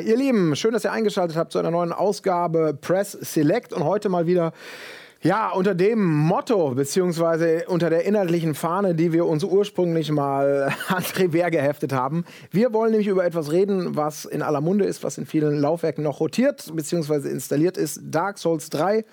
Ihr Lieben, schön, dass ihr eingeschaltet habt zu einer neuen Ausgabe Press Select und heute mal wieder ja, unter dem Motto, beziehungsweise unter der inhaltlichen Fahne, die wir uns ursprünglich mal an Revers geheftet haben. Wir wollen nämlich über etwas reden, was in aller Munde ist, was in vielen Laufwerken noch rotiert, beziehungsweise installiert ist. Dark Souls 3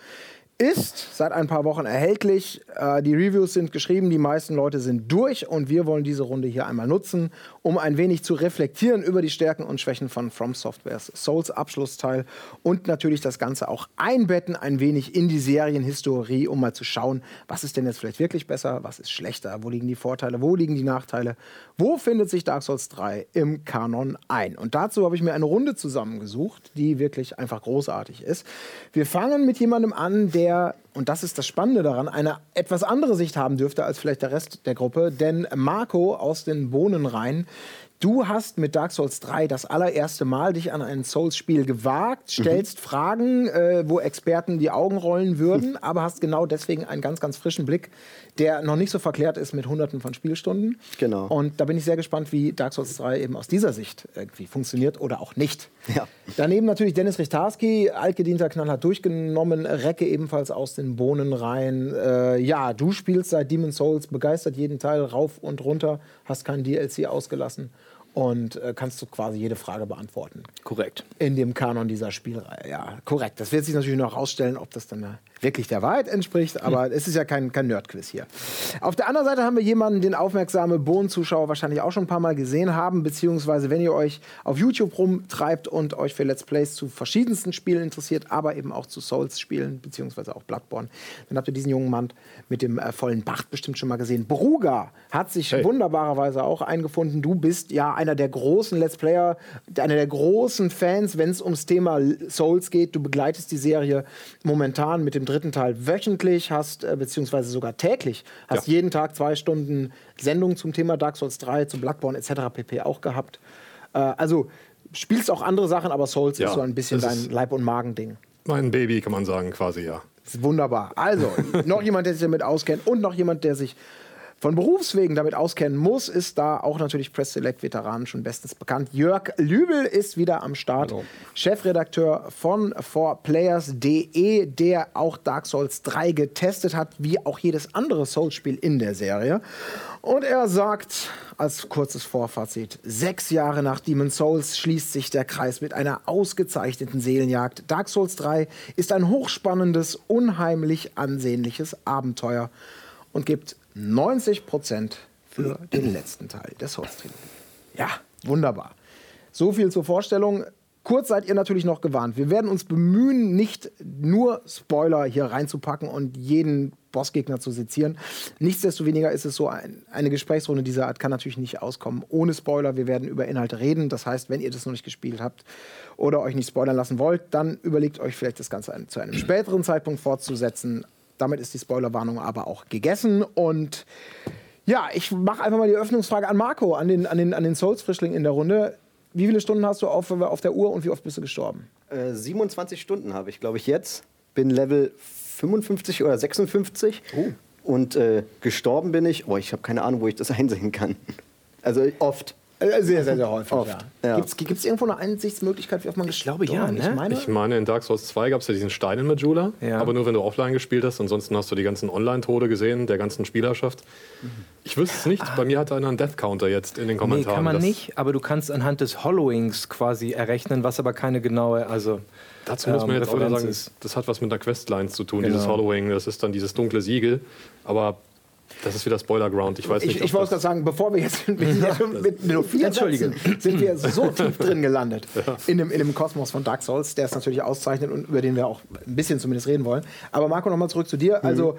ist seit ein paar Wochen erhältlich. Äh, die Reviews sind geschrieben, die meisten Leute sind durch und wir wollen diese Runde hier einmal nutzen, um ein wenig zu reflektieren über die Stärken und Schwächen von From Softwares Souls Abschlussteil und natürlich das Ganze auch einbetten ein wenig in die Serienhistorie, um mal zu schauen, was ist denn jetzt vielleicht wirklich besser, was ist schlechter, wo liegen die Vorteile, wo liegen die Nachteile, wo findet sich Dark Souls 3 im Kanon ein. Und dazu habe ich mir eine Runde zusammengesucht, die wirklich einfach großartig ist. Wir fangen mit jemandem an, der der, und das ist das Spannende daran, eine etwas andere Sicht haben dürfte als vielleicht der Rest der Gruppe. Denn Marco aus den Bohnenreihen, Du hast mit Dark Souls 3 das allererste Mal dich an ein Souls-Spiel gewagt, mhm. stellst mhm. Fragen, äh, wo Experten die Augen rollen würden, aber hast genau deswegen einen ganz, ganz frischen Blick, der noch nicht so verklärt ist mit hunderten von Spielstunden. Genau. Und da bin ich sehr gespannt, wie Dark Souls 3 eben aus dieser Sicht irgendwie funktioniert oder auch nicht. Ja. Daneben natürlich Dennis Richtarski, altgedienter Knall hat durchgenommen, Recke ebenfalls aus den Bohnenreihen. Äh, ja, du spielst seit Demon's Souls begeistert jeden Teil rauf und runter, hast kein DLC ausgelassen und äh, kannst du quasi jede Frage beantworten. Korrekt. In dem Kanon dieser Spielreihe, ja, korrekt. Das wird sich natürlich noch herausstellen, ob das dann wirklich der Wahrheit entspricht, aber hm. es ist ja kein, kein Nerd-Quiz hier. Auf der anderen Seite haben wir jemanden, den aufmerksame Bohnen-Zuschauer wahrscheinlich auch schon ein paar Mal gesehen haben, beziehungsweise wenn ihr euch auf YouTube rumtreibt und euch für Let's Plays zu verschiedensten Spielen interessiert, aber eben auch zu Souls-Spielen, beziehungsweise auch Bloodborne, dann habt ihr diesen jungen Mann mit dem äh, vollen Bart bestimmt schon mal gesehen. Bruga hat sich hey. wunderbarerweise auch eingefunden. Du bist ja einer der großen Let's Player, einer der großen Fans, wenn es ums Thema Souls geht. Du begleitest die Serie momentan mit dem dritten Teil wöchentlich, hast äh, beziehungsweise sogar täglich, hast ja. jeden Tag zwei Stunden Sendung zum Thema Dark Souls 3, zu Bloodborne etc. pp. auch gehabt. Äh, also spielst auch andere Sachen, aber Souls ja, ist so ein bisschen dein Leib- und Magending. Mein Baby kann man sagen, quasi ja. Wunderbar. Also, noch jemand, der sich damit auskennt und noch jemand, der sich von Berufswegen damit auskennen muss, ist da auch natürlich Press Select Veteranen schon bestens bekannt. Jörg Lübel ist wieder am Start, Hallo. Chefredakteur von 4players.de, der auch Dark Souls 3 getestet hat, wie auch jedes andere Souls-Spiel in der Serie. Und er sagt als kurzes Vorfazit, sechs Jahre nach Demon's Souls schließt sich der Kreis mit einer ausgezeichneten Seelenjagd. Dark Souls 3 ist ein hochspannendes, unheimlich ansehnliches Abenteuer und gibt 90 Prozent für den letzten Teil der Souls-Trilogie. Ja, wunderbar. So viel zur Vorstellung. Kurz seid ihr natürlich noch gewarnt. Wir werden uns bemühen, nicht nur Spoiler hier reinzupacken und jeden Bossgegner zu sezieren. Nichtsdestoweniger ist es so, ein, eine Gesprächsrunde dieser Art kann natürlich nicht auskommen ohne Spoiler. Wir werden über Inhalte reden. Das heißt, wenn ihr das noch nicht gespielt habt oder euch nicht spoilern lassen wollt, dann überlegt euch vielleicht das Ganze zu einem späteren Zeitpunkt fortzusetzen. Damit ist die Spoilerwarnung aber auch gegessen. Und ja, ich mache einfach mal die Öffnungsfrage an Marco, an den, an den, an den Souls-Frischling in der Runde. Wie viele Stunden hast du auf, auf der Uhr und wie oft bist du gestorben? Äh, 27 Stunden habe ich, glaube ich, jetzt. Bin Level 55 oder 56. Oh. Und äh, gestorben bin ich, oh, ich habe keine Ahnung, wo ich das einsehen kann. Also oft. Äh, sehr, sehr, sehr häufig, Oft. ja. ja. Gibt es irgendwo eine Einsichtsmöglichkeit, wie oft man Ich glaube ja, ne? Ich meine, ich meine, in Dark Souls 2 gab es ja diesen Stein in Majula, ja. aber nur wenn du offline gespielt hast. Ansonsten hast du die ganzen Online-Tode gesehen, der ganzen Spielerschaft. Mhm. Ich wüsste es nicht. Ah. Bei mir hat einer einen Death-Counter jetzt in den Kommentaren. Nee, kann man nicht, aber du kannst anhand des Hollowings quasi errechnen, was aber keine genaue, also Dazu muss man ähm, jetzt auch sagen, das hat was mit einer Questline zu tun, genau. dieses Hollowing. Das ist dann dieses dunkle Siegel. Aber das ist wieder Spoiler-Ground. Ich weiß nicht. Ich, ich wollte gerade sagen, bevor wir jetzt mit, mit, mit nur vier sind, sind wir so tief drin gelandet ja. in, dem, in dem Kosmos von Dark Souls, der es natürlich auszeichnet und über den wir auch ein bisschen zumindest reden wollen. Aber Marco, nochmal zurück zu dir. Mhm. Also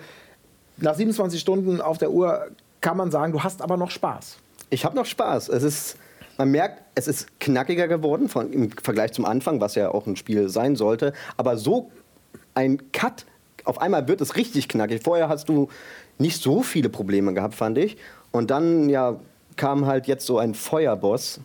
nach 27 Stunden auf der Uhr kann man sagen, du hast aber noch Spaß. Ich habe noch Spaß. Es ist, man merkt, es ist knackiger geworden von, im Vergleich zum Anfang, was ja auch ein Spiel sein sollte. Aber so ein Cut, auf einmal wird es richtig knackig. Vorher hast du nicht so viele Probleme gehabt, fand ich. Und dann ja, kam halt jetzt so ein Feuerboss.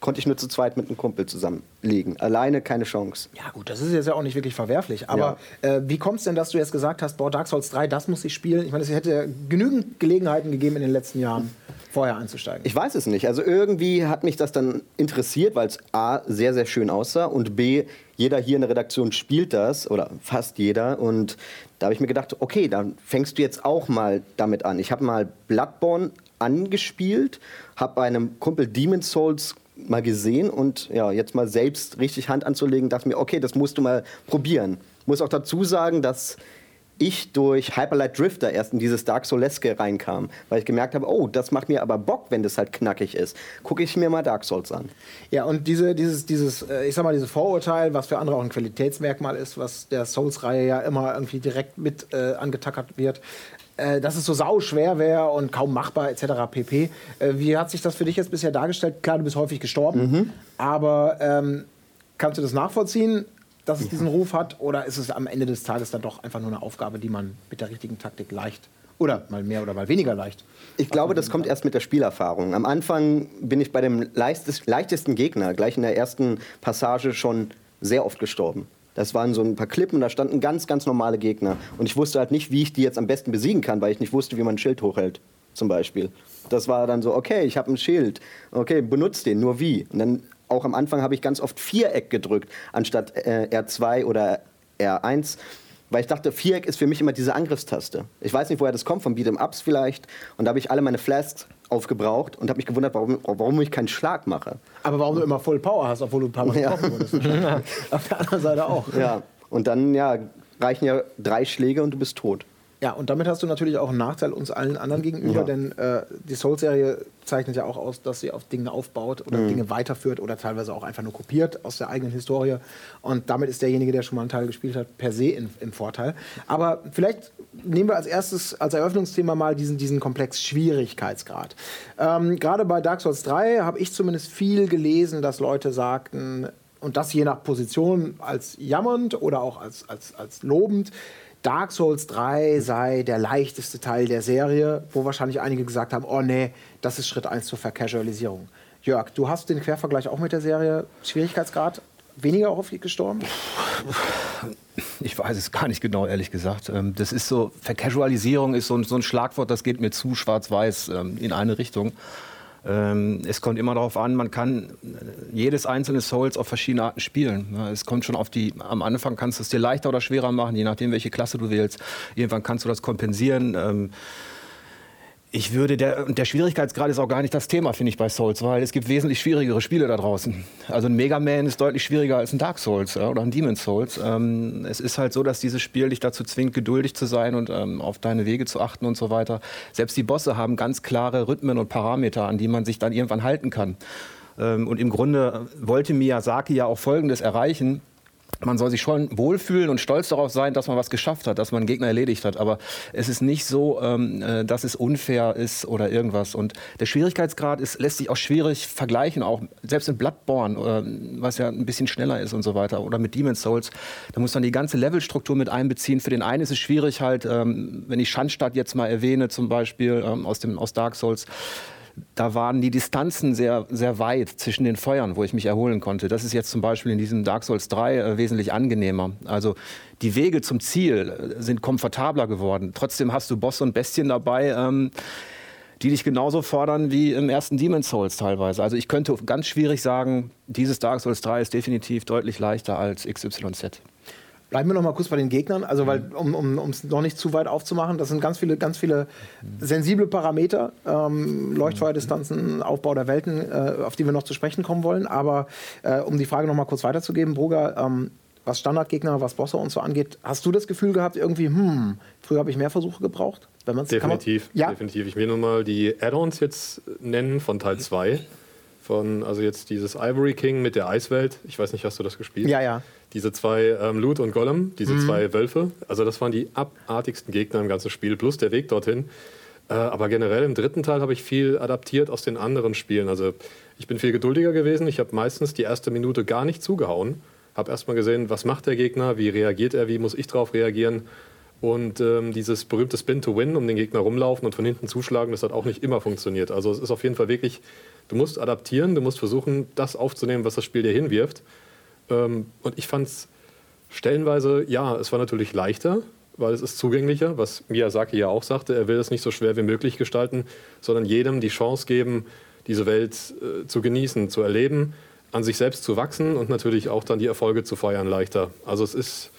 Konnte ich nur zu zweit mit einem Kumpel zusammenlegen. Alleine keine Chance. Ja, gut, das ist jetzt ja auch nicht wirklich verwerflich. Aber ja. äh, wie kommt es denn, dass du jetzt gesagt hast, boah, Dark Souls 3, das muss ich spielen? Ich meine, es hätte genügend Gelegenheiten gegeben in den letzten Jahren vorher einzusteigen? Ich weiß es nicht. Also irgendwie hat mich das dann interessiert, weil es A, sehr, sehr schön aussah und B, jeder hier in der Redaktion spielt das oder fast jeder und da habe ich mir gedacht, okay, dann fängst du jetzt auch mal damit an. Ich habe mal Bloodborne angespielt, habe einem Kumpel Demon's Souls mal gesehen und ja, jetzt mal selbst richtig Hand anzulegen, dachte mir, okay, das musst du mal probieren. Muss auch dazu sagen, dass ich durch Hyperlight Drifter erst in dieses Dark Souleske reinkam, weil ich gemerkt habe, oh, das macht mir aber Bock, wenn das halt knackig ist. Gucke ich mir mal Dark Souls an. Ja, und diese, dieses, dieses, äh, ich sag mal, dieses Vorurteil, was für andere auch ein Qualitätsmerkmal ist, was der Souls-Reihe ja immer irgendwie direkt mit äh, angetackert wird, äh, dass es so sau schwer wäre und kaum machbar etc. pp. Äh, wie hat sich das für dich jetzt bisher dargestellt? Klar, du bist häufig gestorben, mhm. aber ähm, kannst du das nachvollziehen? Dass es diesen Ruf hat? Oder ist es am Ende des Tages dann doch einfach nur eine Aufgabe, die man mit der richtigen Taktik leicht oder mal mehr oder mal weniger leicht? Ich glaube, das kommt erst mit der Spielerfahrung. Am Anfang bin ich bei dem leichtesten Gegner gleich in der ersten Passage schon sehr oft gestorben. Das waren so ein paar Klippen, da standen ganz, ganz normale Gegner. Und ich wusste halt nicht, wie ich die jetzt am besten besiegen kann, weil ich nicht wusste, wie man ein Schild hochhält, zum Beispiel. Das war dann so, okay, ich habe ein Schild, okay, benutzt den, nur wie? Und dann auch am Anfang habe ich ganz oft Viereck gedrückt, anstatt äh, R2 oder R1. Weil ich dachte, Viereck ist für mich immer diese Angriffstaste. Ich weiß nicht, woher das kommt, von Beat'em Ups vielleicht. Und da habe ich alle meine Flasks aufgebraucht und habe mich gewundert, warum, warum ich keinen Schlag mache. Aber warum du immer Full Power hast, obwohl du ein paar Mal getroffen wurdest. Auf der anderen Seite auch. Ja, und dann ja, reichen ja drei Schläge und du bist tot. Ja, und damit hast du natürlich auch einen Nachteil uns allen anderen gegenüber, ja. denn äh, die Souls-Serie zeichnet ja auch aus, dass sie auf Dinge aufbaut oder mhm. Dinge weiterführt oder teilweise auch einfach nur kopiert aus der eigenen Historie. Und damit ist derjenige, der schon mal einen Teil gespielt hat, per se in, im Vorteil. Aber vielleicht nehmen wir als erstes, als Eröffnungsthema mal diesen, diesen Komplex Schwierigkeitsgrad. Ähm, Gerade bei Dark Souls 3 habe ich zumindest viel gelesen, dass Leute sagten, und das je nach Position als jammernd oder auch als, als, als lobend, Dark Souls 3 sei der leichteste Teil der Serie, wo wahrscheinlich einige gesagt haben, oh nee, das ist Schritt 1 zur Vercasualisierung. Jörg, du hast den Quervergleich auch mit der Serie. Schwierigkeitsgrad weniger häufig gestorben? Ich weiß es gar nicht genau, ehrlich gesagt. Ähm, das ist so, Vercasualisierung ist so ein, so ein Schlagwort, das geht mir zu schwarz-weiß ähm, in eine Richtung. Ähm, es kommt immer darauf an, man kann jedes einzelne Souls auf verschiedene Arten spielen. Es kommt schon auf die, am Anfang kannst du es dir leichter oder schwerer machen, je nachdem, welche Klasse du wählst. Irgendwann kannst du das kompensieren. Ich würde, der, der Schwierigkeitsgrad ist auch gar nicht das Thema, finde ich, bei Souls, weil es gibt wesentlich schwierigere Spiele da draußen. Also ein Mega Man ist deutlich schwieriger als ein Dark Souls ja, oder ein Demon's Souls. Ähm, es ist halt so, dass dieses Spiel dich dazu zwingt, geduldig zu sein und ähm, auf deine Wege zu achten und so weiter. Selbst die Bosse haben ganz klare Rhythmen und Parameter, an die man sich dann irgendwann halten kann. Ähm, und im Grunde wollte Miyazaki ja auch Folgendes erreichen man soll sich schon wohlfühlen und stolz darauf sein, dass man was geschafft hat, dass man einen Gegner erledigt hat. Aber es ist nicht so, ähm, äh, dass es unfair ist oder irgendwas. Und der Schwierigkeitsgrad ist, lässt sich auch schwierig vergleichen, auch selbst in Bloodborne, äh, was ja ein bisschen schneller ist und so weiter, oder mit Demon's Souls. Da muss man die ganze Levelstruktur mit einbeziehen. Für den einen ist es schwierig halt, ähm, wenn ich Schandstadt jetzt mal erwähne, zum Beispiel ähm, aus, dem, aus Dark Souls, da waren die Distanzen sehr, sehr weit zwischen den Feuern, wo ich mich erholen konnte. Das ist jetzt zum Beispiel in diesem Dark Souls 3 äh, wesentlich angenehmer. Also die Wege zum Ziel äh, sind komfortabler geworden. Trotzdem hast du Bosse und Bestien dabei. Ähm, die dich genauso fordern wie im ersten Demon's Souls teilweise. Also ich könnte ganz schwierig sagen, dieses Dark Souls 3 ist definitiv deutlich leichter als XYZ. Bleiben wir noch mal kurz bei den Gegnern, also weil, um es um, noch nicht zu weit aufzumachen, das sind ganz viele, ganz viele sensible Parameter, ähm, Leuchtfeuerdistanzen, Aufbau der Welten, äh, auf die wir noch zu sprechen kommen wollen. Aber äh, um die Frage noch mal kurz weiterzugeben, Bruger, ähm, was Standardgegner, was Bosse und so angeht, hast du das Gefühl gehabt, irgendwie, hm, früher habe ich mehr Versuche gebraucht? Wenn definitiv, man, ja? definitiv. Ich will nur mal die Add-ons jetzt nennen von Teil 2. Von, also jetzt dieses Ivory King mit der Eiswelt. Ich weiß nicht, hast du das gespielt? Ja, ja. Diese zwei ähm, Loot und Golem, diese mhm. zwei Wölfe, also das waren die abartigsten Gegner im ganzen Spiel, plus der Weg dorthin. Äh, aber generell im dritten Teil habe ich viel adaptiert aus den anderen Spielen. Also ich bin viel geduldiger gewesen. Ich habe meistens die erste Minute gar nicht zugehauen. Habe erstmal gesehen, was macht der Gegner, wie reagiert er, wie muss ich darauf reagieren. Und ähm, dieses berühmte Spin to Win, um den Gegner rumlaufen und von hinten zuschlagen, das hat auch nicht immer funktioniert. Also es ist auf jeden Fall wirklich, du musst adaptieren, du musst versuchen, das aufzunehmen, was das Spiel dir hinwirft. Ähm, und ich fand es stellenweise, ja, es war natürlich leichter, weil es ist zugänglicher, was Miyazaki ja auch sagte. Er will es nicht so schwer wie möglich gestalten, sondern jedem die Chance geben, diese Welt äh, zu genießen, zu erleben, an sich selbst zu wachsen und natürlich auch dann die Erfolge zu feiern leichter. Also es ist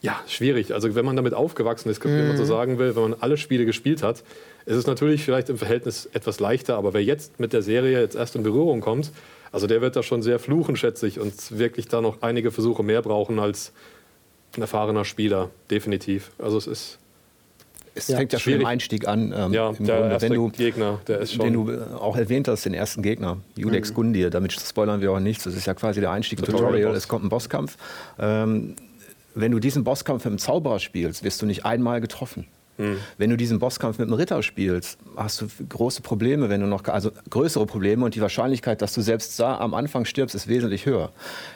ja schwierig. Also wenn man damit aufgewachsen ist, wenn man so sagen will, wenn man alle Spiele gespielt hat, ist es natürlich vielleicht im Verhältnis etwas leichter. Aber wer jetzt mit der Serie jetzt erst in Berührung kommt, also der wird da schon sehr fluchen, schätze ich, und wirklich da noch einige Versuche mehr brauchen als ein erfahrener Spieler, definitiv. Also es ist. Es fängt ja schon im schwierig. Einstieg an. Ähm, Ja, im der Grunde, erste wenn du, Gegner, der ist schon. den du äh, auch erwähnt hast, den ersten Gegner, Judex Gundir. Damit spoilern wir auch nichts. Das ist ja quasi der Einstieg im Tutorial Tutorial. Es kommt ein Bosskampf. Ähm, wenn du diesen Bosskampf mit dem Zauberer spielst, wirst du nicht einmal getroffen. Wenn du diesen Bosskampf mit dem Ritter spielst, hast du große Probleme, wenn du noch, also größere Probleme und die Wahrscheinlichkeit, dass du selbst da am Anfang stirbst, ist wesentlich höher.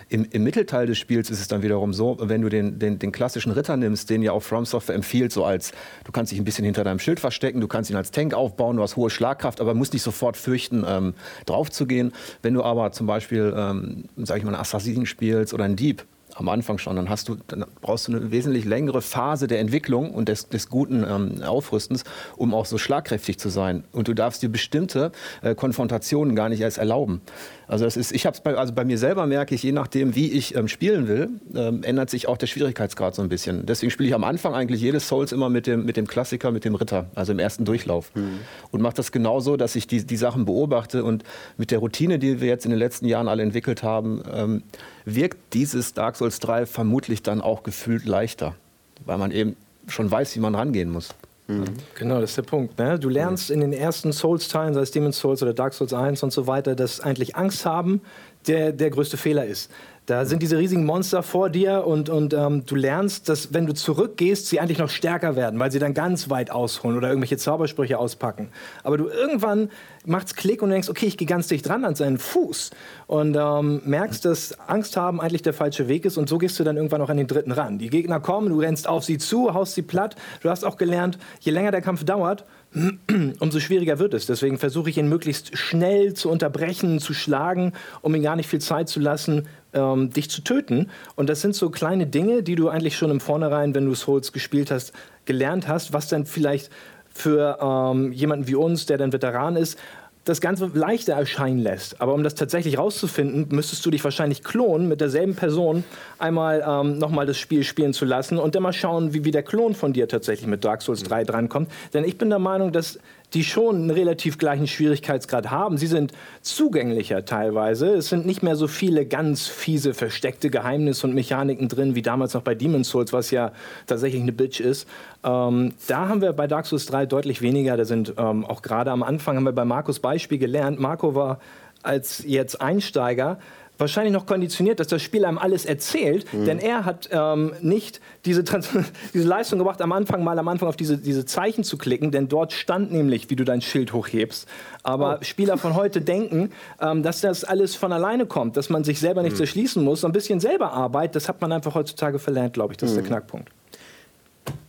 Im, im Mittelteil des Spiels ist es dann wiederum so, wenn du den, den, den klassischen Ritter nimmst, den ja auch From empfiehlt, so als, du kannst dich ein bisschen hinter deinem Schild verstecken, du kannst ihn als Tank aufbauen, du hast hohe Schlagkraft, aber musst nicht sofort fürchten, ähm, draufzugehen. Wenn du aber zum Beispiel, ähm, sag ich mal, einen Assassin spielst oder einen Dieb, am Anfang schon, dann, hast du, dann brauchst du eine wesentlich längere Phase der Entwicklung und des, des guten ähm, Aufrüstens, um auch so schlagkräftig zu sein. Und du darfst dir bestimmte äh, Konfrontationen gar nicht erst erlauben. Also das ist, ich habe es bei, also bei mir selber merke ich, je nachdem, wie ich ähm, spielen will, ähm, ändert sich auch der Schwierigkeitsgrad so ein bisschen. Deswegen spiele ich am Anfang eigentlich jedes Souls immer mit dem, mit dem Klassiker, mit dem Ritter, also im ersten Durchlauf. Und mache das genauso, dass ich die, die Sachen beobachte und mit der Routine, die wir jetzt in den letzten Jahren alle entwickelt haben, ähm, wirkt dieses Dark Souls 3 vermutlich dann auch gefühlt leichter, weil man eben schon weiß, wie man rangehen muss. Genau, das ist der Punkt. Ne? Du lernst in den ersten Souls-Teilen, sei es Demon's Souls oder Dark Souls 1 und so weiter, dass eigentlich Angst haben der, der größte Fehler ist. Da sind diese riesigen Monster vor dir und, und ähm, du lernst, dass wenn du zurückgehst, sie eigentlich noch stärker werden, weil sie dann ganz weit ausholen oder irgendwelche Zaubersprüche auspacken. Aber du irgendwann machst Klick und denkst, okay, ich gehe ganz dicht dran an seinen Fuß und ähm, merkst, dass Angst haben eigentlich der falsche Weg ist und so gehst du dann irgendwann auch an den dritten ran. Die Gegner kommen, du rennst auf sie zu, haust sie platt. Du hast auch gelernt, je länger der Kampf dauert, umso schwieriger wird es. Deswegen versuche ich ihn möglichst schnell zu unterbrechen, zu schlagen, um ihm gar nicht viel Zeit zu lassen, ähm, dich zu töten. Und das sind so kleine Dinge, die du eigentlich schon im Vornherein, wenn du Souls gespielt hast, gelernt hast, was dann vielleicht für ähm, jemanden wie uns, der dann Veteran ist, das Ganze leichter erscheinen lässt. Aber um das tatsächlich rauszufinden, müsstest du dich wahrscheinlich klonen, mit derselben Person einmal ähm, nochmal das Spiel spielen zu lassen und dann mal schauen, wie, wie der Klon von dir tatsächlich mit Dark Souls 3 drankommt. Denn ich bin der Meinung, dass die schon einen relativ gleichen Schwierigkeitsgrad haben. Sie sind zugänglicher teilweise. Es sind nicht mehr so viele ganz fiese, versteckte Geheimnisse und Mechaniken drin, wie damals noch bei Demon's Souls, was ja tatsächlich eine Bitch ist. Ähm, da haben wir bei Dark Souls 3 deutlich weniger. Da sind ähm, auch gerade am Anfang, haben wir bei Markus Beispiel gelernt. Marco war als jetzt Einsteiger wahrscheinlich noch konditioniert, dass das Spiel einem alles erzählt, denn er hat ähm, nicht diese, Trans diese Leistung gebracht, am Anfang mal am Anfang auf diese, diese Zeichen zu klicken, denn dort stand nämlich, wie du dein Schild hochhebst. Aber Spieler von heute denken, ähm, dass das alles von alleine kommt, dass man sich selber nicht zerschließen muss, so ein bisschen selber Arbeit, das hat man einfach heutzutage verlernt, glaube ich, das ist der Knackpunkt.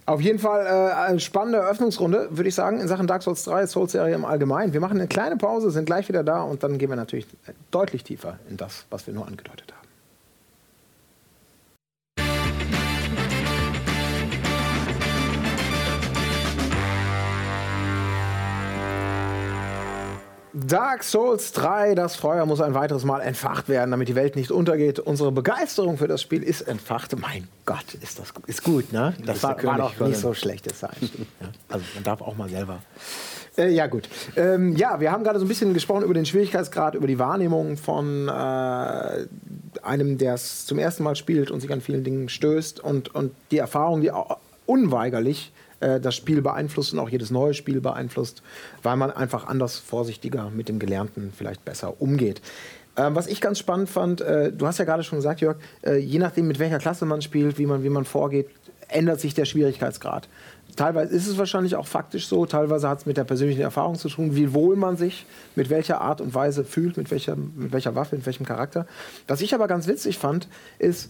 Auf jeden Fall äh, eine spannende Eröffnungsrunde, würde ich sagen, in Sachen Dark Souls 3, Souls-Serie im Allgemeinen. Wir machen eine kleine Pause, sind gleich wieder da und dann gehen wir natürlich deutlich tiefer in das, was wir nur angedeutet haben. Dark Souls 3, das Feuer muss ein weiteres Mal entfacht werden, damit die Welt nicht untergeht. Unsere Begeisterung für das Spiel ist entfacht. Mein Gott, ist das ist gut, ne? Das der war, war doch nicht so schlechtes Einstieg. Ja. Also man darf auch mal selber. Äh, ja, gut. Ähm, ja, wir haben gerade so ein bisschen gesprochen über den Schwierigkeitsgrad, über die Wahrnehmung von äh, einem, der es zum ersten Mal spielt und sich an vielen Dingen stößt und, und die Erfahrung, die unweigerlich äh, das Spiel beeinflusst und auch jedes neue Spiel beeinflusst, weil man einfach anders vorsichtiger mit dem Gelernten vielleicht besser umgeht. Ähm, was ich ganz spannend fand, äh, du hast ja gerade schon gesagt, Jörg, äh, je nachdem, mit welcher Klasse man spielt, wie man, wie man vorgeht, ändert sich der Schwierigkeitsgrad. Teilweise ist es wahrscheinlich auch faktisch so, teilweise hat es mit der persönlichen Erfahrung zu tun, wie wohl man sich mit welcher Art und Weise fühlt, mit welcher, mit welcher Waffe, mit welchem Charakter. Was ich aber ganz witzig fand, ist,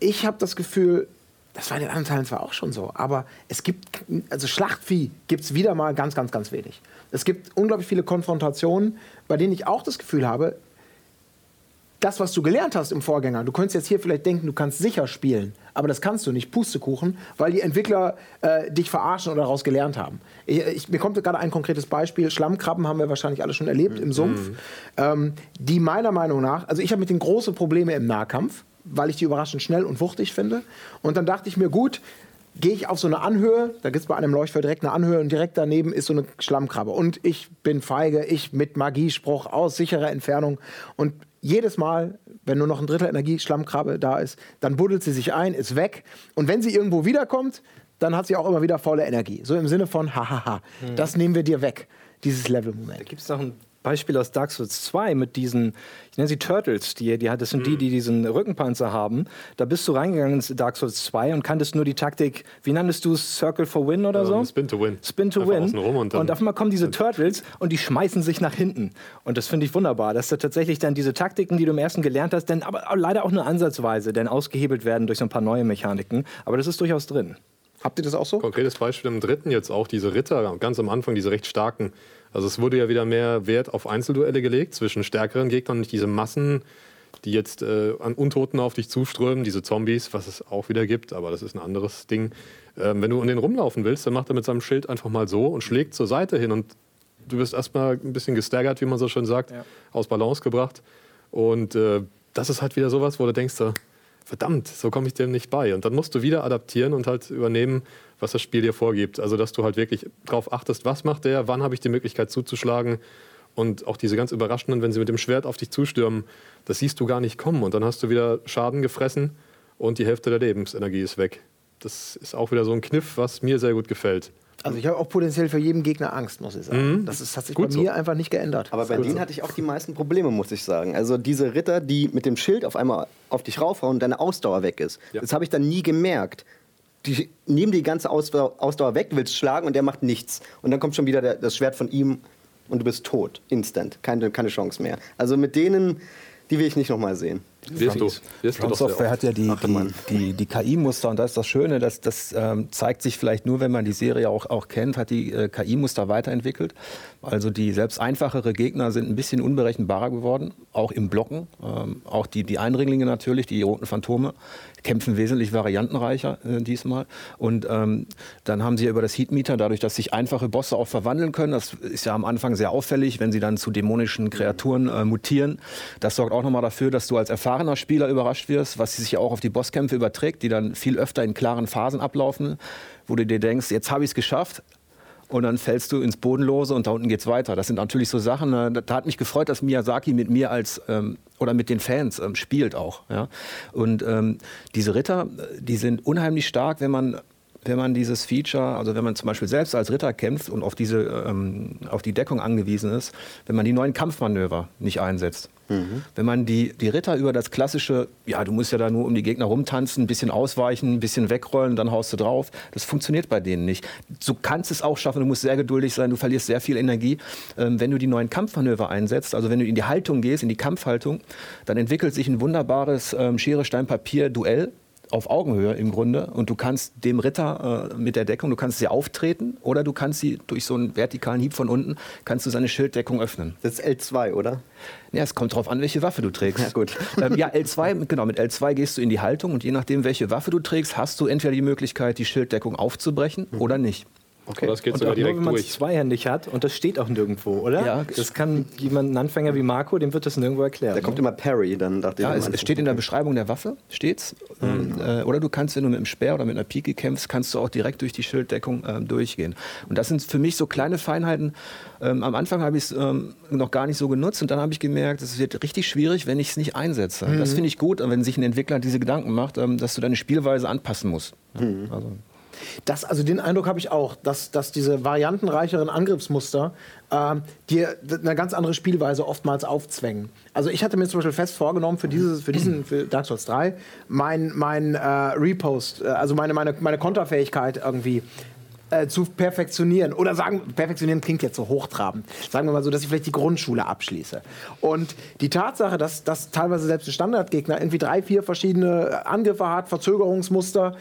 ich habe das Gefühl, das war in den anderen Teilen zwar auch schon so, aber es gibt, also Schlachtvieh gibt es wieder mal ganz, ganz, ganz wenig. Es gibt unglaublich viele Konfrontationen, bei denen ich auch das Gefühl habe, das, was du gelernt hast im Vorgänger, du könntest jetzt hier vielleicht denken, du kannst sicher spielen, aber das kannst du nicht, Pustekuchen, weil die Entwickler äh, dich verarschen oder daraus gelernt haben. Ich, ich, mir kommt gerade ein konkretes Beispiel, Schlammkrabben haben wir wahrscheinlich alle schon erlebt im Sumpf, ähm, die meiner Meinung nach, also ich habe mit denen große Probleme im Nahkampf, weil ich die überraschend schnell und wuchtig finde. Und dann dachte ich mir, gut, gehe ich auf so eine Anhöhe, da gibt es bei einem Leuchtfeuer direkt eine Anhöhe und direkt daneben ist so eine Schlammkrabbe. Und ich bin feige, ich mit Magiespruch aus sicherer Entfernung. Und jedes Mal, wenn nur noch ein Drittel Energie Schlammkrabbe da ist, dann buddelt sie sich ein, ist weg. Und wenn sie irgendwo wiederkommt, dann hat sie auch immer wieder volle Energie. So im Sinne von, hahaha, das nehmen wir dir weg, dieses Da Level-Moment. gibt es noch ein Beispiel aus Dark Souls 2 mit diesen, ich nenne sie Turtles, die, die, das sind die, die diesen Rückenpanzer haben. Da bist du reingegangen in Dark Souls 2 und kanntest nur die Taktik, wie nanntest du es, Circle for Win oder so? Ähm, Spin to Win. Spin to Einfach Win. und dann- auf einmal kommen diese Turtles und die schmeißen sich nach hinten. Und das finde ich wunderbar, dass da tatsächlich dann diese Taktiken, die du im ersten gelernt hast, dann aber leider auch nur ansatzweise, dann ausgehebelt werden durch so ein paar neue Mechaniken. Aber das ist durchaus drin. Habt ihr das auch so? Konkretes Beispiel im dritten jetzt auch diese Ritter, ganz am Anfang, diese recht starken. Also es wurde ja wieder mehr Wert auf Einzelduelle gelegt zwischen stärkeren Gegnern, nicht diese Massen, die jetzt äh, an Untoten auf dich zuströmen, diese Zombies, was es auch wieder gibt, aber das ist ein anderes Ding. Ähm, wenn du um den rumlaufen willst, dann macht er mit seinem Schild einfach mal so und schlägt zur Seite hin und du wirst erstmal ein bisschen gestaggert, wie man so schön sagt, Ja. aus Balance gebracht. Und äh, das ist halt wieder sowas, wo du denkst, verdammt, so komme ich dem nicht bei. Und dann musst du wieder adaptieren und halt übernehmen, was das Spiel dir vorgibt. Also, dass du halt wirklich darauf achtest, was macht der, wann habe ich die Möglichkeit zuzuschlagen. Und auch diese ganz überraschenden, wenn sie mit dem Schwert auf dich zustürmen, das siehst du gar nicht kommen. Und dann hast du wieder Schaden gefressen und die Hälfte der Lebensenergie ist weg. Das ist auch wieder so ein Kniff, was mir sehr gut gefällt. Also ich habe auch potenziell für jeden Gegner Angst, muss ich sagen. Das ist, hat sich Gut bei so. mir einfach nicht geändert. Aber bei denen hatte ich auch die meisten Probleme, muss ich sagen. Also diese Ritter, die mit dem Schild auf einmal auf dich raufhauen und deine Ausdauer weg ist. Ja. Das habe ich dann nie gemerkt. Die nehmen die ganze Ausdauer, Ausdauer weg, du willst schlagen und der macht nichts. Und dann kommt schon wieder der, das Schwert von ihm und du bist tot. Instant. Keine, keine Chance mehr. Also mit denen, die will ich nicht nochmal sehen. Wirst du, wirst du From Software oft. hat ja die, die, die, die KI-Muster und das ist das Schöne, das, das ähm, zeigt sich vielleicht nur, wenn man die Serie auch, auch kennt, hat die äh, KI-Muster weiterentwickelt. Also die selbst einfachere Gegner sind ein bisschen unberechenbarer geworden, auch im Blocken. Ähm, auch die, die Eindringlinge natürlich, die roten Phantome, kämpfen wesentlich variantenreicher äh, diesmal. Und ähm, dann haben sie ja über das Heatmeter, dadurch, dass sich einfache Bosse auch verwandeln können, das ist ja am Anfang sehr auffällig, wenn sie dann zu dämonischen Kreaturen äh, mutieren. Das sorgt auch nochmal dafür, dass du als erfahrener Spieler überrascht wirst, was sich ja auch auf die Bosskämpfe überträgt, die dann viel öfter in klaren Phasen ablaufen, wo du dir denkst, jetzt habe ich es geschafft. Und dann fällst du ins Bodenlose und da unten geht's weiter. Das sind natürlich so Sachen, äh, da hat mich gefreut, dass Miyazaki mit mir als ähm, oder mit den Fans ähm, spielt auch. Ja? Und ähm, diese Ritter, äh, die sind unheimlich stark, wenn man wenn man dieses Feature, also wenn man zum Beispiel selbst als Ritter kämpft und auf, diese, ähm, auf die Deckung angewiesen ist, wenn man die neuen Kampfmanöver nicht einsetzt. Wenn man die, die Ritter über das klassische, ja, du musst ja da nur um die Gegner rumtanzen, ein bisschen ausweichen, ein bisschen wegrollen, dann haust du drauf, das funktioniert bei denen nicht. Du kannst es auch schaffen, du musst sehr geduldig sein, du verlierst sehr viel Energie. Ähm, wenn du die neuen Kampfmanöver einsetzt, also wenn du in die Haltung gehst, in die Kampfhaltung, dann entwickelt sich ein wunderbares ähm, Schere-Stein-Papier-Duell auf Augenhöhe im Grunde und du kannst dem Ritter äh, mit der Deckung, du kannst sie auftreten oder du kannst sie durch so einen vertikalen Hieb von unten, kannst du seine Schilddeckung öffnen. Das ist L2, oder? Ja, es kommt drauf an, welche Waffe du trägst. Ja, gut. Ähm, ja, L2, genau, mit L2 gehst du in die Haltung und je nachdem, welche Waffe du trägst, hast du entweder die Möglichkeit, die Schilddeckung aufzubrechen oder nicht. Okay. Das geht Und sogar auch nur, direkt wenn man es zweihändig hat und das steht auch nirgendwo, oder? Ja. Das kann jemand, ein Anfänger wie Marco, dem wird das nirgendwo erklärt. Da kommt ne? immer Parry, dann dachte Ja, ich. es, am es steht in der. Beschreibung der Waffe, steht's. Ähm, äh, oder du kannst, wenn du mit einem Speer oder mit einer Pike kämpfst, kannst du auch direkt durch die Schilddeckung ähm, durchgehen. Und das sind für mich so kleine Feinheiten. Ähm, am Anfang habe ich es ähm, noch gar nicht so genutzt und dann habe ich gemerkt, es wird richtig schwierig, wenn ich es nicht einsetze. Das finde ich gut, wenn sich ein Entwickler diese Gedanken macht, ähm, dass du deine Spielweise anpassen musst. Ja, also. Das, also den Eindruck habe ich auch, dass, dass diese variantenreicheren Angriffsmuster ähm, dir eine ganz andere Spielweise oftmals aufzwängen. Also ich hatte mir zum Beispiel fest vorgenommen für dieses, für diesen, für Dark Souls 3, mein, mein äh, Repost, äh, also meine, meine, meine Konterfähigkeit irgendwie äh, zu perfektionieren. Oder sagen, perfektionieren klingt jetzt so hochtrabend. Sagen wir mal so, dass ich vielleicht die Grundschule abschließe. Und die Tatsache, dass, dass teilweise selbst ein Standardgegner irgendwie drei, vier verschiedene Angriffe hat, Verzögerungsmuster,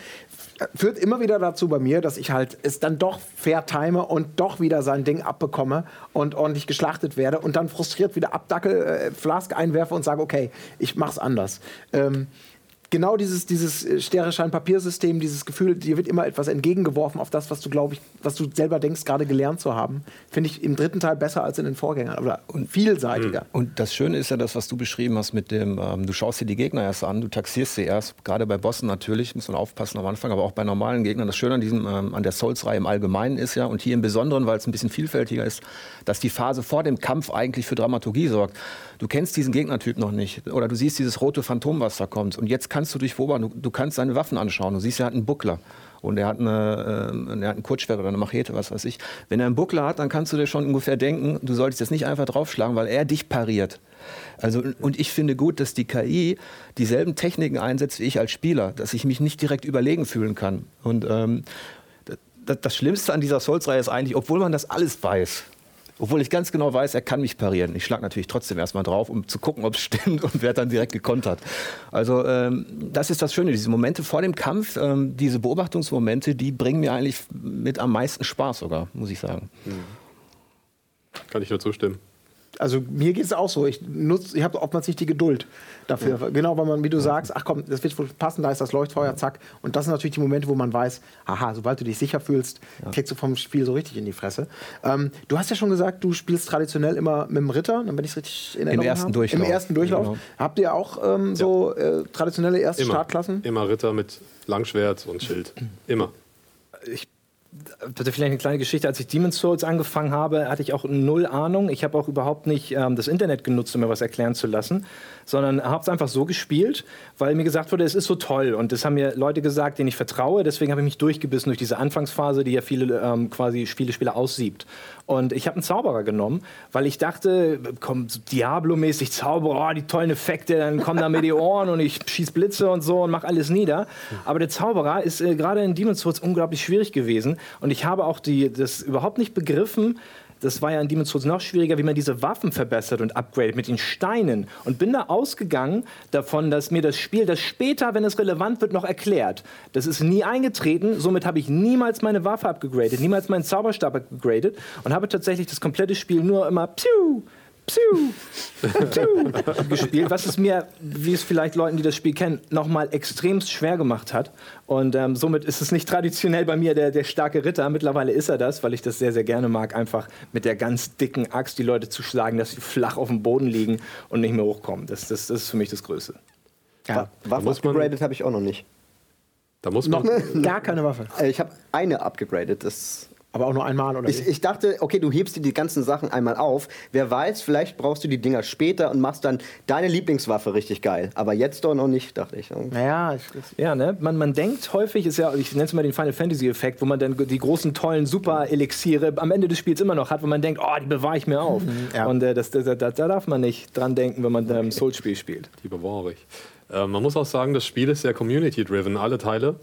führt immer wieder dazu bei mir, dass ich halt es dann doch fair time und doch wieder sein Ding abbekomme und ordentlich geschlachtet werde und dann frustriert wieder abdackel, äh, Flask einwerfe und sage, okay, ich mach's anders. Ähm, genau dieses, dieses äh, Stereoschein-Papiersystem, dieses Gefühl, dir wird immer etwas entgegengeworfen auf das, was du, glaube ich, was du selber denkst, gerade gelernt zu haben, finde ich im dritten Teil besser als in den Vorgängern oder und vielseitiger. Und das Schöne ist ja das, was du beschrieben hast mit dem, ähm, du schaust dir die Gegner erst an, du taxierst sie erst, gerade bei Bossen natürlich, muss man aufpassen am Anfang, aber auch bei normalen Gegnern. Das Schöne an, diesem, ähm, an der Souls-Reihe im Allgemeinen ist ja, und hier im Besonderen, weil es ein bisschen vielfältiger ist, dass die Phase vor dem Kampf eigentlich für Dramaturgie sorgt. Du kennst diesen Gegnertyp noch nicht oder du siehst dieses rote Phantom, was da kommt und jetzt kannst du dich beobachten, du, du kannst seine Waffen anschauen, du siehst, er hat einen Buckler und er hat, eine, äh, er hat ein Kurzschwert oder eine Machete, was weiß ich. Wenn er einen Buckler hat, dann kannst du dir schon ungefähr denken, du solltest jetzt nicht einfach draufschlagen, weil er dich pariert. Also, und ich finde gut, dass die KI dieselben Techniken einsetzt wie ich als Spieler, dass ich mich nicht direkt überlegen fühlen kann. Und ähm, das, das Schlimmste an dieser Souls-Reihe ist eigentlich, obwohl man das alles weiß, obwohl ich ganz genau weiß, er kann mich parieren. Ich schlage natürlich trotzdem erstmal drauf, um zu gucken, ob es stimmt und wer dann direkt gekontert. Also ähm, das ist das Schöne, diese Momente vor dem Kampf, ähm, diese Beobachtungsmomente, die bringen mir eigentlich mit am meisten Spaß sogar, muss ich sagen. Kann ich nur zustimmen. Also mir geht es auch so. Ich, nutz- ich habe oftmals nicht die Geduld dafür. Genau, weil man, wie du sagst, ach komm, das wird wohl passen, da ist das Leuchtfeuer, zack. Und das sind natürlich die Momente, wo man weiß, aha, sobald du dich sicher fühlst, kriegst du vom Spiel so richtig in die Fresse. Ähm, du hast ja schon gesagt, du spielst traditionell immer mit dem Ritter, wenn ich es richtig in Erinnerung ersten habe. Durchlauf. Im ersten Durchlauf. Genau. Habt ihr auch ähm, so äh, traditionelle erste Immer. Startklassen? Immer Ritter mit Langschwert und Schild. Immer. Bitte vielleicht eine kleine Geschichte. Als ich Demon's Souls angefangen habe, hatte ich auch null Ahnung. Ich habe auch überhaupt nicht ähm, das Internet genutzt, um mir was erklären zu lassen, sondern habe es einfach so gespielt, weil mir gesagt wurde, es ist so toll. Und das haben mir Leute gesagt, denen ich vertraue. Deswegen habe ich mich durchgebissen durch diese Anfangsphase, die ja viele ähm, quasi Spielespieler aussiebt. Und ich habe einen Zauberer genommen, weil ich dachte, komm, Diablo-mäßig Zauberer, oh, die tollen Effekte, dann kommen da Meteoren und ich schieß Blitze und so und mache alles nieder. Aber der Zauberer ist äh, gerade in Demon's Souls unglaublich schwierig gewesen. Und ich habe auch die, das überhaupt nicht begriffen, das war ja in Demon's Souls noch schwieriger, wie man diese Waffen verbessert und upgradet mit den Steinen. Und bin da ausgegangen davon, dass mir das Spiel das später, wenn es relevant wird, noch erklärt. Das ist nie eingetreten. Somit habe ich niemals meine Waffe abgegradet, niemals meinen Zauberstab abgegradet und habe tatsächlich das komplette Spiel nur immer Piu, Piu, Piu gespielt, was es mir, wie es vielleicht Leuten, die das Spiel kennen, nochmal extremst schwer gemacht hat. Und ähm, somit ist es nicht traditionell bei mir der, der starke Ritter. Mittlerweile ist er das, weil ich das sehr, sehr gerne mag, einfach mit der ganz dicken Axt die Leute zu schlagen, dass sie flach auf dem Boden liegen und nicht mehr hochkommen. Das, das, das ist für mich das Größte. Ja. Waffen muss man- upgradet habe ich auch noch nicht. Da muss Noch man. gar keine Waffe. Äh, Ich habe eine upgegradet. Das Aber auch nur einmal oder ich, ich dachte, okay, du hebst dir die ganzen Sachen einmal auf. Wer weiß, vielleicht brauchst du die Dinger später und machst dann deine Lieblingswaffe richtig geil. Aber jetzt doch noch nicht, dachte ich. Naja, ich, Ja, ne? Man, man denkt häufig, ist ja, ich nenne es mal den Final Fantasy Effekt, wo man dann die großen, tollen Super-Elixiere am Ende des Spiels immer noch hat, wo man denkt, oh, die bewahre ich mir auf. ja. Und äh, das, das, da, da darf man nicht dran denken, wenn man ein ähm, Souls-Spiel spielt. Die bewahre ich. Äh, man muss auch sagen, das Spiel ist sehr community-driven, alle Teile.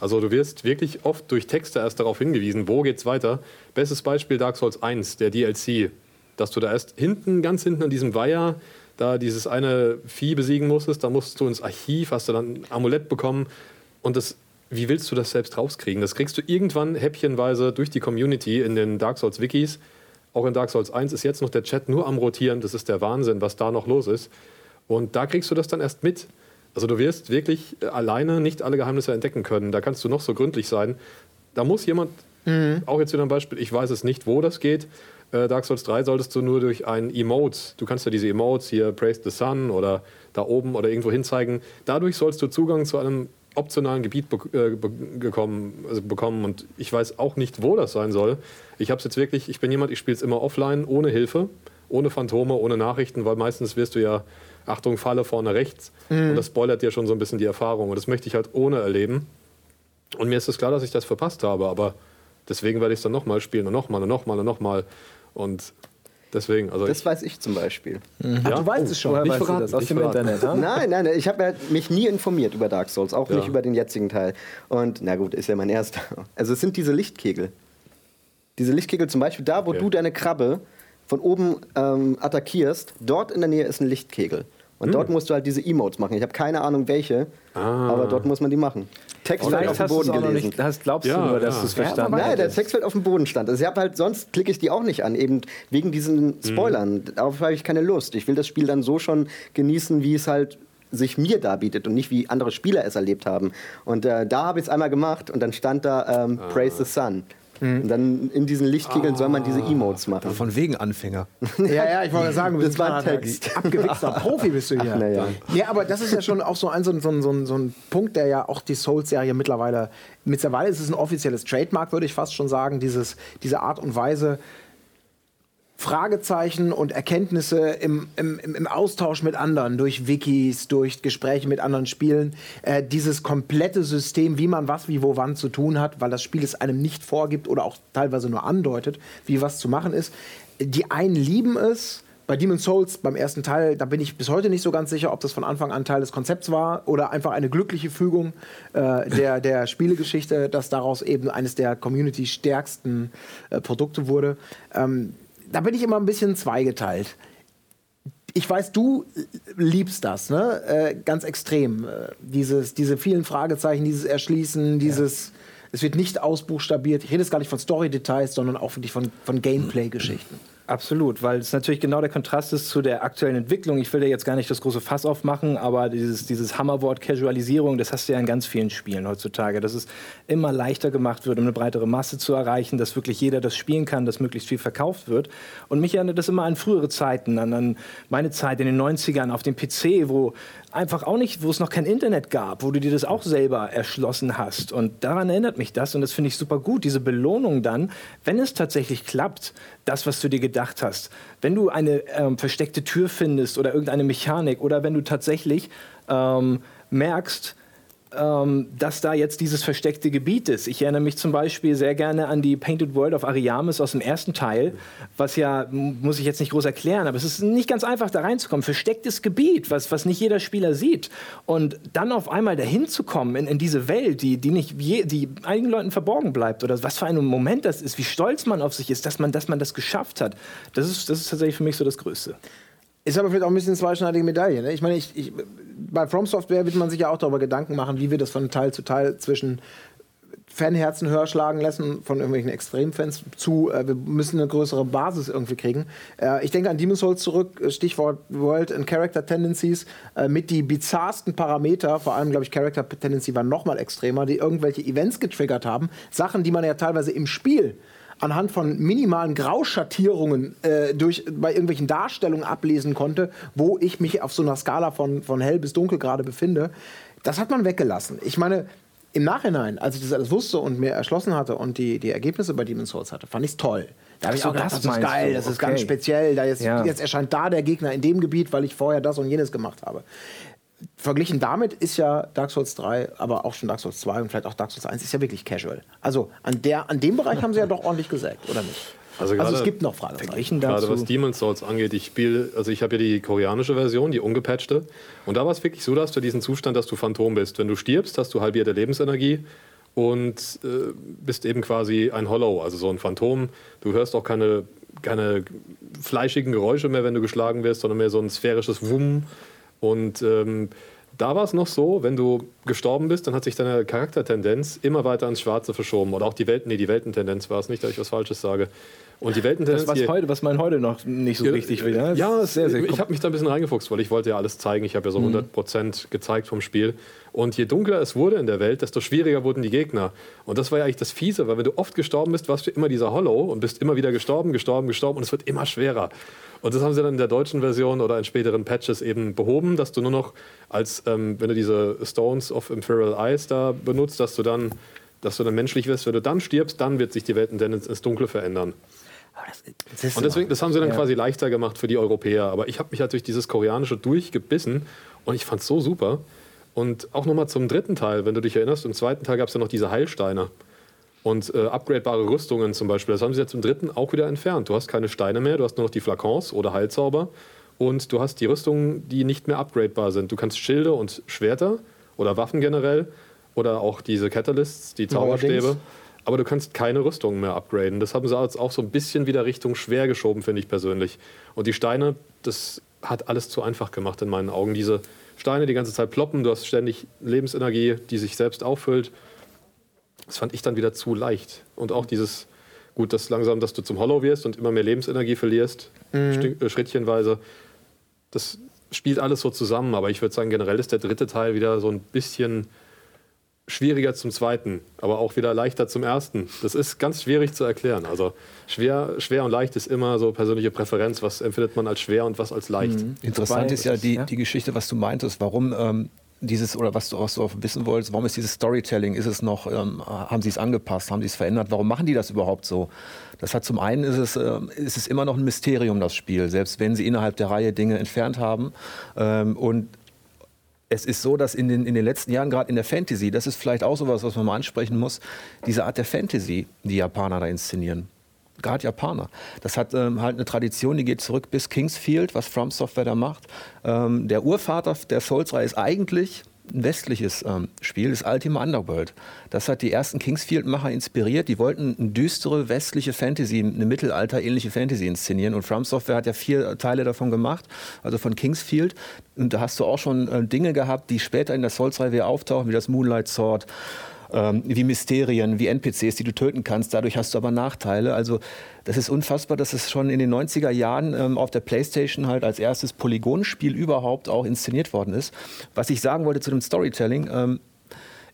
Also du wirst wirklich oft durch Texte erst darauf hingewiesen, wo geht's weiter. Bestes Beispiel Dark Souls 1, der DLC. Dass du da erst hinten, ganz hinten an diesem Weiher, da dieses eine Vieh besiegen musstest, da musst du ins Archiv, hast du dann ein Amulett bekommen. Und das, wie willst du das selbst rauskriegen? Das kriegst du irgendwann häppchenweise durch die Community in den Dark Souls Wikis. Auch in Dark Souls 1 ist jetzt noch der Chat nur am Rotieren. Das ist der Wahnsinn, was da noch los ist. Und da kriegst du das dann erst mit. Also du wirst wirklich äh, alleine nicht alle Geheimnisse entdecken können. Da kannst du noch so gründlich sein. Da muss jemand, auch jetzt wieder ein Beispiel, ich weiß es nicht, wo das geht. Äh, Dark Souls 3 solltest du nur durch ein Emote, du kannst ja diese Emotes hier, Praise the Sun oder da oben oder irgendwo hinzeigen. Dadurch sollst du Zugang zu einem optionalen Gebiet be äh, be gekommen, also bekommen. Und ich weiß auch nicht, wo das sein soll. Ich habe es jetzt wirklich, ich bin jemand, ich spiele es immer offline, ohne Hilfe, ohne Phantome, ohne Nachrichten, weil meistens wirst du ja, Achtung, Falle vorne rechts. Und das spoilert dir schon so ein bisschen die Erfahrung. Und das möchte ich halt ohne erleben. Und mir ist es klar, dass ich das verpasst habe, aber deswegen werde ich es dann nochmal spielen und nochmal und nochmal und nochmal. Und deswegen, also Das ich, weiß ich zum Beispiel. Ach, du weißt es schon. Woher weißt du verraten, das? Aus nicht dem verraten. Internet, ja? Nein, nein, nein, ich habe ja mich nie informiert über Dark Souls, auch Ja. nicht über den jetzigen Teil. Und na gut, ist ja mein erster. Also es sind diese Lichtkegel. Diese Lichtkegel zum Beispiel da, wo Okay. du deine Krabbe von oben ähm, attackierst, dort in der Nähe ist ein Lichtkegel. Und dort musst du halt diese Emotes machen. Ich habe keine Ahnung welche, aber dort muss man die machen. Text wird auf dem hast Boden gelesen. nicht, hast, glaubst Ja, du nur, dass ja. du es Ja, verstanden aber Nein, der hast. Text wird auf dem Boden stand. Also ich habe halt, sonst klicke ich die auch nicht an, eben wegen diesen Spoilern. Darauf habe ich keine Lust. Ich will das Spiel dann so schon genießen, wie es halt sich mir darbietet und nicht wie andere Spieler es erlebt haben. Und äh, da habe ich es einmal gemacht und dann stand da ähm, Praise the Sun. Und dann in diesen Lichtkegeln soll man diese Emotes machen. Von wegen Anfänger. Ja, ja, ich wollte sagen, du Das bist war ein Text. abgewichster Profi bist du hier. na ja. Ja, aber das ist ja schon auch so ein, so, ein, so, ein, so, ein, so ein Punkt, der ja auch die Souls-Serie mittlerweile, mittlerweile ist es ein offizielles Trademark, würde ich fast schon sagen, dieses, diese Art und Weise, Fragezeichen und Erkenntnisse im, im, im Austausch mit anderen, durch Wikis, durch Gespräche mit anderen Spielen, äh, dieses komplette System, wie man was, wie, wo, wann zu tun hat, weil das Spiel es einem nicht vorgibt oder auch teilweise nur andeutet, wie was zu machen ist. Die einen lieben es, bei Demon's Souls beim ersten Teil, da bin ich bis heute nicht so ganz sicher, ob das von Anfang an Teil des Konzepts war oder einfach eine glückliche Fügung äh, der, der Spielegeschichte, dass daraus eben eines der Community-stärksten äh, Produkte wurde. Ähm, da bin ich immer ein bisschen zweigeteilt. Ich weiß, du liebst das, ne? Äh, ganz extrem. Äh, dieses, diese vielen Fragezeichen, dieses Erschließen, dieses. Es wird nicht ausbuchstabiert. Ich rede jetzt gar nicht von Story-Details, sondern auch wirklich von, von Gameplay-Geschichten. Absolut, weil es natürlich genau der Kontrast ist zu der aktuellen Entwicklung. Ich will da jetzt gar nicht das große Fass aufmachen, aber dieses, dieses Hammerwort Casualisierung, das hast du ja in ganz vielen Spielen heutzutage, dass es immer leichter gemacht wird, um eine breitere Masse zu erreichen, dass wirklich jeder das spielen kann, dass möglichst viel verkauft wird. Und mich erinnert das immer an frühere Zeiten, an, an meine Zeit in den 90ern auf dem PC, wo einfach auch nicht, wo es noch kein Internet gab, wo du dir das auch selber erschlossen hast. Und daran erinnert mich das und das finde ich super gut, diese Belohnung dann, wenn es tatsächlich klappt, das, was du dir gedacht hast. Wenn du eine ähm, versteckte Tür findest oder irgendeine Mechanik oder wenn du tatsächlich ähm, merkst, ähm, dass da jetzt dieses versteckte Gebiet ist. Ich erinnere mich zum Beispiel sehr gerne an die Painted World of Ariamis aus dem ersten Teil, was ja, muss ich jetzt nicht groß erklären, aber es ist nicht ganz einfach da reinzukommen. Verstecktes Gebiet, was, was nicht jeder Spieler sieht. Und dann auf einmal dahin zu kommen in, in diese Welt, die, die, nicht je, die einigen Leuten verborgen bleibt oder was für ein Moment das ist, wie stolz man auf sich ist, dass man, dass man das geschafft hat. Das ist, das ist tatsächlich für mich so das Größte. Ist aber vielleicht auch ein bisschen zweischneidige Medaille. Ne? Ich meine, ich, ich, bei From Software wird man sich ja auch darüber Gedanken machen, wie wir das von Teil zu Teil zwischen Fanherzen höher schlagen lassen von irgendwelchen Extremfans zu, äh, wir müssen eine größere Basis irgendwie kriegen. Äh, ich denke an Demon's Souls zurück, äh, Stichwort World and Character Tendencies, äh, mit die bizarrsten Parameter, vor allem glaube ich Character Tendency war noch mal extremer, die irgendwelche Events getriggert haben, Sachen, die man ja teilweise im Spiel anhand von minimalen Grauschattierungen äh, durch, bei irgendwelchen Darstellungen ablesen konnte, wo ich mich auf so einer Skala von, von hell bis dunkel gerade befinde. Das hat man weggelassen. Ich meine, im Nachhinein, als ich das alles wusste und mir erschlossen hatte und die, die Ergebnisse bei Demon's Souls hatte, fand ich es toll. Da habe ich so, auch gedacht, das das ist geil, du. das ist Okay. ganz speziell. Da jetzt, Ja. jetzt erscheint da der Gegner in dem Gebiet, weil ich vorher das und jenes gemacht habe. Verglichen damit ist ja Dark Souls 3, aber auch schon Dark Souls 2 und vielleicht auch Dark Souls 1 ist ja wirklich casual. Also an, der, an dem Bereich haben sie ja doch ordentlich gesägt, oder nicht? Also Also, es gibt noch Fragezeichen. Verglichen Gerade dazu. was Demon's Souls angeht, ich spiele, also ich habe ja die koreanische Version, die ungepatchte. Und da war es wirklich so, dass du diesen Zustand, dass du Phantom bist. Wenn du stirbst, hast du halbierte Lebensenergie und äh, bist eben quasi ein Hollow, also so ein Phantom. Du hörst auch keine, keine fleischigen Geräusche mehr, wenn du geschlagen wirst, sondern mehr so ein sphärisches Wumm. Und ähm, da war es noch so, wenn du gestorben bist, dann hat sich deine Charaktertendenz immer weiter ins Schwarze verschoben. Oder auch die Welten, nee, die Weltentendenz war es nicht, dass ich was Falsches sage. Und die Weltentendenz. Das, was, die- heute, was man heute noch nicht so ja, richtig will. Ne? Ja, sehr, sehr ich habe mich da ein bisschen reingefuchst, weil ich wollte ja alles zeigen. Ich habe ja so Mhm. 100% gezeigt vom Spiel. Und je dunkler es wurde in der Welt, desto schwieriger wurden die Gegner. Und das war ja eigentlich das Fiese, weil wenn du oft gestorben bist, warst du immer dieser Hollow und bist immer wieder gestorben, gestorben, gestorben und es wird immer schwerer. Und das haben sie dann in der deutschen Version oder in späteren Patches eben behoben, dass du nur noch als, ähm, wenn du diese Stones of Imperial Eyes da benutzt, dass du dann dass du dann menschlich wirst, wenn du dann stirbst, dann wird sich die Weltentendenz ins Dunkle verändern. Und deswegen, das haben sie dann Ja. quasi leichter gemacht für die Europäer. Aber ich habe mich halt durch dieses Koreanische durchgebissen und ich fand es so super. Und auch nochmal zum dritten Teil, wenn du dich erinnerst, im zweiten Teil gab es ja noch diese Heilsteine und äh, upgradebare Rüstungen zum Beispiel. Das haben sie jetzt im dritten auch wieder entfernt. Du hast keine Steine mehr, du hast nur noch die Flakons oder Heilzauber und du hast die Rüstungen, die nicht mehr upgradebar sind. Du kannst Schilde und Schwerter oder Waffen generell oder auch diese Catalysts, die Zauberstäbe. Allerdings. Aber du kannst keine Rüstungen mehr upgraden. Das haben sie jetzt auch so ein bisschen wieder Richtung schwer geschoben, finde ich persönlich. Und die Steine, das hat alles zu einfach gemacht in meinen Augen. Diese Steine die ganze Zeit ploppen, du hast ständig Lebensenergie, die sich selbst auffüllt. Das fand ich dann wieder zu leicht. Und auch dieses, gut, dass langsam, dass du zum Hollow wirst und immer mehr Lebensenergie verlierst, mhm. äh, schrittchenweise. Das spielt alles so zusammen, aber ich würde sagen, generell ist der dritte Teil wieder so ein bisschen schwieriger zum zweiten, aber auch wieder leichter zum ersten. Das ist ganz schwierig zu erklären. Also schwer, schwer und leicht ist immer so persönliche Präferenz. Was empfindet man als schwer und was als leicht? Mhm. Interessant Wobei, ist ja die, ja die Geschichte, was du meintest. Warum ähm, dieses oder was du, was du wissen wolltest, warum ist dieses Storytelling? Ist es noch, ähm, haben sie es angepasst, haben sie es verändert? Warum machen die das überhaupt so? Das hat zum einen ist es, äh, ist es immer noch ein Mysterium, das Spiel, selbst wenn sie innerhalb der Reihe Dinge entfernt haben. Ähm, und es ist so, dass in den, in den letzten Jahren, gerade in der Fantasy, das ist vielleicht auch sowas, was man mal ansprechen muss, diese Art der Fantasy, die Japaner da inszenieren. Gerade Japaner. Das hat ähm, halt eine Tradition, die geht zurück bis Kingsfield, was From Software da macht. Ähm, der Urvater der Souls-Reihe ist eigentlich ein westliches ähm, Spiel, das Ultima Underworld. Das hat die ersten Kingsfield-Macher inspiriert. Die wollten eine düstere westliche Fantasy, eine mittelalterähnliche Fantasy inszenieren. Und From Software hat ja vier Teile davon gemacht, also von Kingsfield. Und da hast du auch schon äh, Dinge gehabt, die später in der Souls-Reihe auftauchen, wie das Moonlight Sword ähm, wie Mysterien, wie NPCs, die du töten kannst. Dadurch hast du aber Nachteile. Also das ist unfassbar, dass es schon in den 90er Jahren ähm, auf der Playstation halt als erstes Polygonspiel überhaupt auch inszeniert worden ist. Was ich sagen wollte zu dem Storytelling, ähm,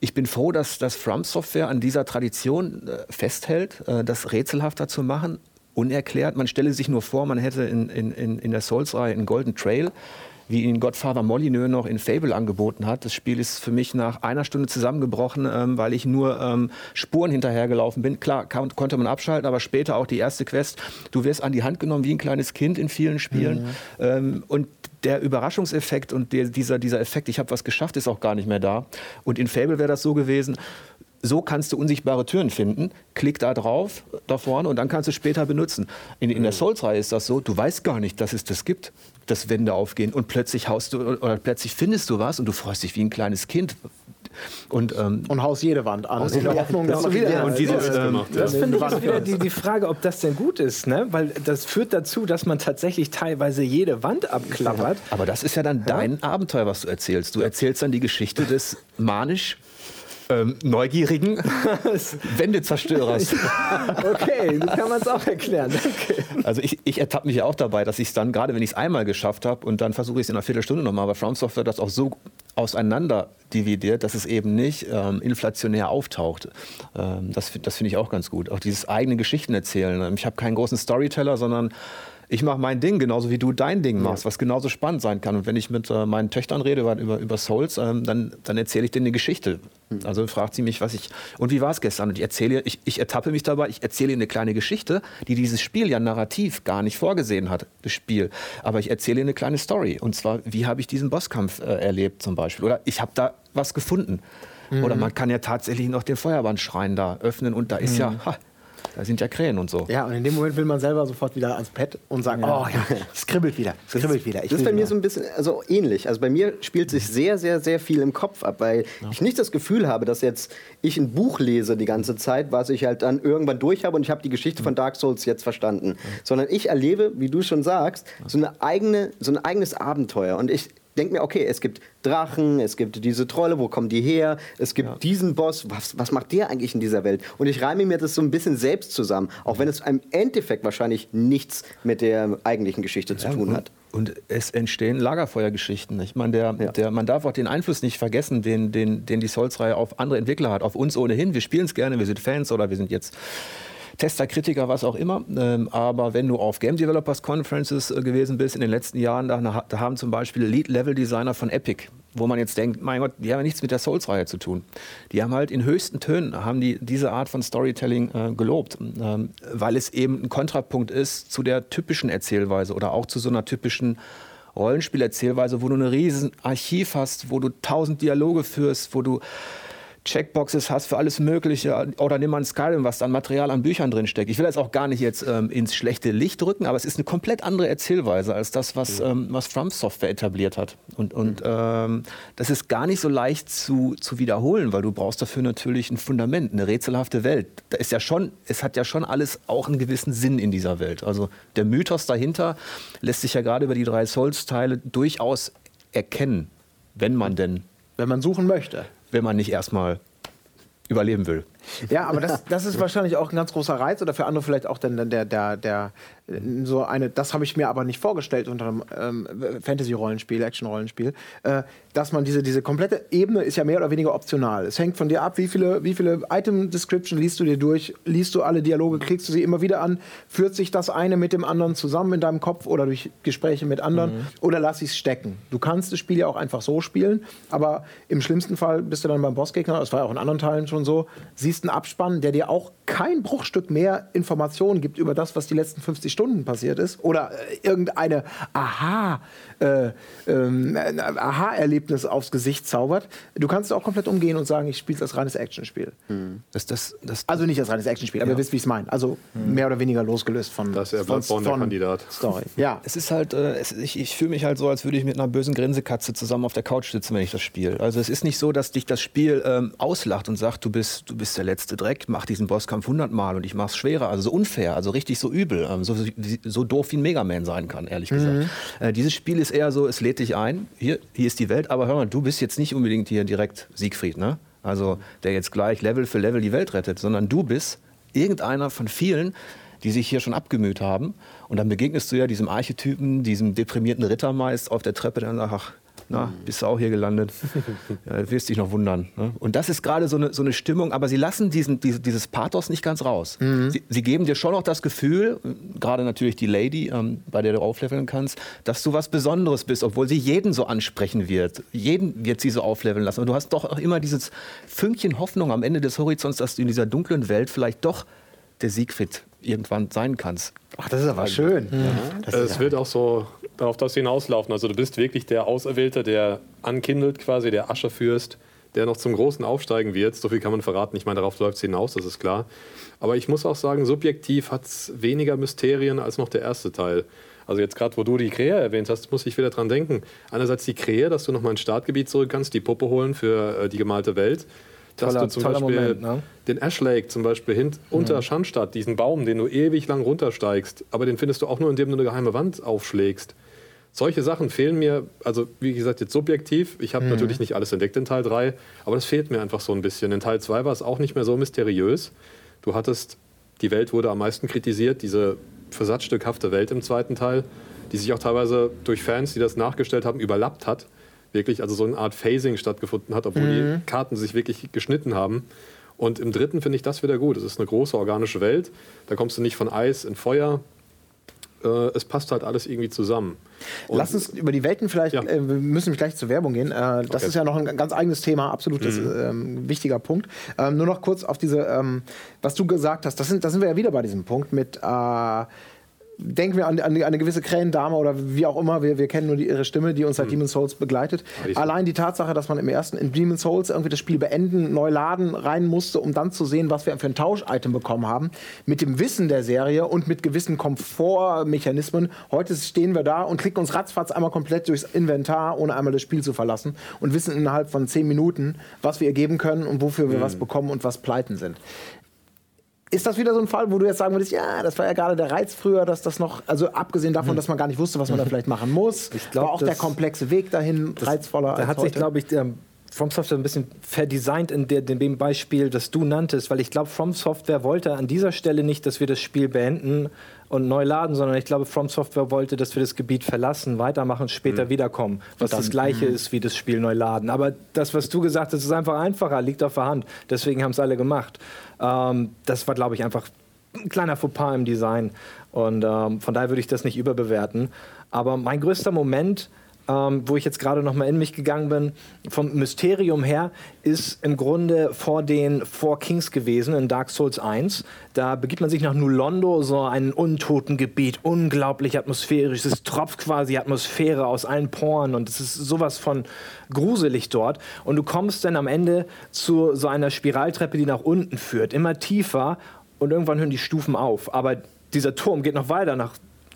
ich bin froh, dass das From Software an dieser Tradition äh, festhält, äh, das rätselhafter zu machen, unerklärt. Man stelle sich nur vor, man hätte in, in, in der Souls-Reihe einen Golden Trail wie ihn Godfather Molyneux noch in Fable angeboten hat. Das Spiel ist für mich nach einer Stunde zusammengebrochen, ähm, weil ich nur ähm, Spuren hinterhergelaufen bin. Klar, kann, konnte man abschalten, aber später auch die erste Quest. Du wirst an die Hand genommen wie ein kleines Kind in vielen Spielen. Mhm. Ähm, und der Überraschungseffekt und der, dieser, dieser Effekt, ich habe was geschafft, ist auch gar nicht mehr da. Und in Fable wäre das so gewesen, so kannst du unsichtbare Türen finden. Klick da drauf, da vorne, und dann kannst du es später benutzen. In, in der mhm. Souls-Reihe ist das so, du weißt gar nicht, dass es das gibt, dass Wände aufgehen. Und plötzlich haust du, oder plötzlich findest du was und du freust dich wie ein kleines Kind. Und, ähm, und haust jede Wand an. In der Hoffnung, dass wieder, ja, und dieses, ähm, das finde ich wieder die, die Frage, ob das denn gut ist. Ne? Weil das führt dazu, dass man tatsächlich teilweise jede Wand abklappert. Aber das ist ja dann dein Abenteuer, was du erzählst. Du erzählst dann die Geschichte des manisch ähm, neugierigen Wendezerstörers. okay, so kann man es auch erklären. Okay. Also ich, ich ertappe mich ja auch dabei, dass ich es dann, gerade wenn ich es einmal geschafft habe und dann versuche ich es in einer Viertelstunde nochmal, aber From Software das auch so auseinander dividiert, dass es eben nicht ähm, inflationär auftaucht. Ähm, das das finde ich auch ganz gut. Auch dieses eigene Geschichten erzählen. Ich habe keinen großen Storyteller, sondern ich mache mein Ding, genauso wie du dein Ding machst, ja. was genauso spannend sein kann. Und wenn ich mit äh, meinen Töchtern rede über, über, Souls, ähm, dann, dann erzähle ich denen eine Geschichte. Mhm. Also fragt sie mich, was ich. Und wie war es gestern? Und ich erzähle, ich, ich ertappe mich dabei, ich erzähle ihnen eine kleine Geschichte, die dieses Spiel ja narrativ gar nicht vorgesehen hat, das Spiel. Aber ich erzähle ihnen eine kleine Story. Und zwar, wie habe ich diesen Bosskampf äh, erlebt zum Beispiel? Oder ich habe da was gefunden. Mhm. Oder man kann ja tatsächlich noch den Feuerwandschrein da öffnen und da ist mhm. ja, ha, da sind ja Krähen und so. Ja, und in dem Moment will man selber sofort wieder ans Pad und sagen, ja. oh ja, es kribbelt wieder, es kribbelt wieder. Ich das ist bei mir so ein bisschen also ähnlich. Also bei mir spielt sich sehr, sehr, sehr viel im Kopf ab, weil ja. ich nicht das Gefühl habe, dass jetzt ich ein Buch lese die ganze Zeit, was ich halt dann irgendwann durch habe und ich habe die Geschichte von Dark Souls jetzt verstanden. Sondern ich erlebe, wie du schon sagst, so, eine eigene, so ein eigenes Abenteuer. Und ich denke mir, okay, es gibt Drachen, es gibt diese Trolle, wo kommen die her? Es gibt ja. diesen Boss, was, was macht der eigentlich in dieser Welt? Und ich reime mir das so ein bisschen selbst zusammen, auch wenn es im Endeffekt wahrscheinlich nichts mit der eigentlichen Geschichte zu tun hat. Und es entstehen Lagerfeuergeschichten. Ich meine, der, ja. der, man darf auch den Einfluss nicht vergessen, den, den, den die Souls-Reihe auf andere Entwickler hat. Auf uns ohnehin. Wir spielen es gerne, wir sind Fans oder wir sind jetzt Tester, Kritiker, was auch immer. Ähm, aber wenn du auf Game Developers Conferences äh, gewesen bist in den letzten Jahren, da, haben zum Beispiel Lead-Level-Designer von Epic, wo man jetzt denkt, mein Gott, die haben ja nichts mit der Souls-Reihe zu tun. Die haben halt in höchsten Tönen haben die diese Art von Storytelling äh, gelobt, ähm, weil es eben ein Kontrapunkt ist zu der typischen Erzählweise oder auch zu so einer typischen Rollenspielerzählweise, wo du ein riesen Archiv hast, wo du tausend Dialoge führst, wo du Checkboxes hast für alles Mögliche. Oder nimm mal ein Skyrim, was dann Material an Büchern drin steckt. Ich will jetzt auch gar nicht jetzt ähm, ins schlechte Licht rücken, aber es ist eine komplett andere Erzählweise als das, was, ähm, was From Software etabliert hat. Und, und ähm, das ist gar nicht so leicht zu, zu wiederholen, weil du brauchst dafür natürlich ein Fundament, eine rätselhafte Welt. Da ist ja schon, es hat ja schon alles auch einen gewissen Sinn in dieser Welt. Also der Mythos dahinter lässt sich ja gerade über die drei Souls-Teile durchaus erkennen, wenn man denn, Wenn man suchen möchte. Wenn man nicht erstmal überleben will. Ja, aber das, das ist wahrscheinlich auch ein ganz großer Reiz oder für andere vielleicht auch dann der, der, der, so eine, das habe ich mir aber nicht vorgestellt unter einem ähm, Fantasy-Rollenspiel, Action-Rollenspiel, äh, dass man diese, diese komplette Ebene ist ja mehr oder weniger optional. Es hängt von dir ab, wie viele, wie viele Item-Description liest du dir durch, liest du alle Dialoge, kriegst du sie immer wieder an, führt sich das eine mit dem anderen zusammen in deinem Kopf oder durch Gespräche mit anderen oder lass ich es stecken. Du kannst das Spiel ja auch einfach so spielen, aber im schlimmsten Fall bist du dann beim Bossgegner, das war ja auch in anderen Teilen schon so, siehst einen Abspann, der dir auch kein Bruchstück mehr Informationen gibt über das, was die letzten 50 Stunden passiert ist oder äh, irgendeine Aha, äh, ähm, ein Aha-Erlebnis aufs Gesicht zaubert. Du kannst auch komplett umgehen und sagen, ich spiele es als reines Actionspiel. Das, das, das, Also nicht als reines Actionspiel, aber ihr wisst, wie ich es meine. Also mehr oder weniger losgelöst von, Das ist ja von, Bloodborne der Kandidat. Story. Ja, Es ist halt, äh, es, ich, ich fühle mich halt so, als würde ich mit einer bösen Grinsekatze zusammen auf der Couch sitzen, wenn ich das spiele. Also es ist nicht so, dass dich das Spiel ähm, auslacht und sagt, du bist, du bist der letzte Dreck, mach diesen Bosskampf hundertmal und ich mach's schwerer. Also so unfair, also richtig so übel, ähm, so, so doof wie ein Mega Man sein kann, ehrlich gesagt. Äh, dieses Spiel ist eher so, es lädt dich ein, hier, hier ist die Welt, aber hör mal, du bist jetzt nicht unbedingt hier direkt Siegfried, ne? Also der jetzt gleich Level für Level die Welt rettet, sondern du bist irgendeiner von vielen, die sich hier schon abgemüht haben. Und dann begegnest du ja diesem Archetypen, diesem deprimierten Rittermeister auf der Treppe, der sagt, ach, na, bist du auch hier gelandet? Ja, wirst dich noch wundern. Ne? Und das ist gerade so eine, so eine Stimmung, aber sie lassen diesen, diese, dieses Pathos nicht ganz raus. Sie, sie geben dir schon noch das Gefühl, gerade natürlich die Lady, ähm, bei der du aufleveln kannst, dass du was Besonderes bist, obwohl sie jeden so ansprechen wird. Jeden wird sie so aufleveln lassen. Und du hast doch auch immer dieses Fünkchen Hoffnung am Ende des Horizonts, dass du in dieser dunklen Welt vielleicht doch der Siegfried irgendwann sein kannst. Ach, das ist aber schön. Das Äh, ist Es ja- wird auch so darauf das hinauslaufen. Also du bist wirklich der Auserwählte, der ankindelt quasi, der Ascherfürst, der noch zum Großen aufsteigen wird. So viel kann man verraten. Ich meine, darauf läuft es hinaus, das ist klar. Aber ich muss auch sagen, subjektiv hat es weniger Mysterien als noch der erste Teil. Also jetzt gerade, wo du die Krähe erwähnt hast, muss ich wieder dran denken. Einerseits die Krähe, dass du nochmal ins Startgebiet zurück kannst, die Puppe holen für äh, die gemalte Welt. Dass Toller- du zum Beispiel Moment, ne? den Ash Lake zum Beispiel hin, unter Schandstadt, diesen Baum, den du ewig lang runtersteigst, aber den findest du auch nur, indem du eine geheime Wand aufschlägst. Solche Sachen fehlen mir, also wie gesagt, jetzt subjektiv. Ich habe natürlich nicht alles entdeckt in Teil 3, aber das fehlt mir einfach so ein bisschen. In Teil 2 war es auch nicht mehr so mysteriös. Du hattest, die Welt wurde am meisten kritisiert, diese versatzstückhafte Welt im zweiten Teil, die sich auch teilweise durch Fans, die das nachgestellt haben, überlappt hat. Wirklich, also so eine Art Phasing stattgefunden hat, obwohl die Karten sich wirklich geschnitten haben. Und im dritten finde ich das wieder gut. Es ist eine große organische Welt. Da kommst du nicht von Eis in Feuer. Äh, es passt halt alles irgendwie zusammen. Und Lass uns über die Welten vielleicht, Ja. äh, wir müssen gleich zur Werbung gehen. Äh, das Okay. ist ja noch ein ganz eigenes Thema, absolut das, ähm, wichtiger Punkt. Ähm, nur noch kurz auf diese, ähm, was du gesagt hast, das sind, da sind wir ja wieder bei diesem Punkt mit, äh, denken wir an, an eine gewisse Krähendame oder wie auch immer, wir, wir kennen nur die, ihre Stimme, die uns seit Demon's Souls begleitet. die Allein die Tatsache, dass man im ersten, in Demon's Souls irgendwie das Spiel beenden, neu laden, rein musste, um dann zu sehen, was wir für ein Tausch-Item bekommen haben, mit dem Wissen der Serie und mit gewissen Komfortmechanismen. Heute stehen wir da und klicken uns ratzfatz einmal komplett durchs Inventar, ohne einmal das Spiel zu verlassen und wissen innerhalb von zehn Minuten, was wir ihr geben können und wofür wir was bekommen und was Pleiten sind. Ist das wieder so ein Fall, wo du jetzt sagen würdest, ja, das war ja gerade der Reiz früher, dass das noch, also abgesehen davon, dass man gar nicht wusste, was man da vielleicht machen muss, Ich glaub, war auch der komplexe Weg dahin reizvoller Da hat sich, heute? glaube ich, der From Software ein bisschen verdesignt in, der, in dem Beispiel, das du nanntest, weil ich glaube, From Software wollte an dieser Stelle nicht, dass wir das Spiel beenden und neu laden, sondern ich glaube, From Software wollte, dass wir das Gebiet verlassen, weitermachen, später wiederkommen, was das gleiche ist wie das Spiel neu laden. Aber das, was du gesagt hast, ist einfach einfacher, liegt auf der Hand. Deswegen haben es alle gemacht. Ähm, das war, glaube ich, einfach ein kleiner Fauxpas im Design. Und ähm, von daher würde ich das nicht überbewerten. Aber mein größter Moment ähm, wo ich jetzt gerade noch mal in mich gegangen bin, vom Mysterium her, ist im Grunde vor den Four Kings gewesen in Dark Souls 1. Da begibt man sich nach Nulondo, so ein Untotengebiet, unglaublich atmosphärisch. Es tropft quasi Atmosphäre aus allen Poren und es ist sowas von gruselig dort. Und du kommst dann am Ende zu so einer Spiraltreppe, die nach unten führt, immer tiefer und irgendwann hören die Stufen auf. Aber dieser Turm geht noch weiter nach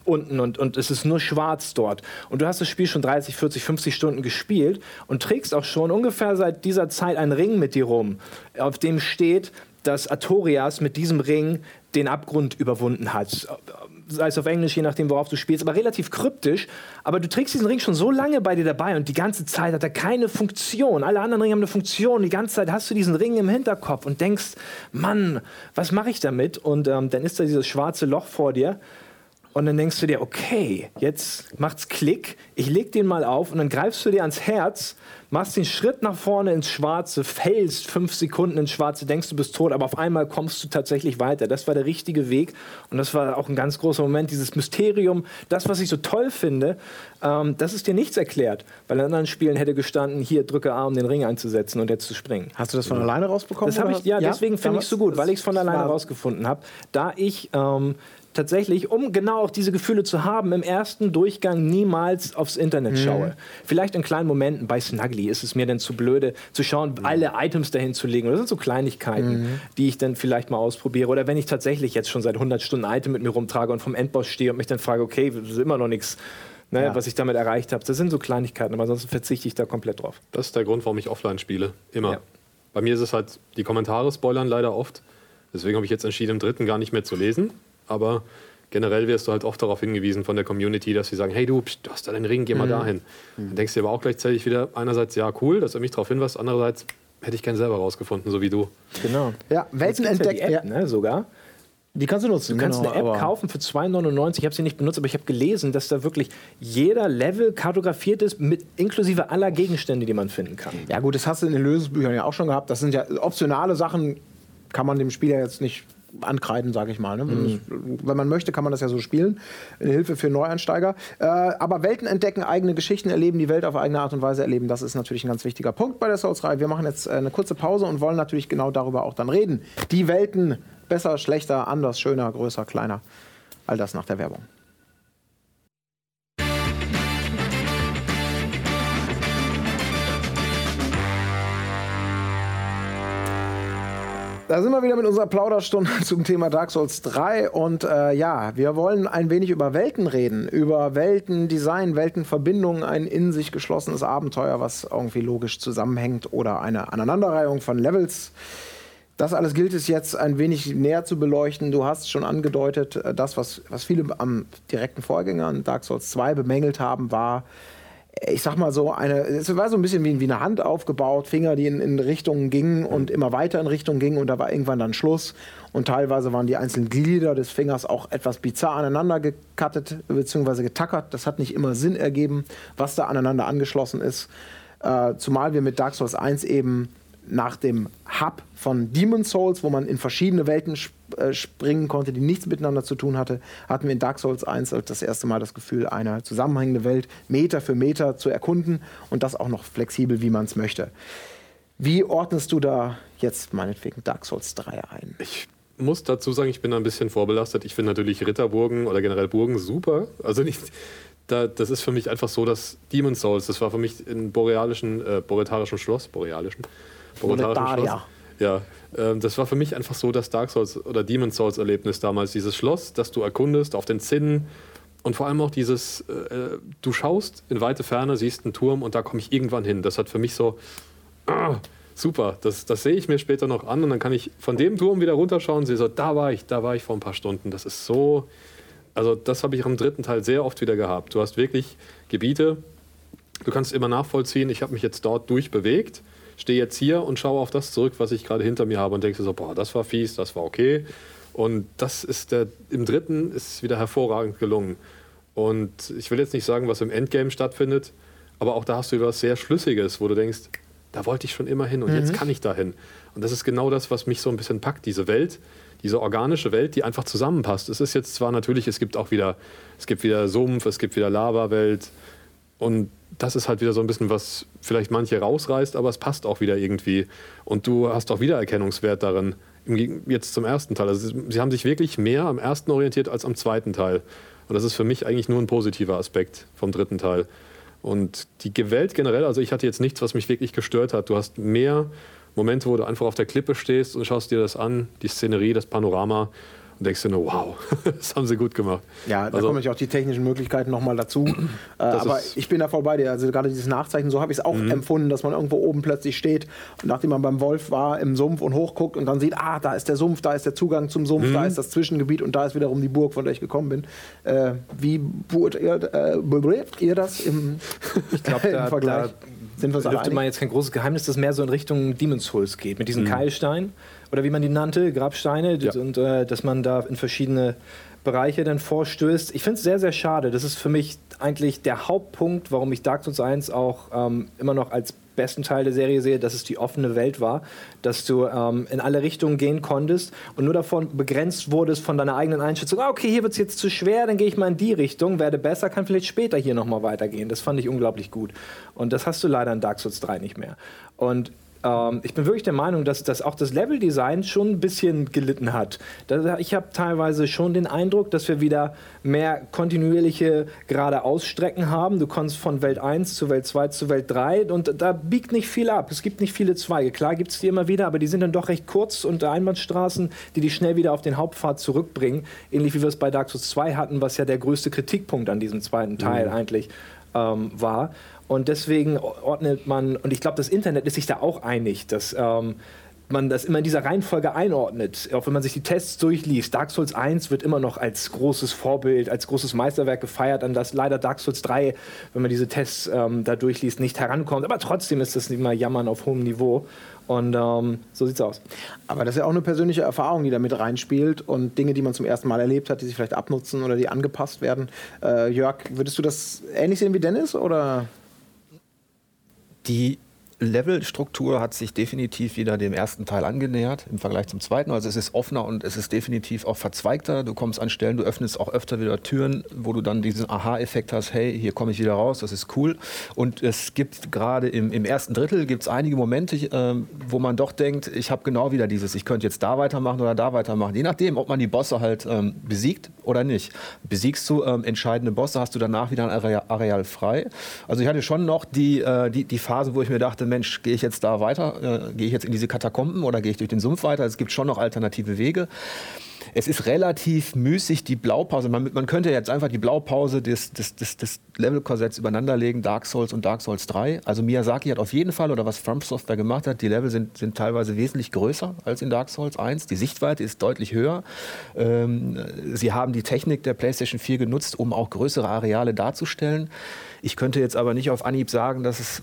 unten und, und es ist nur schwarz dort. Und du hast das Spiel schon 30, 40, 50 Stunden gespielt und trägst auch schon ungefähr seit dieser Zeit einen Ring mit dir rum, auf dem steht, dass Artorias mit diesem Ring den Abgrund überwunden hat. Sei es auf Englisch, je nachdem, worauf du spielst, aber relativ kryptisch. Aber du trägst diesen Ring schon so lange bei dir dabei und die ganze Zeit hat er keine Funktion. Alle anderen Ringe haben eine Funktion. Die ganze Zeit hast du diesen Ring im Hinterkopf und denkst, Mann, was mache ich damit? Und ähm, dann ist da dieses schwarze Loch vor dir und dann denkst du dir, okay, jetzt macht's Klick, ich leg den mal auf und dann greifst du dir ans Herz, machst den Schritt nach vorne ins Schwarze, fällst fünf Sekunden ins Schwarze, denkst du bist tot, aber auf einmal kommst du tatsächlich weiter. Das war der richtige Weg und das war auch ein ganz großer Moment, dieses Mysterium, das, was ich so toll finde, ähm, das ist dir nichts erklärt, weil in anderen Spielen hätte gestanden, hier drücke A, um den Ring einzusetzen und jetzt zu springen. Hast du das von alleine rausbekommen? Das habe ich, ja, oder? deswegen finde ich es so gut, weil ich es von alleine rausgefunden habe, da ich ähm, tatsächlich, um genau auch diese Gefühle zu haben, im ersten Durchgang niemals aufs Internet schaue. Vielleicht in kleinen Momenten, bei Snuggly ist es mir dann zu blöde, zu schauen, alle Items dahin zu legen. Oder das sind so Kleinigkeiten, die ich dann vielleicht mal ausprobiere. Oder wenn ich tatsächlich jetzt schon seit 100 Stunden Item mit mir rumtrage und vom Endboss stehe und mich dann frage, okay, das ist immer noch nichts, ne, Ja. was ich damit erreicht habe. Das sind so Kleinigkeiten, aber ansonsten verzichte ich da komplett drauf. Das ist der Grund, warum ich offline spiele. Immer. Ja. Bei mir ist es halt, die Kommentare spoilern leider oft. Deswegen habe ich jetzt entschieden, im dritten gar nicht mehr zu lesen. Aber generell wirst du halt oft darauf hingewiesen von der Community, dass sie sagen, hey du, pst, du hast da den Ring, geh mal dahin. Dann denkst du dir aber auch gleichzeitig wieder, einerseits, ja cool, dass er mich darauf hinweist, andererseits hätte ich gern selber rausgefunden, so wie du. Genau. Ja, Welten ja entdeckt. die App, Ja, ne, sogar. die kannst du nutzen. Du kannst genau, eine App kaufen für 2,99. Ich habe sie nicht benutzt, aber ich habe gelesen, dass da wirklich jeder Level kartografiert ist, mit inklusive aller Gegenstände, die man finden kann. Ja gut, das hast du in den Lösungsbüchern ja auch schon gehabt. Das sind ja optionale Sachen, kann man dem Spieler jetzt nicht ankreiden, sage ich mal. Ne? Wenn, es- wenn man möchte, kann man das ja so spielen. Eine Hilfe für Neueinsteiger. Äh, aber Welten entdecken, eigene Geschichten erleben, die Welt auf eigene Art und Weise erleben, das ist natürlich ein ganz wichtiger Punkt bei der Souls-Reihe. Wir machen jetzt äh, eine kurze Pause und wollen natürlich genau darüber auch dann reden. Die Welten, besser, schlechter, anders, schöner, größer, kleiner. All das nach der Werbung. Da sind wir wieder mit unserer Plauderstunde zum Thema Dark Souls 3 und äh, ja, wir wollen ein wenig über Welten reden, über Weltendesign, Weltenverbindungen, ein in sich geschlossenes Abenteuer, was irgendwie logisch zusammenhängt oder eine Aneinanderreihung von Levels. Das alles gilt es jetzt ein wenig näher zu beleuchten. Du hast schon angedeutet, äh, das, was, was viele am direkten Vorgänger an Dark Souls 2 bemängelt haben, war, ich sag mal so, eine, es war so ein bisschen wie, wie eine Hand aufgebaut, Finger, die in, in Richtungen gingen und immer weiter in Richtungen gingen und da war irgendwann dann Schluss. Und teilweise waren die einzelnen Glieder des Fingers auch etwas bizarr aneinander gekattet bzw. getackert. Das hat nicht immer Sinn ergeben, was da aneinander angeschlossen ist. Äh, zumal wir mit Dark Souls 1 eben nach dem Hub von Demon Souls, wo man in verschiedene Welten sp äh, springen konnte, die nichts miteinander zu tun hatte, hatten wir in Dark Souls 1 das erste Mal das Gefühl, eine zusammenhängende Welt Meter für Meter zu erkunden und das auch noch flexibel, wie man es möchte. Wie ordnest du da jetzt meinetwegen Dark Souls 3 ein? Ich muss dazu sagen, ich bin da ein bisschen vorbelastet. Ich finde natürlich Ritterburgen oder generell Burgen super. Also nicht, da, das ist für mich einfach so, dass Demon Souls, das war für mich in borealischen, äh, boretarischen Schloss, borealischen, Boretaria. Ja, ähm, das war für mich einfach so das Dark Souls oder Demon Souls Erlebnis damals. Dieses Schloss, das du erkundest auf den Zinnen und vor allem auch dieses, äh, äh, du schaust in weite Ferne, siehst einen Turm und da komme ich irgendwann hin. Das hat für mich so, ah, super, das, das sehe ich mir später noch an und dann kann ich von dem Turm wieder runterschauen und sehe so, da war ich, da war ich vor ein paar Stunden. Das ist so, also das habe ich auch im dritten Teil sehr oft wieder gehabt. Du hast wirklich Gebiete, du kannst immer nachvollziehen, ich habe mich jetzt dort durchbewegt, stehe jetzt hier und schaue auf das zurück, was ich gerade hinter mir habe und denke so, boah, das war fies, das war okay. Und das ist der, im dritten ist es wieder hervorragend gelungen. Und ich will jetzt nicht sagen, was im Endgame stattfindet, aber auch da hast du etwas sehr Schlüssiges, wo du denkst, da wollte ich schon immer hin und jetzt kann ich da hin. Und das ist genau das, was mich so ein bisschen packt, diese Welt, diese organische Welt, die einfach zusammenpasst. Es ist jetzt zwar natürlich, es gibt auch wieder, es gibt wieder Sumpf, es gibt wieder Lava-Welt, Und das ist halt wieder so ein bisschen, was vielleicht manche rausreißt, aber es passt auch wieder irgendwie. Und du hast auch Wiedererkennungswert darin, jetzt zum ersten Teil. Also sie haben sich wirklich mehr am ersten orientiert als am zweiten Teil. Und das ist für mich eigentlich nur ein positiver Aspekt vom dritten Teil. Und die Welt generell, also ich hatte jetzt nichts, was mich wirklich gestört hat. Du hast mehr Momente, wo du einfach auf der Klippe stehst und schaust dir das an, die Szenerie, das Panorama und denkst dir nur, wow, das haben sie gut gemacht. Ja, da also, kommen auch die technischen Möglichkeiten nochmal dazu. äh, aber ich bin da voll bei dir. Also gerade dieses Nachzeichnen, so habe ich es auch mhm. empfunden, dass man irgendwo oben plötzlich steht und nachdem man beim Wolf war im Sumpf und hochguckt und dann sieht, ah, da ist der Sumpf, da ist der Zugang zum Sumpf, mhm. da ist das Zwischengebiet und da ist wiederum die Burg, von der ich gekommen bin. Äh, wie beurteilt ihr, äh, ihr das im, ich glaub, da, im Vergleich? Da sind wir dürfte man jetzt kein großes Geheimnis, dass mehr so in Richtung Demon's Souls geht, mit diesen mhm. Keilsteinen oder wie man die nannte, Grabsteine, ja. und äh, dass man da in verschiedene Bereiche dann vorstößt. Ich finde es sehr, sehr schade. Das ist für mich eigentlich der Hauptpunkt, warum ich Dark Souls 1 auch ähm, immer noch als besten Teil der Serie sehe, dass es die offene Welt war, dass du ähm, in alle Richtungen gehen konntest und nur davon begrenzt wurdest von deiner eigenen Einschätzung, ah, okay, hier wird es jetzt zu schwer, dann gehe ich mal in die Richtung, werde besser, kann vielleicht später hier nochmal weitergehen. Das fand ich unglaublich gut. Und das hast du leider in Dark Souls 3 nicht mehr. Und ähm, ich bin wirklich der Meinung, dass, dass auch das Leveldesign schon ein bisschen gelitten hat. ich habe teilweise schon den Eindruck, dass wir wieder mehr kontinuierliche gerade Ausstrecken haben. Du kommst von Welt 1 zu Welt 2 zu Welt 3 und da biegt nicht viel ab. Es gibt nicht viele Zweige. Klar gibt es die immer wieder, aber die sind dann doch recht kurz und Einbahnstraßen, die dich schnell wieder auf den Hauptpfad zurückbringen. Ähnlich wie wir es bei Dark Souls 2 hatten, was ja der größte Kritikpunkt an diesem zweiten Teil mhm. eigentlich ähm, war. Und deswegen ordnet man, und ich glaube, das Internet ist sich da auch einig, dass ähm, man das immer in dieser Reihenfolge einordnet. Auch wenn man sich die Tests durchliest. Dark Souls 1 wird immer noch als großes Vorbild, als großes Meisterwerk gefeiert, an das leider Dark Souls 3, wenn man diese Tests ähm, da durchliest, nicht herankommt. Aber trotzdem ist das immer Jammern auf hohem Niveau. Und ähm, so sieht's aus. Aber das ist ja auch eine persönliche Erfahrung, die da mit reinspielt und Dinge, die man zum ersten Mal erlebt hat, die sich vielleicht abnutzen oder die angepasst werden. Äh, Jörg, würdest du das ähnlich sehen wie Dennis oder? Die Levelstruktur hat sich definitiv wieder dem ersten Teil angenähert im Vergleich zum zweiten. Also es ist offener und es ist definitiv auch verzweigter. Du kommst an Stellen, du öffnest auch öfter wieder Türen, wo du dann diesen Aha-Effekt hast, hey, hier komme ich wieder raus, das ist cool. Und es gibt gerade im, im ersten Drittel gibt es einige Momente, äh, wo man doch denkt, ich habe genau wieder dieses, ich könnte jetzt da weitermachen oder da weitermachen. Je nachdem, ob man die Bosse halt ähm, besiegt oder nicht. Besiegst du ähm, entscheidende Bosse, hast du danach wieder ein Areal, frei. Also ich hatte schon noch die, äh, die, die Phasen, wo ich mir dachte, Mensch, gehe ich jetzt da weiter? Äh, gehe ich jetzt in diese Katakomben oder gehe ich durch den Sumpf weiter? Es gibt schon noch alternative Wege. Es ist relativ müßig, die Blaupause. Man, man könnte jetzt einfach die Blaupause des, des, des, des Levelkorsetts übereinanderlegen, Dark Souls und Dark Souls 3. Also Miyazaki hat auf jeden Fall, oder was From Software gemacht hat, die Level sind, sind teilweise wesentlich größer als in Dark Souls 1. Die Sichtweite ist deutlich höher. Ähm, sie haben die Technik der PlayStation 4 genutzt, um auch größere Areale darzustellen. Ich könnte jetzt aber nicht auf Anhieb sagen, dass es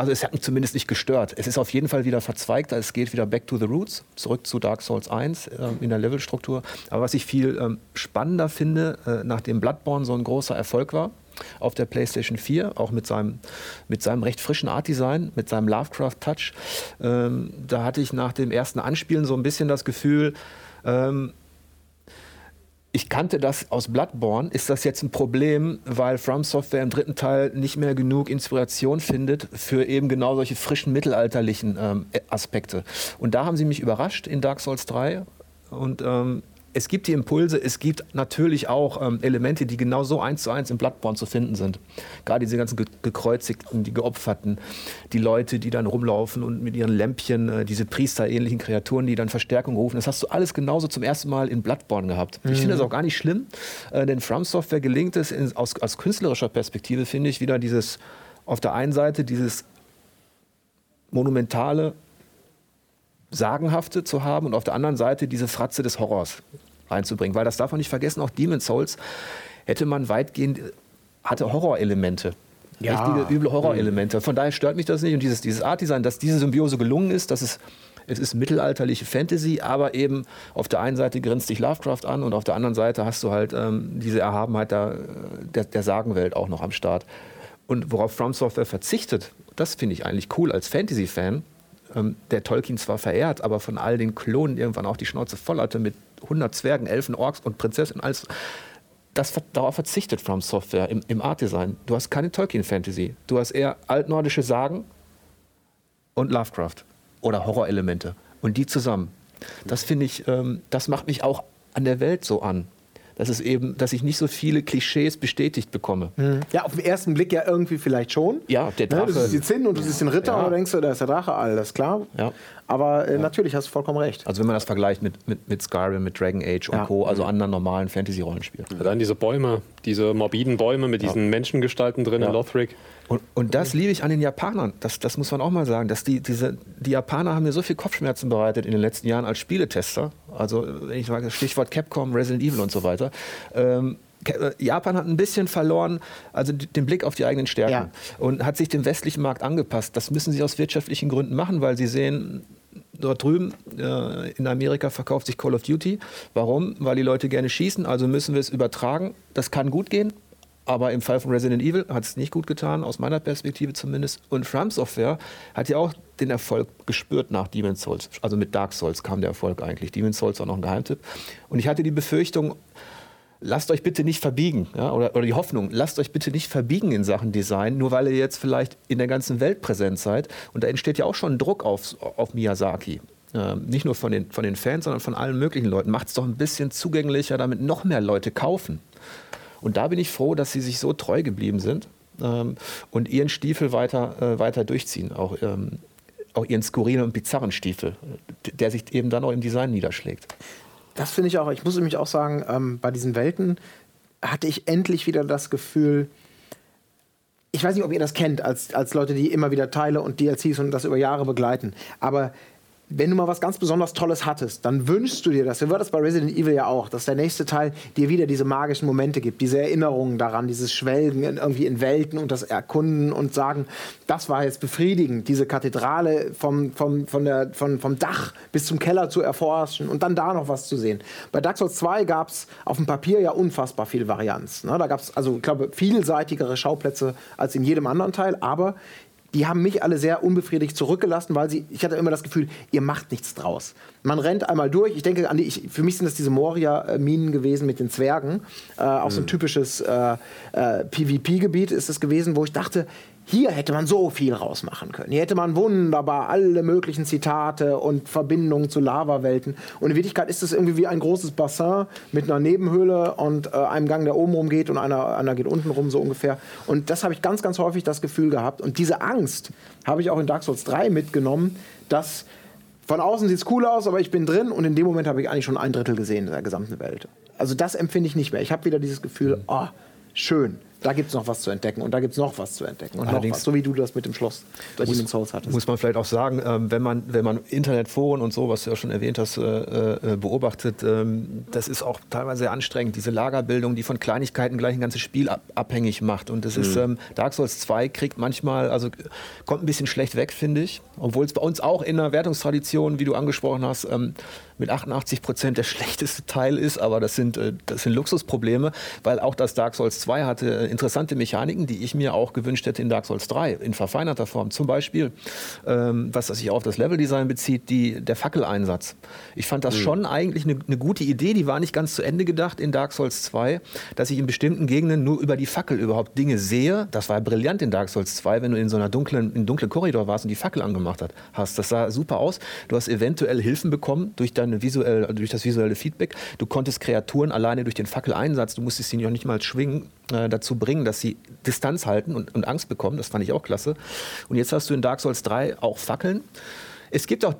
also es hat mich zumindest nicht gestört. Es ist auf jeden Fall wieder verzweigter. Es geht wieder back to the roots, zurück zu Dark Souls 1 äh, in der Levelstruktur. Aber was ich viel ähm, spannender finde, äh, nachdem Bloodborne so ein großer Erfolg war, auf der PlayStation 4, auch mit seinem, mit seinem recht frischen Art-Design, mit seinem Lovecraft-Touch. Ähm, da hatte ich nach dem ersten Anspielen so ein bisschen das Gefühl, ähm, ich kannte das aus Bloodborne. Ist das jetzt ein Problem, weil From Software im dritten Teil nicht mehr genug Inspiration findet für eben genau solche frischen mittelalterlichen ähm, Aspekte? Und da haben sie mich überrascht in Dark Souls 3. Und ähm, es gibt die Impulse, es gibt natürlich auch ähm, Elemente, die genau so eins zu eins im Bloodborne zu finden sind. Gerade diese ganzen Ge Gekreuzigten, die Geopferten, die Leute, die dann rumlaufen und mit ihren Lämpchen, äh, diese priesterähnlichen Kreaturen, die dann Verstärkung rufen. Das hast du alles genauso zum ersten Mal in Bloodborne gehabt. Mhm. Ich finde das auch gar nicht schlimm, äh, denn From Software gelingt es in, aus, aus künstlerischer Perspektive, finde ich, wieder dieses, auf der einen Seite dieses monumentale, Sagenhafte zu haben und auf der anderen Seite diese Fratze des Horrors reinzubringen. Weil das darf man nicht vergessen, auch Demon's Souls hätte man weitgehend, hatte Horrorelemente. Ja. Richtige, üble Horrorelemente. Von daher stört mich das nicht. Und dieses, dieses Art-Design, dass diese Symbiose gelungen ist, dass es es ist mittelalterliche Fantasy, aber eben auf der einen Seite grinst dich Lovecraft an und auf der anderen Seite hast du halt ähm, diese Erhabenheit der, der, der, Sagenwelt auch noch am Start. Und worauf From Software verzichtet, das finde ich eigentlich cool als Fantasy-Fan, ähm, der Tolkien zwar verehrt, aber von all den Klonen irgendwann auch die Schnauze voll hatte mit 100 Zwergen, Elfen, Orks und Prinzessinnen. Alles. das, darauf verzichtet From Software im, im Art Design. Du hast keine Tolkien-Fantasy. Du hast eher altnordische Sagen und Lovecraft oder Horrorelemente. Und die zusammen. Das finde ich, ähm, das macht mich auch an der Welt so an dass es eben, dass ich nicht so viele Klischees bestätigt bekomme. Mhm. Ja, auf den ersten Blick ja irgendwie vielleicht schon. Ja, der Drache. Ne, du siehst die Zinn und du siehst den Ritter Ja. und denkst du, da ist der Drache, alles klar. Ja. Aber äh, natürlich hast du vollkommen recht. Also wenn man das vergleicht mit, mit, mit Skyrim, mit Dragon Age und Ja. Co., also anderen normalen Fantasy-Rollenspielen. Dann diese Bäume, diese morbiden Bäume mit diesen Menschengestalten drin in Lothric. Und, und das liebe ich an den Japanern. Das, das muss man auch mal sagen. Dass die, diese, die Japaner haben mir so viel Kopfschmerzen bereitet in den letzten Jahren als Spieletester. Also, wenn ich sage, Stichwort Capcom, Resident Evil und so weiter. Ähm, äh, Japan hat ein bisschen verloren, also den Blick auf die eigenen Stärken Ja. und hat sich dem westlichen Markt angepasst. Das müssen sie aus wirtschaftlichen Gründen machen, weil sie sehen, dort drüben äh, in Amerika verkauft sich Call of Duty. Warum? Weil die Leute gerne schießen, also müssen wir es übertragen. Das kann gut gehen, aber im Fall von Resident Evil hat es nicht gut getan, aus meiner Perspektive zumindest. Und From Software hat ja auch den Erfolg gespürt nach Demon's Souls. Also mit Dark Souls kam der Erfolg eigentlich. Demon's Souls war noch ein Geheimtipp. Und ich hatte die Befürchtung, lasst euch bitte nicht verbiegen. Ja? Oder, oder die Hoffnung, lasst euch bitte nicht verbiegen in Sachen Design, nur weil ihr jetzt vielleicht in der ganzen Welt präsent seid. Und da entsteht ja auch schon Druck auf, auf Miyazaki. Ähm, nicht nur von den, von den Fans, sondern von allen möglichen Leuten. Macht es doch ein bisschen zugänglicher, damit noch mehr Leute kaufen. Und da bin ich froh, dass sie sich so treu geblieben sind ähm, und ihren Stiefel weiter, äh, weiter durchziehen. Auch, ähm, auch ihren skurrilen und bizarren Stiefel, der sich eben dann auch im Design niederschlägt. Das finde ich auch, ich muss nämlich auch sagen, ähm, bei diesen Welten hatte ich endlich wieder das Gefühl, ich weiß nicht, ob ihr das kennt, als, als Leute, die immer wieder Teile und DLCs und das über Jahre begleiten, aber wenn du mal was ganz besonders Tolles hattest, dann wünschst du dir das. Wir war das bei Resident Evil ja auch, dass der nächste Teil dir wieder diese magischen Momente gibt, diese Erinnerungen daran, dieses Schwelgen in, irgendwie in Welten und das Erkunden und sagen, das war jetzt befriedigend, diese Kathedrale vom, vom, von der, von, vom Dach bis zum Keller zu erforschen und dann da noch was zu sehen. Bei Dark Souls 2 gab es auf dem Papier ja unfassbar viel Varianz. Ne? Da gab es, also ich glaube, vielseitigere Schauplätze als in jedem anderen Teil, aber die haben mich alle sehr unbefriedigt zurückgelassen, weil sie, ich hatte immer das Gefühl, ihr macht nichts draus. Man rennt einmal durch. Ich denke an die, ich, für mich sind das diese Moria-Minen gewesen mit den Zwergen. Äh, auch so ein typisches äh, äh, PvP-Gebiet ist es gewesen, wo ich dachte, hier hätte man so viel rausmachen können. Hier hätte man wunderbar alle möglichen Zitate und Verbindungen zu Lavawelten. Und in Wirklichkeit ist es irgendwie wie ein großes Bassin mit einer Nebenhöhle und äh, einem Gang, der oben rumgeht und einer, einer geht unten rum, so ungefähr. Und das habe ich ganz, ganz häufig das Gefühl gehabt. Und diese Angst habe ich auch in Dark Souls 3 mitgenommen, dass von außen sieht es cool aus, aber ich bin drin und in dem Moment habe ich eigentlich schon ein Drittel gesehen der gesamten Welt. Also das empfinde ich nicht mehr. Ich habe wieder dieses Gefühl, oh, schön. Da gibt es noch was zu entdecken und da gibt es noch was zu entdecken und noch Allerdings- was, so wie du das mit dem Schloss bei Demon's Souls hattest. Muss man vielleicht auch sagen, ähm, wenn, man, wenn man Internetforen und so, was du ja schon erwähnt hast, äh, äh, beobachtet, ähm, das ist auch teilweise sehr anstrengend. Diese Lagerbildung, die von Kleinigkeiten gleich ein ganzes Spiel ab abhängig macht. Und das ist, ähm, Dark Souls 2 kriegt manchmal, also kommt ein bisschen schlecht weg, finde ich. Obwohl es bei uns auch in der Wertungstradition, wie du angesprochen hast, ähm, mit 88 Prozent der schlechteste Teil ist, aber das sind, äh, das sind Luxusprobleme, weil auch das Dark Souls 2 hatte äh, interessante Mechaniken, die ich mir auch gewünscht hätte in Dark Souls 3, in verfeinerter Form. Zum Beispiel, ähm, was sich auch auf das Leveldesign bezieht, die, der Fackeleinsatz. Ich fand das schon eigentlich eine, eine gute Idee, die war nicht ganz zu Ende gedacht in Dark Souls 2, dass ich in bestimmten Gegenden nur über die Fackel überhaupt Dinge sehe. Das war brillant in Dark Souls 2, wenn du in so einer dunklen, in einem dunklen Korridor warst und die Fackel angemacht hast. Das sah super aus. Du hast eventuell Hilfen bekommen durch, deine visuell, durch das visuelle Feedback. Du konntest Kreaturen alleine durch den Fackeleinsatz, du musstest sie noch nicht mal schwingen, äh, dazu bringen, dass sie Distanz halten und, und Angst bekommen. Das fand ich auch klasse. Und jetzt hast du in Dark Souls 3 auch Fackeln. Es gibt auch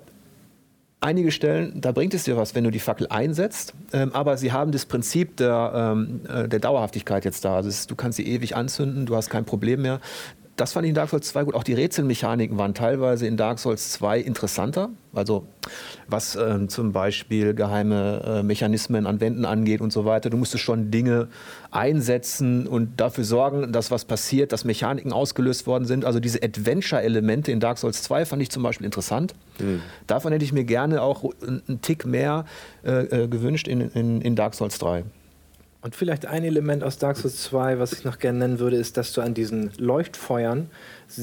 einige Stellen, da bringt es dir was, wenn du die Fackel einsetzt, ähm, aber sie haben das Prinzip der, ähm, äh, der Dauerhaftigkeit jetzt da. Also es, du kannst sie ewig anzünden, du hast kein Problem mehr. Das fand ich in Dark Souls 2 gut. Auch die Rätselmechaniken waren teilweise in Dark Souls 2 interessanter. Also was ähm, zum Beispiel geheime äh, Mechanismen an Wänden angeht und so weiter. Du musstest schon Dinge einsetzen und dafür sorgen, dass was passiert, dass Mechaniken ausgelöst worden sind. Also diese Adventure-Elemente in Dark Souls 2 fand ich zum Beispiel interessant. Davon hätte ich mir gerne auch einen Tick mehr äh, äh, gewünscht in, in, in Dark Souls 3. Und vielleicht ein Element aus Dark Souls 2, was ich noch gerne nennen würde, ist, dass du an diesen Leuchtfeuern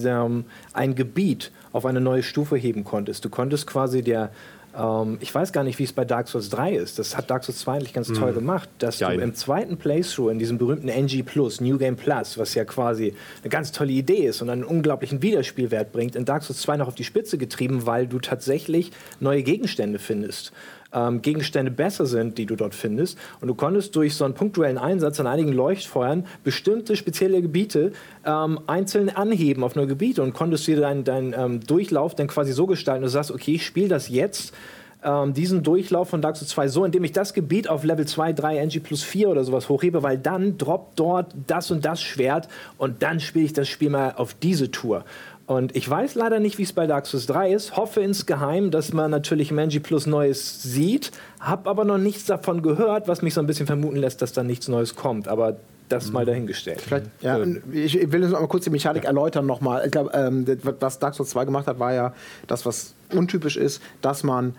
ähm, ein Gebiet auf eine neue Stufe heben konntest. Du konntest quasi der Ähm, ich weiß gar nicht, wie es bei Dark Souls 3 ist. Das hat Dark Souls 2 eigentlich ganz toll gemacht, dass Ja, du im zweiten Playthrough in diesem berühmten NG Plus, New Game Plus, was ja quasi eine ganz tolle Idee ist und einen unglaublichen Wiederspielwert bringt, in Dark Souls 2 noch auf die Spitze getrieben, weil du tatsächlich neue Gegenstände findest. Ähm, Gegenstände besser sind, die du dort findest. Und du konntest durch so einen punktuellen Einsatz an einigen Leuchtfeuern bestimmte spezielle Gebiete ähm, einzeln anheben auf neue Gebiete und konntest dir deinen dein, ähm, Durchlauf dann quasi so gestalten, dass du sagst, okay, ich spiele das jetzt ähm, diesen Durchlauf von Dark Souls 2 so, indem ich das Gebiet auf Level 2, 3, NG plus 4 oder sowas hochhebe, weil dann droppt dort das und das Schwert und dann spiele ich das Spiel mal auf diese Tour. Und ich weiß leider nicht, wie es bei Dark Souls 3 ist, hoffe insgeheim, dass man natürlich NG Plus Neues sieht, habe aber noch nichts davon gehört, was mich so ein bisschen vermuten lässt, dass da nichts Neues kommt. Aber das mal dahingestellt. Ja, ich ich will jetzt noch mal kurz die Mechanik erläutern nochmal. Ich glaube, ähm, was Dark Souls 2 gemacht hat, war ja das, was untypisch ist, dass man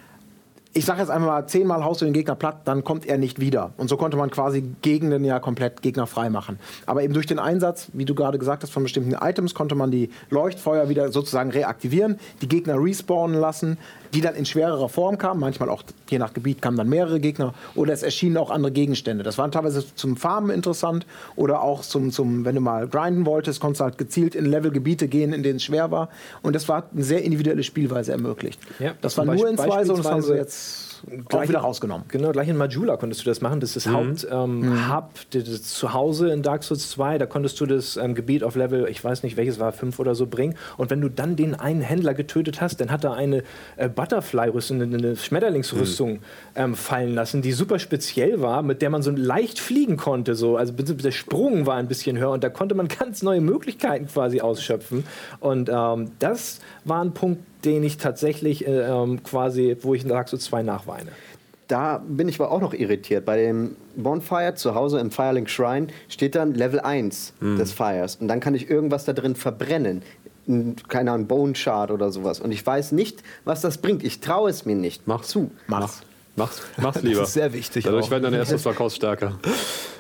ich sage jetzt einmal mal, zehnmal haust du den Gegner platt, dann kommt er nicht wieder. Und so konnte man quasi Gegenden ja komplett gegnerfrei machen. Aber eben durch den Einsatz, wie du gerade gesagt hast, von bestimmten Items konnte man die Leuchtfeuer wieder sozusagen reaktivieren, die Gegner respawnen lassen, die dann in schwererer Form kamen. Manchmal auch, je nach Gebiet, kamen dann mehrere Gegner. Oder es erschienen auch andere Gegenstände. Das war teilweise zum Farmen interessant oder auch zum, zum wenn du mal grinden wolltest, konntest du halt gezielt in Levelgebiete gehen, in denen es schwer war. Und das war eine sehr individuelle Spielweise ermöglicht. Ja, das war nur in so und das haben sie jetzt auch wieder rausgenommen. Genau, gleich in Majula konntest du das machen. Das ist das Haupt-Hub, ähm, das das Zuhause in Dark Souls 2. Da konntest du das ähm, Gebiet auf Level, ich weiß nicht welches war, 5 oder so bringen. Und wenn du dann den einen Händler getötet hast, dann hat er eine äh, Butterfly-Rüstung, eine, eine Schmetterlingsrüstung ähm, fallen lassen, die super speziell war, mit der man so leicht fliegen konnte. So. Also der Sprung war ein bisschen höher und da konnte man ganz neue Möglichkeiten quasi ausschöpfen. Und ähm, das war ein Punkt, den ich tatsächlich äh, ähm, quasi, wo ich in Dark Souls 2 nachweine. Da bin ich aber auch noch irritiert. Bei dem Bonfire zu Hause im Firelink Shrine steht dann Level 1 des Fires. Und dann kann ich irgendwas da drin verbrennen. Keine Ahnung, Bone Shard oder sowas. Und ich weiß nicht, was das bringt. Ich traue es mir nicht. Mach zu. Mach's. Mach's, mach's lieber. ist sehr wichtig Dadurch auch. werden deine Estus-Verkaufs stärker.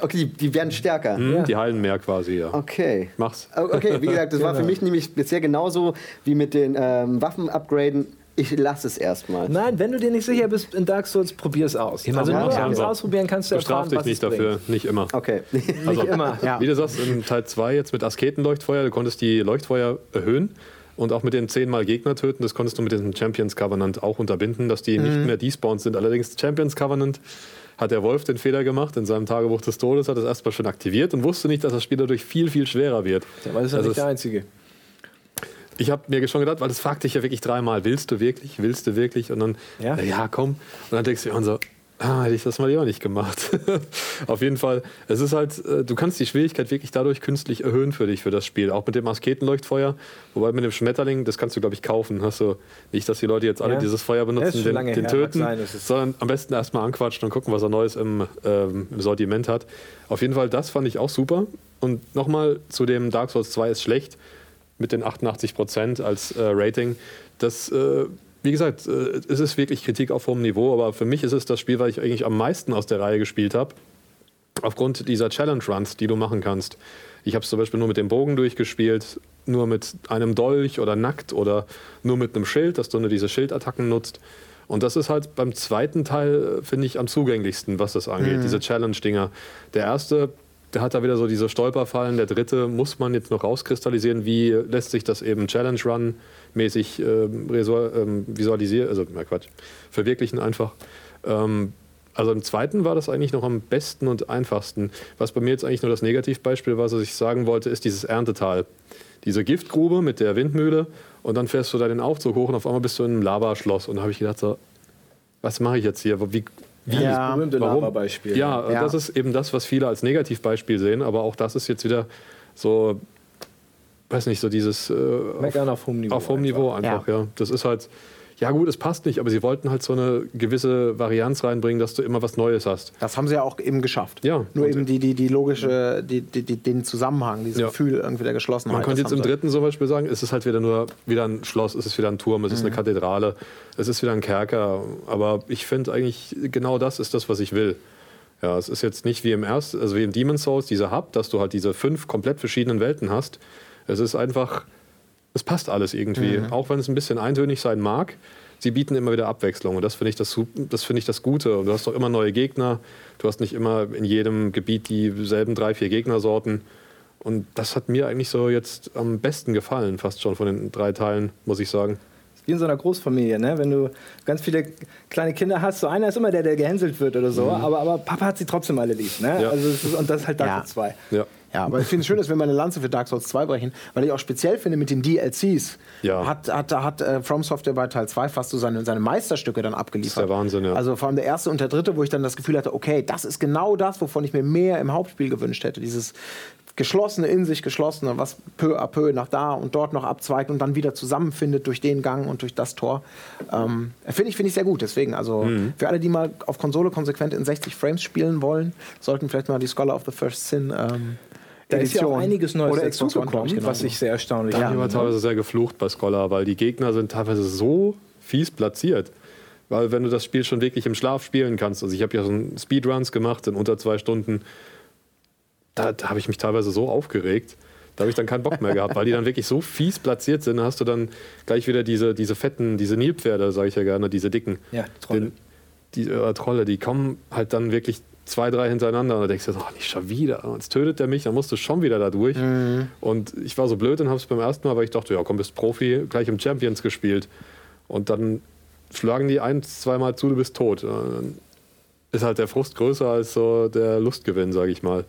Okay, die, die werden stärker. Hm, Die heilen mehr quasi, ja. Okay. Mach's. Okay, wie gesagt, das war für mich nämlich bisher genauso wie mit den ähm, Waffen-Upgraden. Ich lasse es erstmal. Nein, wenn du dir nicht sicher bist in Dark Souls, probier es aus. Immer also nur das ausprobieren kannst du Bestraf erfahren, dich was nicht es dafür, bringt. nicht immer. Okay. Also, Nicht immer. Ja. Wie du sagst, in Teil 2 jetzt mit Asketenleuchtfeuer, du konntest die Leuchtfeuer erhöhen und auch mit den zehnmal Gegner töten. Das konntest du mit dem Champions Covenant auch unterbinden, dass die Mhm. nicht mehr despawnt sind. Allerdings Champions Covenant hat der Wolf den Fehler gemacht. In seinem Tagebuch des Todes hat es erstmal schon aktiviert und wusste nicht, dass das Spiel dadurch viel, viel schwerer wird. Aber das ist ja Also nicht der Einzige. ich habe mir schon gedacht, weil das fragte ich ja wirklich dreimal, willst du wirklich, willst du wirklich? Und dann, Ja. ja, ja komm. Und dann denkst du dir, und so, ah, hätte ich das mal lieber nicht gemacht. Auf jeden Fall, es ist halt, äh, du kannst die Schwierigkeit wirklich dadurch künstlich erhöhen für dich, für das Spiel. Auch mit dem Asketenleuchtfeuer, wobei mit dem Schmetterling, das kannst du, glaube ich, kaufen. Hast du nicht, dass die Leute jetzt alle Ja. dieses Feuer benutzen, den, den her, töten, sein, sondern am besten erstmal anquatschen und gucken, was er Neues im, ähm, im Sortiment hat. Auf jeden Fall, das fand ich auch super. Und nochmal zu dem Dark Souls 2 ist schlecht mit den 88 Prozent als äh, Rating. Das, äh, wie gesagt, äh, es ist wirklich Kritik auf hohem Niveau, aber für mich ist es das Spiel, weil ich eigentlich am meisten aus der Reihe gespielt habe. Aufgrund dieser Challenge Runs, die du machen kannst. Ich habe es zum Beispiel nur mit dem Bogen durchgespielt, nur mit einem Dolch oder nackt oder nur mit einem Schild, dass du nur diese Schildattacken nutzt. Und das ist halt beim zweiten Teil, äh, finde ich, am zugänglichsten, was das angeht, diese Challenge-Dinger. Der erste, der hat da wieder so diese Stolperfallen. Der dritte muss man jetzt noch rauskristallisieren, wie lässt sich das eben Challenge Run mäßig ähm, ähm, visualisieren, also na Quatsch, verwirklichen einfach. Ähm, also im zweiten war das eigentlich noch am besten und einfachsten. Was bei mir jetzt eigentlich nur das Negativbeispiel war, was ich sagen wollte, ist dieses Erntetal. Diese Giftgrube mit der Windmühle und dann fährst du da den Aufzug hoch und auf einmal bist du in einem Lavaschloss. Und da habe ich gedacht, so, was mache ich jetzt hier? Wie, wie, Ja. Berühmte Warum? Lava-Beispiel. ja, Ja. das ist eben das, was viele als Negativbeispiel sehen, aber auch das ist jetzt wieder so, weiß nicht, so dieses äh, Meckern auf hohem Niveau. auf hohem Niveau einfach, Ja. ja. Das ist halt, ja gut, es passt nicht, aber sie wollten halt so eine gewisse Varianz reinbringen, dass du immer was Neues hast. Das haben sie ja auch eben geschafft. Ja. Nur eben die, die, die logische, die, die, die, den Zusammenhang, dieses Ja. Gefühl irgendwie der Geschlossenheit. Man könnte jetzt im dritten zum Beispiel sagen, es ist halt wieder nur wieder ein Schloss, es ist wieder ein Turm, es ist eine Kathedrale, es ist wieder ein Kerker. Aber ich finde eigentlich, genau das ist das, was ich will. Ja, es ist jetzt nicht wie im ersten, also wie im Demon's Souls, dieser Hub, dass du halt diese fünf komplett verschiedenen Welten hast. Es ist einfach, es passt alles irgendwie. Auch wenn es ein bisschen eintönig sein mag. sie bieten immer wieder Abwechslung und das finde ich das, das finde ich das Gute. Und du hast doch immer neue Gegner. Du hast nicht immer in jedem Gebiet dieselben drei, vier Gegnersorten. Und das hat mir eigentlich so jetzt am besten gefallen, fast schon von den drei Teilen, muss ich sagen. Wie in so einer Großfamilie, ne? Wenn du ganz viele kleine Kinder hast, so einer ist immer der, der gehänselt wird oder so, aber, aber Papa hat sie trotzdem alle lieb, ne? Ja. Also ist, und das ist halt Dark Ja. Souls 2. Ja. Ja, aber ich finde es schön, dass wir mal eine Lanze für Dark Souls 2 brechen, weil ich auch speziell finde mit den DLCs. Ja. Hat, hat, hat äh, From Software bei Teil 2 fast so seine, seine Meisterstücke dann abgeliefert. Das ist der Wahnsinn, ja. Also vor allem der erste und der dritte, wo ich dann das Gefühl hatte, okay, das ist genau das, wovon ich mir mehr im Hauptspiel gewünscht hätte. Dieses geschlossene, in sich geschlossene, was peu à peu nach da und dort noch abzweigt und dann wieder zusammenfindet durch den Gang und durch das Tor. Ähm, finde ich, finde ich sehr gut. Deswegen, also Mhm. für alle, die mal auf Konsole konsequent in 60 Frames spielen wollen, sollten vielleicht mal die Scholar of the First Sin ähm, Da ist ja auch einiges Neues oder Xbox One, glaub dazugekommen, ich, genau. was ich sehr erstaunlich Da bin ich finde. aber teilweise sehr geflucht bei Scholar, weil die Gegner sind teilweise so fies platziert. Weil wenn du das Spiel schon wirklich im Schlaf spielen kannst, also ich habe ja so Speedruns gemacht in unter zwei Stunden, da, da habe ich mich teilweise so aufgeregt, da habe ich dann keinen Bock mehr gehabt, weil die dann wirklich so fies platziert sind, da hast du dann gleich wieder diese, diese fetten, diese Nilpferde, sage ich ja gerne, diese dicken. Ja, Trolle. Den, die äh, Trolle, die kommen halt dann wirklich zwei, drei hintereinander und da denkst du, oh, nicht schon wieder. Jetzt tötet der mich, dann musst du schon wieder da durch. Und ich war so blöd und habe es beim ersten Mal, weil ich dachte, ja komm, bist Profi, gleich im Champions gespielt. Und dann schlagen die ein, zweimal zu, du bist tot. Dann ist halt der Frust größer als so der Lustgewinn, sage ich mal.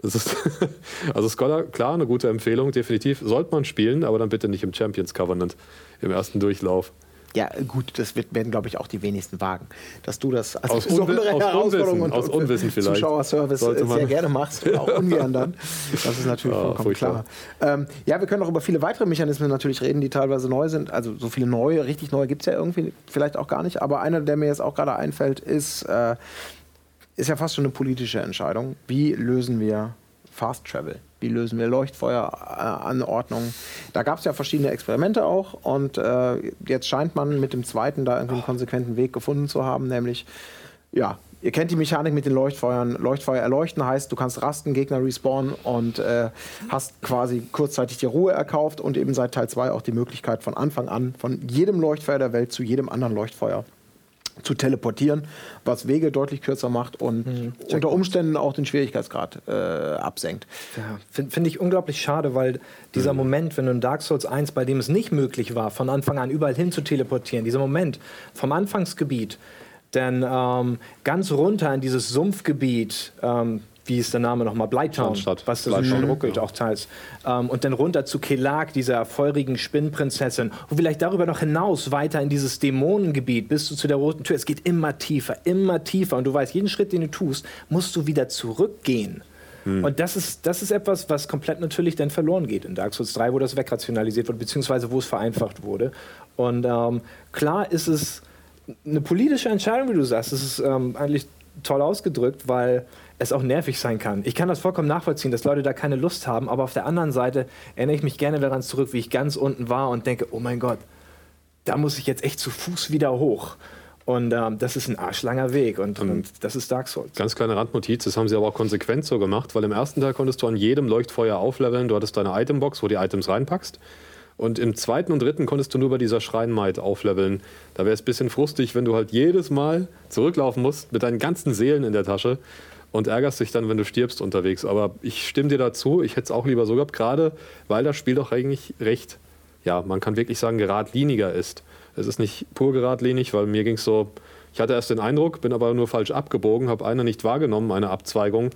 Das ist also Scholar, klar, eine gute Empfehlung, definitiv. Sollte man spielen, aber dann bitte nicht im Champions Covenant, im ersten Durchlauf. Ja, gut, das wird, werden, glaube ich, auch die wenigsten wagen. Dass du das als Aus besondere Unwi- aus Herausforderung Unwissen, aus Unwissen vielleicht. Zuschauerservice sehr gerne machst und auch ungern dann. Das ist natürlich Ja, vollkommen furchtbar. klar. Ähm, ja, wir können auch über viele weitere Mechanismen natürlich reden, die teilweise neu sind. Also so viele neue, richtig neue gibt es ja irgendwie vielleicht auch gar nicht. Aber einer, der mir jetzt auch gerade einfällt, ist, äh, ist ja fast schon eine politische Entscheidung. Wie lösen wir Fast Travel? Wie lösen wir Leuchtfeueranordnungen? Da gab es ja verschiedene Experimente auch und äh, jetzt scheint man mit dem zweiten da einen konsequenten Weg gefunden zu haben, nämlich ja, ihr kennt die Mechanik mit den Leuchtfeuern. Leuchtfeuer erleuchten heißt, du kannst rasten, Gegner respawnen und äh, hast quasi kurzzeitig die Ruhe erkauft und eben seit Teil 2 auch die Möglichkeit von Anfang an von jedem Leuchtfeuer der Welt zu jedem anderen Leuchtfeuer zu teleportieren, was Wege deutlich kürzer macht und unter Umständen auch den Schwierigkeitsgrad äh, absenkt. Ja, Finde find ich unglaublich schade, weil dieser Moment, wenn du in Dark Souls 1, bei dem es nicht möglich war, von Anfang an überall hin zu teleportieren, dieser Moment vom Anfangsgebiet, dann ähm, ganz runter in dieses Sumpfgebiet, ähm, wie ist der Name nochmal? Schandstadt. was da so schön ruckelt auch teils. Ähm, und dann runter zu Kelag, dieser feurigen Spinnenprinzessin. Und vielleicht darüber noch hinaus weiter in dieses Dämonengebiet, bis du zu der roten Tür. Es geht immer tiefer, immer tiefer. Und du weißt, jeden Schritt, den du tust, musst du wieder zurückgehen. Und das ist, das ist etwas, was komplett natürlich dann verloren geht in Dark Souls 3, wo das wegrationalisiert wurde, beziehungsweise wo es vereinfacht wurde. Und ähm, klar ist es eine politische Entscheidung, wie du sagst. Es ist ähm, eigentlich toll ausgedrückt, weil es auch nervig sein kann. Ich kann das vollkommen nachvollziehen, dass Leute da keine Lust haben, aber auf der anderen Seite erinnere ich mich gerne daran zurück, wie ich ganz unten war und denke, oh mein Gott, da muss ich jetzt echt zu Fuß wieder hoch. Und ähm, das ist ein arschlanger Weg und, und das ist Dark Souls. Ganz kleine Randnotiz, das haben sie aber auch konsequent so gemacht, weil im ersten Teil konntest du an jedem Leuchtfeuer aufleveln, du hattest deine Itembox, wo du die Items reinpackst. Und im zweiten und dritten konntest du nur bei dieser Schreinmaid aufleveln. Da wäre es ein bisschen frustig, wenn du halt jedes Mal zurücklaufen musst mit deinen ganzen Seelen in der Tasche und ärgerst dich dann, wenn du stirbst unterwegs. Aber ich stimme dir dazu, ich hätte es auch lieber so gehabt, gerade weil das Spiel doch eigentlich recht, ja, man kann wirklich sagen, geradliniger ist. Es ist nicht pur geradlinig, weil mir ging es so, ich hatte erst den Eindruck, bin aber nur falsch abgebogen, habe eine nicht wahrgenommen, eine Abzweigung.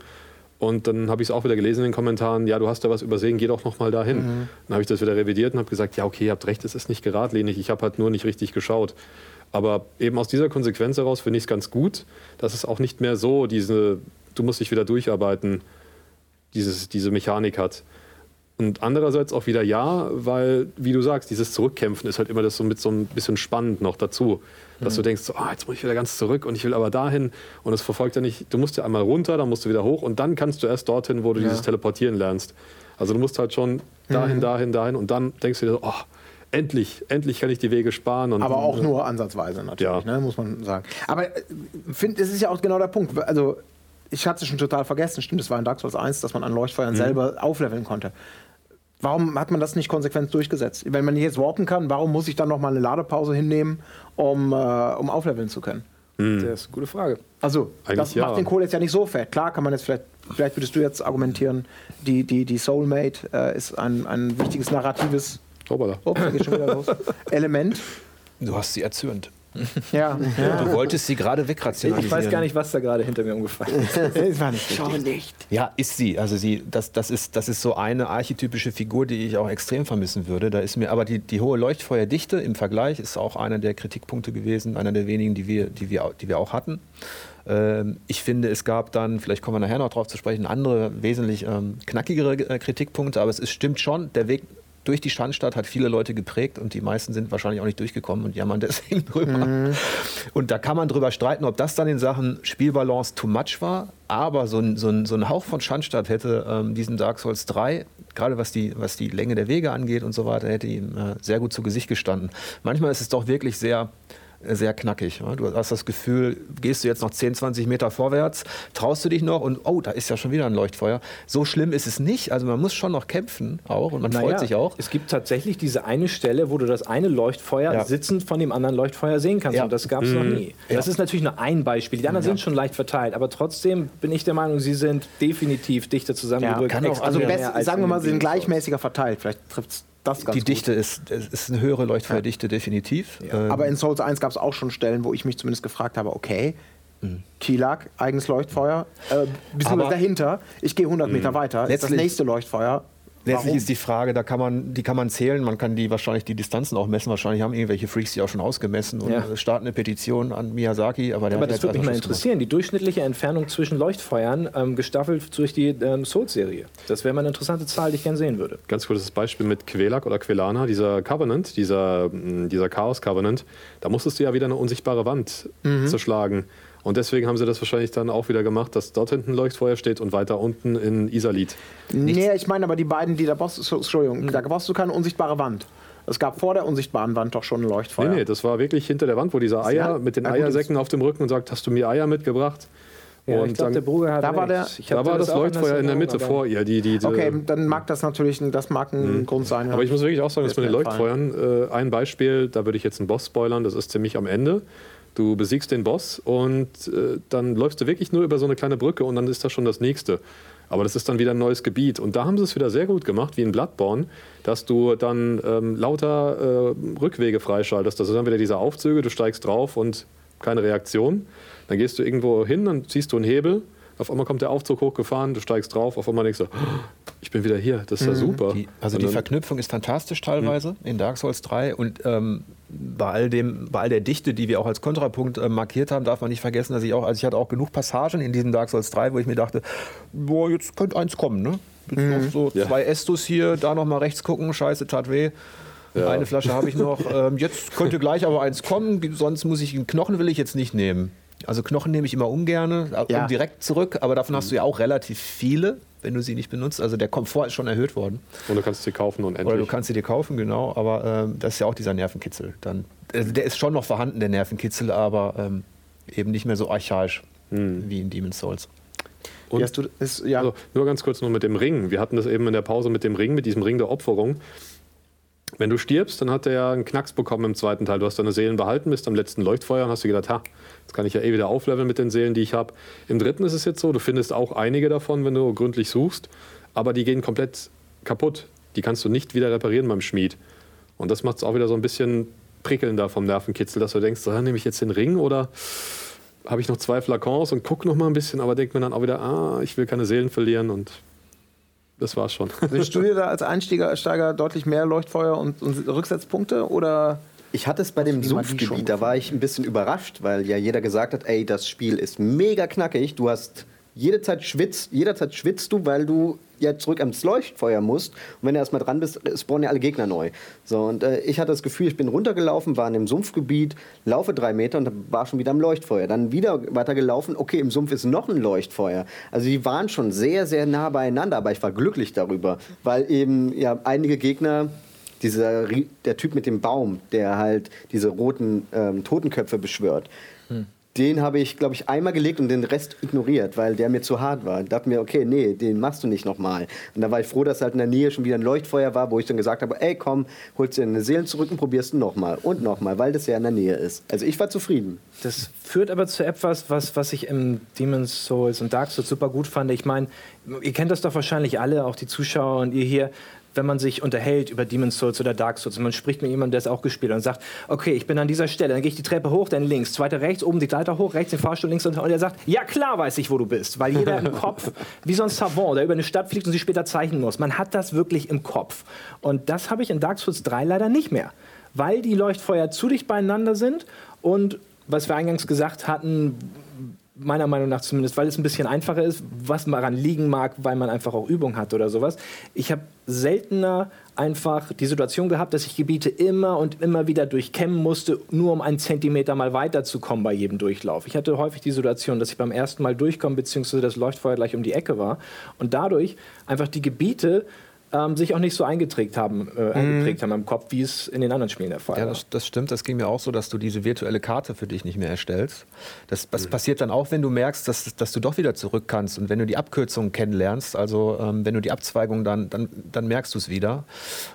Und dann habe ich es auch wieder gelesen in den Kommentaren, ja, du hast da was übersehen, geh doch noch mal dahin. Dann habe ich das wieder revidiert und habe gesagt, ja, okay, ihr habt recht, es ist nicht geradlinig, ich habe halt nur nicht richtig geschaut. Aber eben aus dieser Konsequenz heraus finde ich es ganz gut, dass es auch nicht mehr so diese, du musst dich wieder durcharbeiten, dieses, diese Mechanik hat. Und andererseits auch wieder ja, weil, wie du sagst, dieses Zurückkämpfen ist halt immer das so mit so ein bisschen spannend noch dazu. Dass du denkst, so, ah, jetzt muss ich wieder ganz zurück und ich will aber dahin. Und es verfolgt ja nicht, du musst ja einmal runter, dann musst du wieder hoch und dann kannst du erst dorthin, wo du dieses Teleportieren lernst. Also du musst halt schon dahin, dahin, dahin und dann denkst du dir so, oh, endlich, endlich kann ich die Wege sparen. Und, Aber auch nur ansatzweise natürlich, Ja. ne, muss man sagen. Aber äh, find, das ist ja auch genau der Punkt. Also, ich hatte es schon total vergessen. Stimmt, es war in Dark Souls 1, dass man an Leuchtfeuern selber aufleveln konnte. Warum hat man das nicht konsequent durchgesetzt? Wenn man jetzt warpen kann, warum muss ich dann noch mal eine Ladepause hinnehmen, um, äh, um aufleveln zu können? Das ist eine gute Frage. Also, Eigentlich das ja. macht den Kohl jetzt ja nicht so fett. Klar kann man jetzt vielleicht, vielleicht würdest du jetzt argumentieren, die, die, die Soulmate äh, ist ein, ein wichtiges narratives Hoppala. Ups, da geht schon wieder los. Element. Du hast sie erzürnt. Ja, ja. Du wolltest sie gerade wegrationalisieren. Ich weiß gar nicht, was da gerade hinter mir umgefallen ist. Das war nicht Schon nicht. Ja, ist sie. Also sie, das, das, ist, das ist so eine archetypische Figur, die ich auch extrem vermissen würde. Da ist mir, aber die, die hohe Leuchtfeuerdichte im Vergleich ist auch einer der Kritikpunkte gewesen, einer der wenigen, die wir, die wir, die wir auch hatten. Ähm, ich finde, es gab dann, vielleicht kommen wir nachher noch drauf zu sprechen, andere wesentlich ähm, knackigere äh, Kritikpunkte, aber es ist, stimmt schon, der Weg durch die Schandstadt hat viele Leute geprägt und die meisten sind wahrscheinlich auch nicht durchgekommen und jammern deswegen drüber. Und da kann man drüber streiten, ob das dann in Sachen Spielbalance too much war, aber so ein, so ein, so ein Hauch von Schandstadt hätte ähm, diesen Dark Souls 3, gerade was die, was die Länge der Wege angeht und so weiter, hätte ihm äh, sehr gut zu Gesicht gestanden. Manchmal ist es doch wirklich sehr sehr knackig. ja. Du hast das Gefühl, gehst du jetzt noch 10, 20 Meter vorwärts, traust du dich noch und oh, da ist ja schon wieder ein Leuchtfeuer. So schlimm ist es nicht. Also man muss schon noch kämpfen auch und man freut Naja, sich auch. Es gibt tatsächlich diese eine Stelle, wo du das eine Leuchtfeuer Ja. sitzend von dem anderen Leuchtfeuer sehen kannst. Ja. Und das gab es noch nie. Das ist natürlich nur ein Beispiel. Die anderen sind schon leicht verteilt. Aber trotzdem bin ich der Meinung, sie sind definitiv dichter zusammengedrückt. kann auch, extra also mehr best, als sagen wir mal, sie sind gleichmäßiger verteilt. Vielleicht trifft das ganz Die gut. Dichte ist, ist eine höhere Leuchtfeuerdichte definitiv. Ähm, Aber in Souls 1 gab es auch schon Stellen, wo ich mich zumindest gefragt habe, okay, Kilag, eigenes Leuchtfeuer, äh, Aber- dahinter, ich gehe 100 Meter weiter, ist das Letztlich- nächste Leuchtfeuer. Letztlich Warum? ist die Frage, da kann man, die kann man zählen, man kann die wahrscheinlich die Distanzen auch messen. Wahrscheinlich haben irgendwelche Freaks die auch schon ausgemessen und Ja. äh, starten eine Petition an Miyazaki. Aber, der Aber das würde mich mal gemacht. interessieren. Die durchschnittliche Entfernung zwischen Leuchtfeuern, ähm, gestaffelt durch die ähm, Souls-Serie. Das wäre mal eine interessante Zahl, die ich gerne sehen würde. Ganz kurzes Beispiel mit Quelak oder Quelana, dieser Covenant, dieser, dieser Chaos Covenant. Da musstest du ja wieder eine unsichtbare Wand zerschlagen. Und deswegen haben sie das wahrscheinlich dann auch wieder gemacht, dass dort hinten ein Leuchtfeuer steht und weiter unten in Isalit. Nee, ich meine aber die beiden, die da brauchst, Entschuldigung, da brauchst du keine unsichtbare Wand. Es gab vor der unsichtbaren Wand doch schon ein Leuchtfeuer. Nee, nee, das war wirklich hinter der Wand, wo dieser Eier Ja, mit den Eiersäcken auf dem Rücken und sagt, hast du mir Eier mitgebracht? Ja, und ich glaube, dann, der Bruder hat Da war der- Ich da war das anders Leuchtfeuer in der Mitte vor ihr. Die, die, die, Okay, dann mag das natürlich, das mag ein Grund sein. Aber ich muss wirklich auch sagen, dass mit den Leuchtfeuern, äh, ein Beispiel, da würde ich jetzt einen Boss spoilern, das ist ziemlich am Ende. Du besiegst den Boss und äh, dann läufst du wirklich nur über so eine kleine Brücke und dann ist das schon das nächste. Aber das ist dann wieder ein neues Gebiet. Und da haben sie es wieder sehr gut gemacht, wie in Bloodborne, dass du dann ähm, lauter äh, Rückwege freischaltest. Das ist dann wieder diese Aufzüge, du steigst drauf und keine Reaktion. Dann gehst du irgendwo hin, dann ziehst du einen Hebel. Auf einmal kommt der Aufzug hochgefahren, du steigst drauf, auf einmal denkst du, "Oh, ich bin wieder hier, das ist ja super. Die, also Und die dann- Verknüpfung ist fantastisch teilweise in Dark Souls 3 und ähm, bei, all dem, bei all der Dichte, die wir auch als Kontrapunkt äh, markiert haben, darf man nicht vergessen, dass ich auch, also ich hatte auch genug Passagen in diesem Dark Souls 3, wo ich mir dachte, boah, jetzt könnte eins kommen, ne? Noch so Ja. zwei Estus hier, da noch mal rechts gucken, scheiße, tat weh. Eine Flasche habe ich noch. Ähm, jetzt könnte gleich aber eins kommen, sonst muss ich einen Knochen will ich jetzt nicht nehmen. Also Knochen nehme ich immer ungern, äh, Ja. um direkt zurück, aber davon hast du ja auch relativ viele, wenn du sie nicht benutzt. Also der Komfort ist schon erhöht worden. Und du kannst sie kaufen und endlich. Oder du kannst sie dir kaufen, genau, aber ähm, das ist ja auch dieser Nervenkitzel. Dann, also der ist schon noch vorhanden, der Nervenkitzel, aber ähm, eben nicht mehr so archaisch wie in Demon's Souls. Und- ist, ja, Also, nur ganz kurz noch mit dem Ring. Wir hatten das eben in der Pause mit dem Ring, mit diesem Ring der Opferung. Wenn du stirbst, dann hat er ja einen Knacks bekommen im zweiten Teil. Du hast deine Seelen behalten, bist am letzten Leuchtfeuer und hast dir gedacht, ha, jetzt kann ich ja eh wieder aufleveln mit den Seelen, die ich habe. Im dritten ist es jetzt so, du findest auch einige davon, wenn du gründlich suchst, aber die gehen komplett kaputt. Die kannst du nicht wieder reparieren beim Schmied. Und das macht es auch wieder so ein bisschen prickelnder vom Nervenkitzel, dass du denkst, so, nehme ich jetzt den Ring oder habe ich noch zwei Flakons und guck noch mal ein bisschen, aber denkt mir dann auch wieder, ah, ich will keine Seelen verlieren und das war's schon. wünschst du dir da als Einsteiger Steiger deutlich mehr Leuchtfeuer und, und Rücksetzpunkte oder Ich hatte es bei dem Sumpfgebiet, da war ich ein bisschen überrascht, weil ja jeder gesagt hat, ey, das Spiel ist mega knackig, du hast jede Zeit schwitzt, jederzeit schwitzt du, weil du ja zurück ans Leuchtfeuer musst und wenn du erstmal dran bist, spawnen ja alle Gegner neu. So und äh, ich hatte das Gefühl, ich bin runtergelaufen, war in dem Sumpfgebiet, laufe drei Meter und war schon wieder am Leuchtfeuer. Dann wieder weitergelaufen, okay, im Sumpf ist noch ein Leuchtfeuer. Also die waren schon sehr, sehr nah beieinander, aber ich war glücklich darüber, weil eben ja einige Gegner dieser, der Typ mit dem Baum, der halt diese roten ähm, Totenköpfe beschwört. Den habe ich, glaube ich, einmal gelegt und den Rest ignoriert, weil der mir zu hart war. Ich dachte mir, okay, nee, den machst du nicht nochmal. Und da war ich froh, dass halt in der Nähe schon wieder ein Leuchtfeuer war, wo ich dann gesagt habe, ey, komm, holst dir eine Seelen zurück und probierst du nochmal und nochmal, weil das ja in der Nähe ist. Also ich war zufrieden. Das führt aber zu etwas, was, was ich im Demon's Souls und Dark Souls super gut fand. Ich meine, ihr kennt das doch wahrscheinlich alle, auch die Zuschauer und ihr hier wenn man sich unterhält über Demon's Souls oder Dark Souls und man spricht mit jemandem, der es auch gespielt hat und sagt, okay, ich bin an dieser Stelle, dann gehe ich die Treppe hoch, dann links, zweite rechts, oben die Leiter hoch, rechts den Fahrstuhl links und, und er sagt, ja klar weiß ich, wo du bist, weil jeder im Kopf, wie so ein Savant, der über eine Stadt fliegt und sie später zeichnen muss, man hat das wirklich im Kopf. Und das habe ich in Dark Souls 3 leider nicht mehr, weil die Leuchtfeuer zu dicht beieinander sind und was wir eingangs gesagt hatten, meiner Meinung nach zumindest, weil es ein bisschen einfacher ist, was daran liegen mag, weil man einfach auch Übung hat oder sowas. Ich habe seltener einfach die Situation gehabt, dass ich Gebiete immer und immer wieder durchkämmen musste, nur um einen Zentimeter mal weiterzukommen bei jedem Durchlauf. Ich hatte häufig die Situation, dass ich beim ersten Mal durchkomme, beziehungsweise das Leuchtfeuer gleich um die Ecke war und dadurch einfach die Gebiete ähm, sich auch nicht so eingeprägt haben, äh, eingeprägt haben im Kopf, wie es in den anderen Spielen der Fall Ja, war. das, das stimmt. Das ging mir auch so, dass du diese virtuelle Karte für dich nicht mehr erstellst. Das, das passiert dann auch, wenn du merkst, dass, dass du doch wieder zurück kannst und wenn du die Abkürzungen kennenlernst, also ähm, wenn du die Abzweigung dann, dann, dann merkst du es wieder.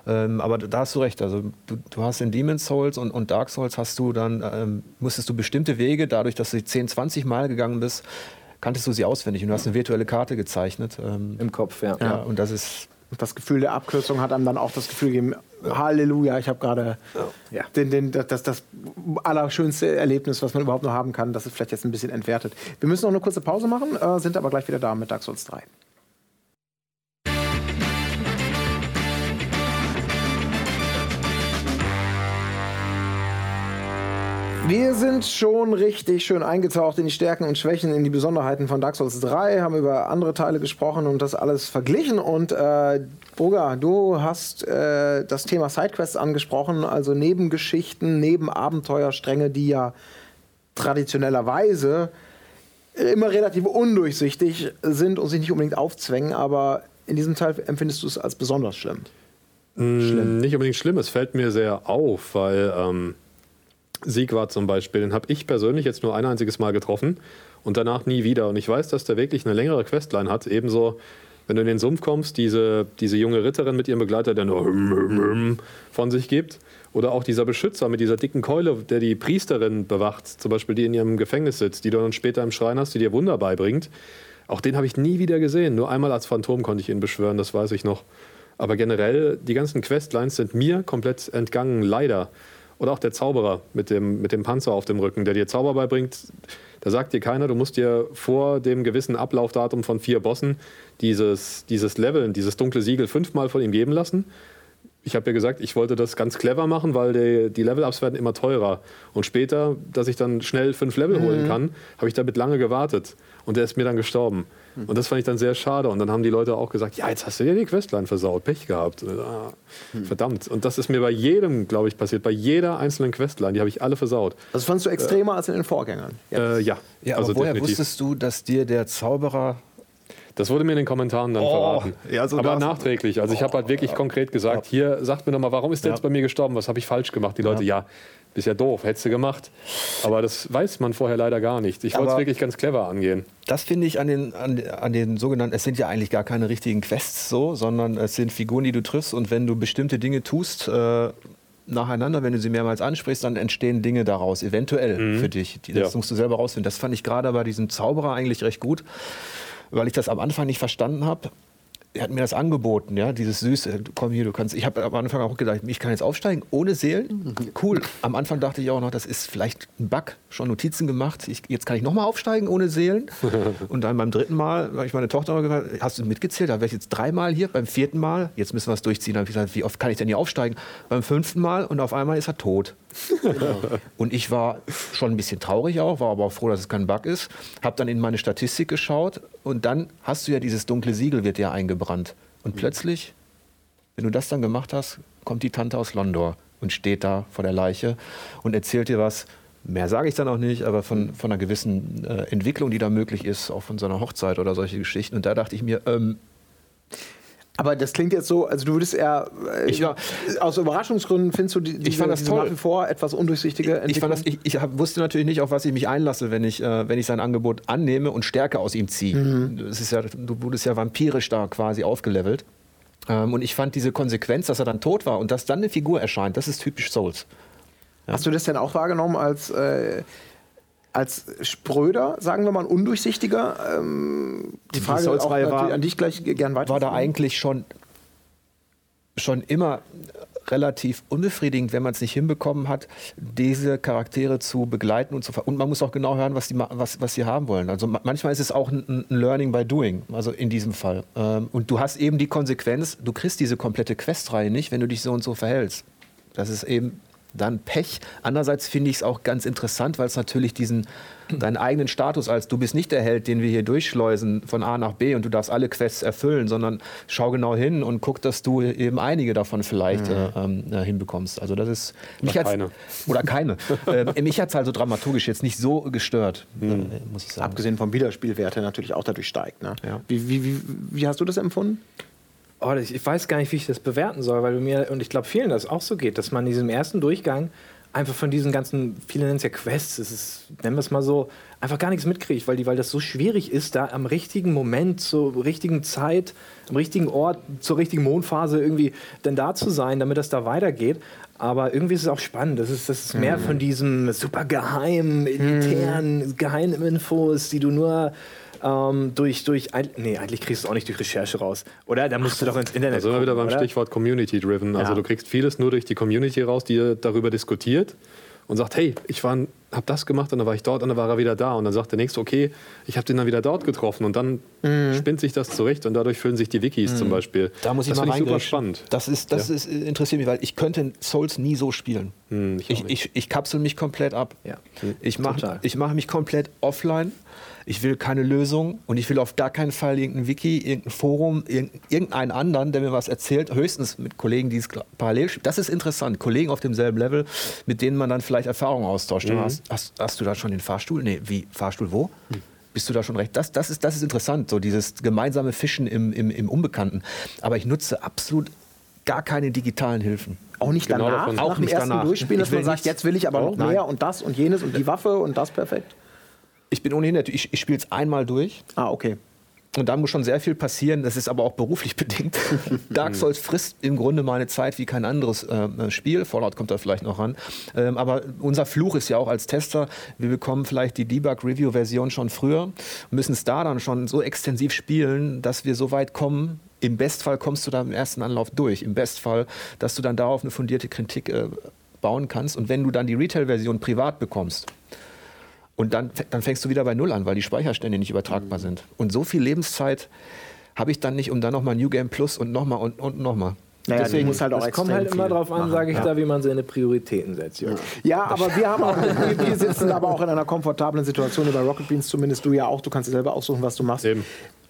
Ähm, aber da hast du recht. Also du, du hast in Demon's Souls und, und Dark Souls hast du dann, ähm, musstest du bestimmte Wege, dadurch, dass du sie 10, 20 Mal gegangen bist, kanntest du sie auswendig und du hast eine virtuelle Karte gezeichnet. Ähm, Im Kopf, ja. ja, und das ist das Gefühl der Abkürzung hat einem dann auch das Gefühl gegeben, Halleluja, ich habe gerade Ja. den, den, das, das, das allerschönste Erlebnis, was man überhaupt nur haben kann. Das ist vielleicht jetzt ein bisschen entwertet. Wir müssen noch eine kurze Pause machen, äh, sind aber gleich wieder da mit Dark Souls 3. Wir sind schon richtig schön eingetaucht in die Stärken und Schwächen, in die Besonderheiten von Dark Souls 3, haben über andere Teile gesprochen und das alles verglichen. Und äh, Boga, du hast äh, das Thema Sidequests angesprochen, also Nebengeschichten, Nebenabenteuerstränge, die ja traditionellerweise immer relativ undurchsichtig sind und sich nicht unbedingt aufzwängen, aber in diesem Teil empfindest du es als besonders schlimm. Schlimm. Nicht unbedingt schlimm, es fällt mir sehr auf, weil ähm, Siegwart zum Beispiel, den habe ich persönlich jetzt nur ein einziges Mal getroffen und danach nie wieder. Und ich weiß, dass der wirklich eine längere Questline hat. Ebenso, wenn du in den Sumpf kommst, diese, diese junge Ritterin mit ihrem Begleiter, der nur von sich gibt. Oder auch dieser Beschützer mit dieser dicken Keule, der die Priesterin bewacht, zum Beispiel die in ihrem Gefängnis sitzt, die du dann später im Schrein hast, die dir Wunder beibringt. Auch den habe ich nie wieder gesehen. Nur einmal als Phantom konnte ich ihn beschwören, das weiß ich noch. Aber generell, die ganzen Questlines sind mir komplett entgangen, leider. Oder auch der Zauberer mit dem, mit dem Panzer auf dem Rücken, der dir Zauber beibringt. Da sagt dir keiner, du musst dir vor dem gewissen Ablaufdatum von vier Bossen dieses, dieses Leveln, dieses dunkle Siegel fünfmal von ihm geben lassen. Ich habe ja gesagt, ich wollte das ganz clever machen, weil die, die Level-Ups werden immer teurer. Und später, dass ich dann schnell fünf Level holen kann, habe ich damit lange gewartet. Und der ist mir dann gestorben. Und das fand ich dann sehr schade. Und dann haben die Leute auch gesagt, ja, jetzt hast du dir die Questline versaut, Pech gehabt. Ah, Verdammt. Und das ist mir bei jedem, glaube ich, passiert. Bei jeder einzelnen Questline, die habe ich alle versaut. Das fandst du extremer als in den Vorgängern. Äh, ja, ja, also aber woher definitiv. wusstest du, dass dir der Zauberer Das wurde mir in den Kommentaren dann Oh, verraten. ja, so Aber das- nachträglich. Also ich habe halt wirklich konkret gesagt, hier, sagt mir doch mal, warum ist der Ja. jetzt bei mir gestorben? Was habe ich falsch gemacht? Die Leute, ja, bist ja doof, hättest du gemacht. Aber das weiß man vorher leider gar nicht. Ich wollte es wirklich ganz clever angehen. Das finde ich an den, an, an den sogenannten, es sind ja eigentlich gar keine richtigen Quests so, sondern es sind Figuren, die du triffst und wenn du bestimmte Dinge tust, äh, nacheinander, wenn du sie mehrmals ansprichst, dann entstehen Dinge daraus, eventuell für dich. Die, das Ja. musst du selber rausfinden. Das fand ich gerade bei diesem Zauberer eigentlich recht gut, weil ich das am Anfang nicht verstanden habe. Er hat mir das angeboten, ja, dieses Süße, komm hier, du kannst. Ich habe am Anfang auch gedacht, ich kann jetzt aufsteigen ohne Seelen. Cool. Am Anfang dachte ich auch noch, das ist vielleicht ein Bug, schon Notizen gemacht. Ich, jetzt kann ich nochmal aufsteigen ohne Seelen. Und dann beim dritten Mal habe ich meine Tochter noch gefragt, hast du mitgezählt? Da wäre ich jetzt dreimal hier. Beim vierten Mal, jetzt müssen wir es durchziehen. Da habe ich gesagt, wie oft kann ich denn hier aufsteigen? Beim fünften Mal und auf einmal ist er tot. Und ich war schon ein bisschen traurig auch, war aber auch froh, dass es kein Bug ist. Habe dann in meine Statistik geschaut und dann hast du ja dieses dunkle Siegel wird dir eingebrannt. Und plötzlich, wenn du das dann gemacht hast, kommt die Tante aus Londor und steht da vor der Leiche und erzählt dir was. Mehr sage ich dann auch nicht, aber von, von einer gewissen äh, Entwicklung, die da möglich ist, auch von so einer Hochzeit oder solche Geschichten. Und da dachte ich mir, ähm, Aber das klingt jetzt so, also du würdest eher äh, Ich war- aus Überraschungsgründen findest du die, diese, fand das diese toll. nach wie vor etwas undurchsichtige Ich, fand das, ich, ich hab, wusste natürlich nicht, auf was ich mich einlasse, wenn ich, äh, wenn ich sein Angebot annehme und Stärke aus ihm ziehe. Das ist ja, du wurdest ja vampirisch da quasi aufgelevelt. Ähm, und ich fand diese Konsequenz, dass er dann tot war und dass dann eine Figur erscheint, das ist typisch Souls. Hast du das denn auch wahrgenommen als, äh, als spröder, sagen wir mal, undurchsichtiger? Ähm, die Die Frage auch natürlich war- an dich gleich gern weiter. war da eigentlich schon, schon immer relativ unbefriedigend, wenn man es nicht hinbekommen hat, diese Charaktere zu begleiten und zu ver und man muss auch genau hören, was die was, was sie haben wollen. Also ma- manchmal ist es auch ein, ein Learning by Doing, also in diesem Fall. Ähm, und du hast eben die Konsequenz, du kriegst diese komplette Questreihe nicht, wenn du dich so und so verhältst. Das ist eben dann Pech. Andererseits finde ich es auch ganz interessant, weil es natürlich diesen deinen eigenen Status als du bist nicht der Held, den wir hier durchschleusen von A nach B und du darfst alle Quests erfüllen, sondern schau genau hin und guck, dass du eben einige davon vielleicht äh, ähm, äh, hinbekommst. Also das ist mich hat's- keine. oder keine. äh, mich hat es also dramaturgisch jetzt nicht so gestört, äh, muss ich sagen. Abgesehen vom Wiederspielwert, der natürlich auch dadurch steigt. Ne? Ja. Wie, wie, wie, wie hast du das empfunden? Oh, ich weiß gar nicht, wie ich das bewerten soll, weil mir, und ich glaube, vielen das auch so geht, dass man in diesem ersten Durchgang einfach von diesen ganzen, viele nennen es ja Quests, es ist, nennen wir es mal so, einfach gar nichts mitkriegt, weil, die, weil das so schwierig ist, da am richtigen Moment, zur richtigen Zeit, am richtigen Ort, zur richtigen Mondphase irgendwie dann da zu sein, damit das da weitergeht. Aber irgendwie ist es auch spannend. Das ist, das ist mehr von diesem super geheimen, elitären, geheimen Infos, die du nur ähm, durch, durch, nee, eigentlich kriegst du es auch nicht durch Recherche raus. Oder? Da musst du doch ins Internet Da sind wir wieder beim oder? Stichwort Community-Driven. Also Ja. du kriegst vieles nur durch die Community raus, die darüber diskutiert und sagt, hey, ich war, hab das gemacht und dann war ich dort und dann war er wieder da. Und dann sagt der Nächste, okay, ich habe den dann wieder dort getroffen. Und dann Mhm. spinnt sich das zurecht und dadurch füllen sich die Wikis zum Beispiel. Da muss ich das mal ich super spannend. Das, ist, das ist, äh, interessiert mich, weil ich könnte Souls nie so spielen. Hm, ich ich, ich, ich kapsel mich komplett ab. Ja. Ich mache mach mich komplett offline. Ich will keine Lösung und ich will auf gar keinen Fall irgendein Wiki, irgendein Forum, irgend- irgendeinen anderen, der mir was erzählt. Höchstens mit Kollegen, die es parallel spielen. Das ist interessant. Kollegen auf demselben Level, mit denen man dann vielleicht Erfahrungen austauscht. Hast, hast, hast du da schon den Fahrstuhl? Nee, wie? Fahrstuhl wo? Bist du da schon recht? Das, das, ist, das ist interessant, so dieses gemeinsame Fischen im, im, im Unbekannten. Aber ich nutze absolut gar keine digitalen Hilfen. Auch nicht Genau danach, davon. nach Auch dem nicht ersten danach. Durchspielen, dass man sagt, jetzt will ich aber noch Oh, nein. mehr und das und jenes und die Waffe und das perfekt. Ich bin ohnehin, natürlich- ich, ich spiele es einmal durch. Ah, okay. Und da muss schon sehr viel passieren. Das ist aber auch beruflich bedingt. Dark Souls frisst im Grunde meine Zeit wie kein anderes äh, Spiel. Fallout kommt da vielleicht noch ran. Ähm, aber unser Fluch ist ja auch als Tester, wir bekommen vielleicht die Debug-Review-Version schon früher, müssen es da dann schon so extensiv spielen, dass wir so weit kommen. Im Bestfall kommst du da im ersten Anlauf durch. Im Bestfall, dass du dann darauf eine fundierte Kritik äh, bauen kannst. Und wenn du dann die Retail-Version privat bekommst, und dann, dann fängst du wieder bei Null an, weil die Speicherstände nicht übertragbar Mhm. sind. Und so viel Lebenszeit habe ich dann nicht, um dann nochmal New Game Plus und nochmal und, und nochmal. Naja, Deswegen- du musst halt auch Es kommt halt immer drauf an, sage ich da, wie man seine Prioritäten setzt. Jörg. Ja, aber wir haben auch, wir, sitzen aber auch in einer komfortablen Situation über Rocket Beans, zumindest du ja auch. Du kannst dir selber aussuchen, was du machst. Eben.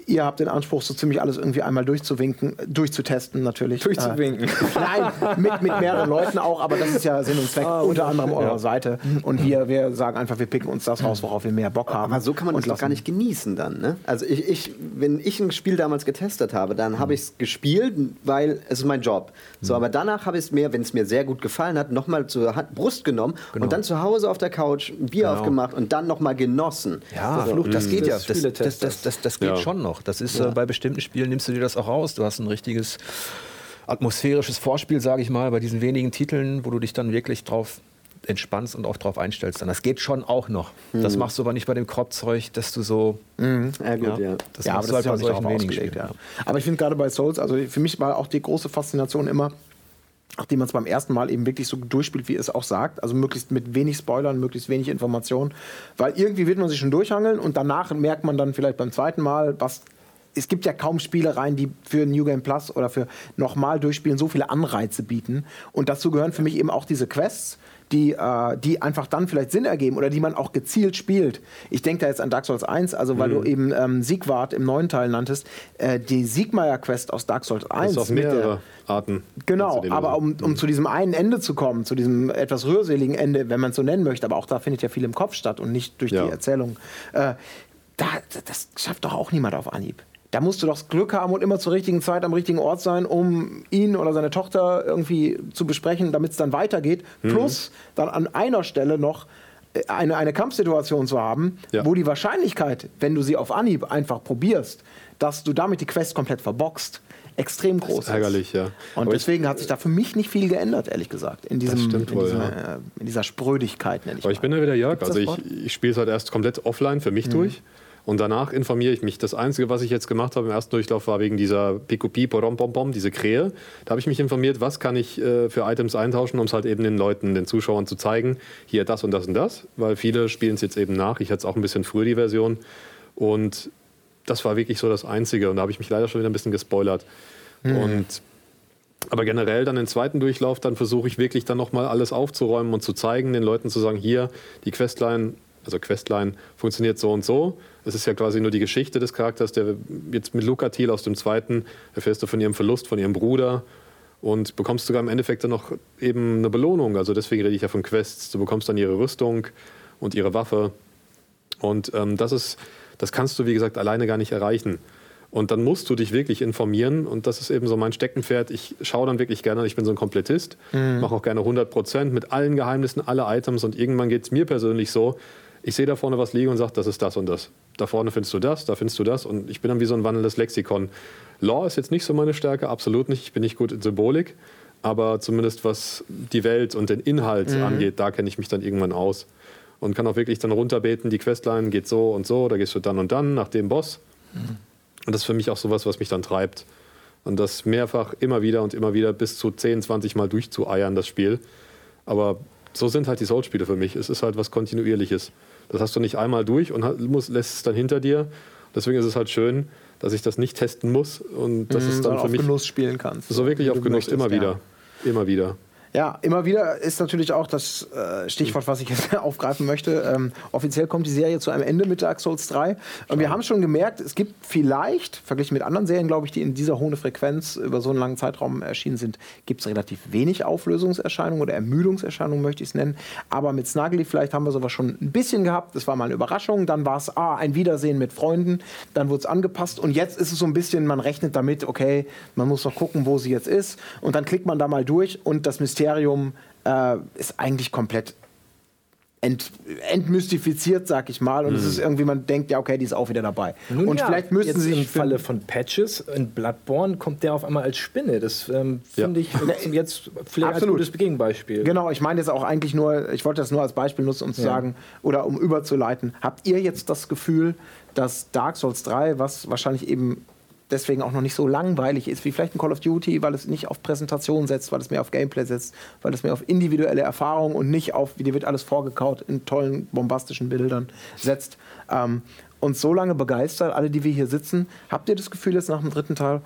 Ihr habt den Anspruch, so ziemlich alles irgendwie einmal durchzuwinken, durchzutesten natürlich. Durchzuwinken. Äh, nein, mit, mit mehreren Leuten auch, aber das ist ja Sinn und Zweck, unter anderem eurer Seite. Und wir, wir sagen einfach, wir picken uns das raus, worauf wir mehr Bock haben. Aber so kann man das doch gar nicht genießen dann. Ne? Also ich, ich, wenn ich ein Spiel damals getestet habe, dann habe ich es gespielt, weil es ist mein Job. So, aber danach habe ich es mir, wenn es mir sehr gut gefallen hat, nochmal zur Hand, Brust genommen und dann zu Hause auf der Couch ein Bier Genau. aufgemacht und dann nochmal genossen. Ja, So. das geht ja. Das, das, das, das, das geht Ja. schon noch. Das ist äh, bei bestimmten Spielen nimmst du dir das auch raus. Du hast ein richtiges atmosphärisches Vorspiel, sage ich mal, bei diesen wenigen Titeln, wo du dich dann wirklich drauf entspannst und auch drauf einstellst. Dann das geht schon auch noch. Das machst du aber nicht bei dem Crop-Zeug, dass du so. Ja, gut, ja. Das ja, aber das ist ja auch bei nicht darauf ausgelegt. Ja. Aber ich finde gerade bei Souls, also für mich war auch die große Faszination immer, nachdem man es beim ersten Mal eben wirklich so durchspielt, wie es auch sagt, also möglichst mit wenig Spoilern, möglichst wenig Informationen, weil irgendwie wird man sich schon durchhangeln und danach merkt man dann vielleicht beim zweiten Mal, was es gibt ja kaum Spielereien, die für New Game Plus oder für nochmal durchspielen so viele Anreize bieten. Und dazu gehören für mich eben auch diese Quests, die, äh, die einfach dann vielleicht Sinn ergeben oder die man auch gezielt spielt. Ich denke da jetzt an Dark Souls 1, also weil du eben ähm, Siegwart im neuen Teil nanntest, äh, die Siegmeier-Quest aus Dark Souls 1. Das ist auf mehrere Arten. Genau, aber lösen. um, um zu diesem einen Ende zu kommen, zu diesem etwas rührseligen Ende, wenn man es so nennen möchte, aber auch da findet ja viel im Kopf statt und nicht durch Ja. die Erzählung. Äh, da, das schafft doch auch niemand auf Anhieb. Da musst du doch das Glück haben und immer zur richtigen Zeit am richtigen Ort sein, um ihn oder seine Tochter irgendwie zu besprechen, damit es dann weitergeht. Plus dann an einer Stelle noch äh, eine, eine Kampfsituation zu haben, Ja. wo die Wahrscheinlichkeit, wenn du sie auf Anhieb einfach probierst, dass du damit die Quest komplett verboxt, extrem groß ist. Ärgerlich, ja. Und Aber ich- deswegen hat sich da für mich nicht viel geändert, ehrlich gesagt, in, diesem, in, wohl, diesem, ja. äh, in dieser Sprödigkeit, nenne ich Aber ich mal. bin da wieder Jörg. Gibt's Also das ich, ich spiele es halt erst komplett offline für mich durch. Und danach informiere ich mich. Das Einzige, was ich jetzt gemacht habe im ersten Durchlauf, war wegen dieser Pikopi, Porom Pom Pom, diese Krähe. Da habe ich mich informiert, was kann ich äh, für Items eintauschen, um es halt eben den Leuten, den Zuschauern zu zeigen. Hier das und das und das. Weil viele spielen es jetzt eben nach. Ich hatte es auch ein bisschen früher, die Version. Und das war wirklich so das Einzige. Und da habe ich mich leider schon wieder ein bisschen gespoilert. Und aber generell dann den zweiten Durchlauf, dann versuche ich wirklich dann nochmal alles aufzuräumen und zu zeigen, den Leuten zu sagen, hier, die Questline, also Questline funktioniert so und so. Es ist ja quasi nur die Geschichte des Charakters, der jetzt mit Luca Thiel aus dem zweiten, erfährst du von ihrem Verlust, von ihrem Bruder und bekommst sogar im Endeffekt dann noch eben eine Belohnung. Also deswegen rede ich ja von Quests. Du bekommst dann ihre Rüstung und ihre Waffe. Und ähm, das ist, das kannst du, wie gesagt, alleine gar nicht erreichen. Und dann musst du dich wirklich informieren. Und das ist eben so mein Steckenpferd. Ich schaue dann wirklich gerne, ich bin so ein Komplettist, mache auch gerne 100 Prozent mit allen Geheimnissen, alle Items. Und irgendwann geht es mir persönlich so, ich sehe da vorne was liegen und sage, das ist das und das. Da vorne findest du das, da findest du das. Und ich bin dann wie so ein wandelndes Lexikon. Law ist jetzt nicht so meine Stärke, absolut nicht. Ich bin nicht gut in Symbolik. Aber zumindest was die Welt und den Inhalt angeht, da kenne ich mich dann irgendwann aus. Und kann auch wirklich dann runterbeten, die Questline geht so und so, da gehst du dann und dann nach dem Boss. Und das ist für mich auch sowas, was mich dann treibt. Und das mehrfach immer wieder und immer wieder bis zu 10, 20 Mal durchzueiern, das Spiel. Aber so sind halt die Souls-Spiele für mich. Es ist halt was Kontinuierliches. Das hast du nicht einmal durch und musst, lässt es dann hinter dir. Deswegen ist es halt schön, dass ich das nicht testen muss. Und das ist dann Sondern für auf mich Genuss spielen kannst. so wirklich auf Genuss möchtest, immer ja. wieder. Immer wieder. Ja, immer wieder ist natürlich auch das äh, Stichwort, was ich jetzt aufgreifen möchte. Ähm, offiziell kommt die Serie zu einem Ende mit Dark Souls 3. Und wir haben schon gemerkt, es gibt vielleicht, verglichen mit anderen Serien, glaube ich, die in dieser hohen Frequenz über so einen langen Zeitraum erschienen sind, gibt es relativ wenig Auflösungserscheinungen oder Ermüdungserscheinungen, möchte ich es nennen. Aber mit Snuggly vielleicht haben wir sowas schon ein bisschen gehabt. Das war mal eine Überraschung. Dann war es ah, ein Wiedersehen mit Freunden. Dann wurde es angepasst. Und jetzt ist es so ein bisschen, man rechnet damit, okay, man muss noch gucken, wo sie jetzt ist. Und dann klickt man da mal durch und das Mysterium äh, ist eigentlich komplett ent, entmystifiziert, sag ich mal. Und es ist irgendwie, man denkt, ja, okay, die ist auch wieder dabei. Nun und ja, vielleicht müssten sie im Falle von Patches in Bloodborne kommt der auf einmal als Spinne. Das ähm, Ja. finde ich jetzt vielleicht Absolut. als gutes Gegenbeispiel. Genau, ich meine jetzt auch eigentlich nur, ich wollte das nur als Beispiel nutzen, um zu Ja. sagen oder um überzuleiten. Habt ihr jetzt das Gefühl, dass Dark Souls 3, was wahrscheinlich eben deswegen auch noch nicht so langweilig ist wie vielleicht ein Call of Duty, weil es nicht auf Präsentation setzt, weil es mehr auf Gameplay setzt, weil es mehr auf individuelle Erfahrung und nicht auf, wie dir wird alles vorgekaut in tollen, bombastischen Bildern setzt, ähm, uns so lange begeistert, alle, die wir hier sitzen. Habt ihr das Gefühl jetzt nach dem dritten Teil,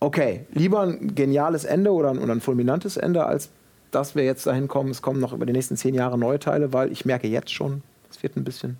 okay, lieber ein geniales Ende oder ein, oder ein fulminantes Ende, als dass wir jetzt dahin kommen, es kommen noch über die nächsten zehn Jahre neue Teile, weil ich merke jetzt schon, es wird ein bisschen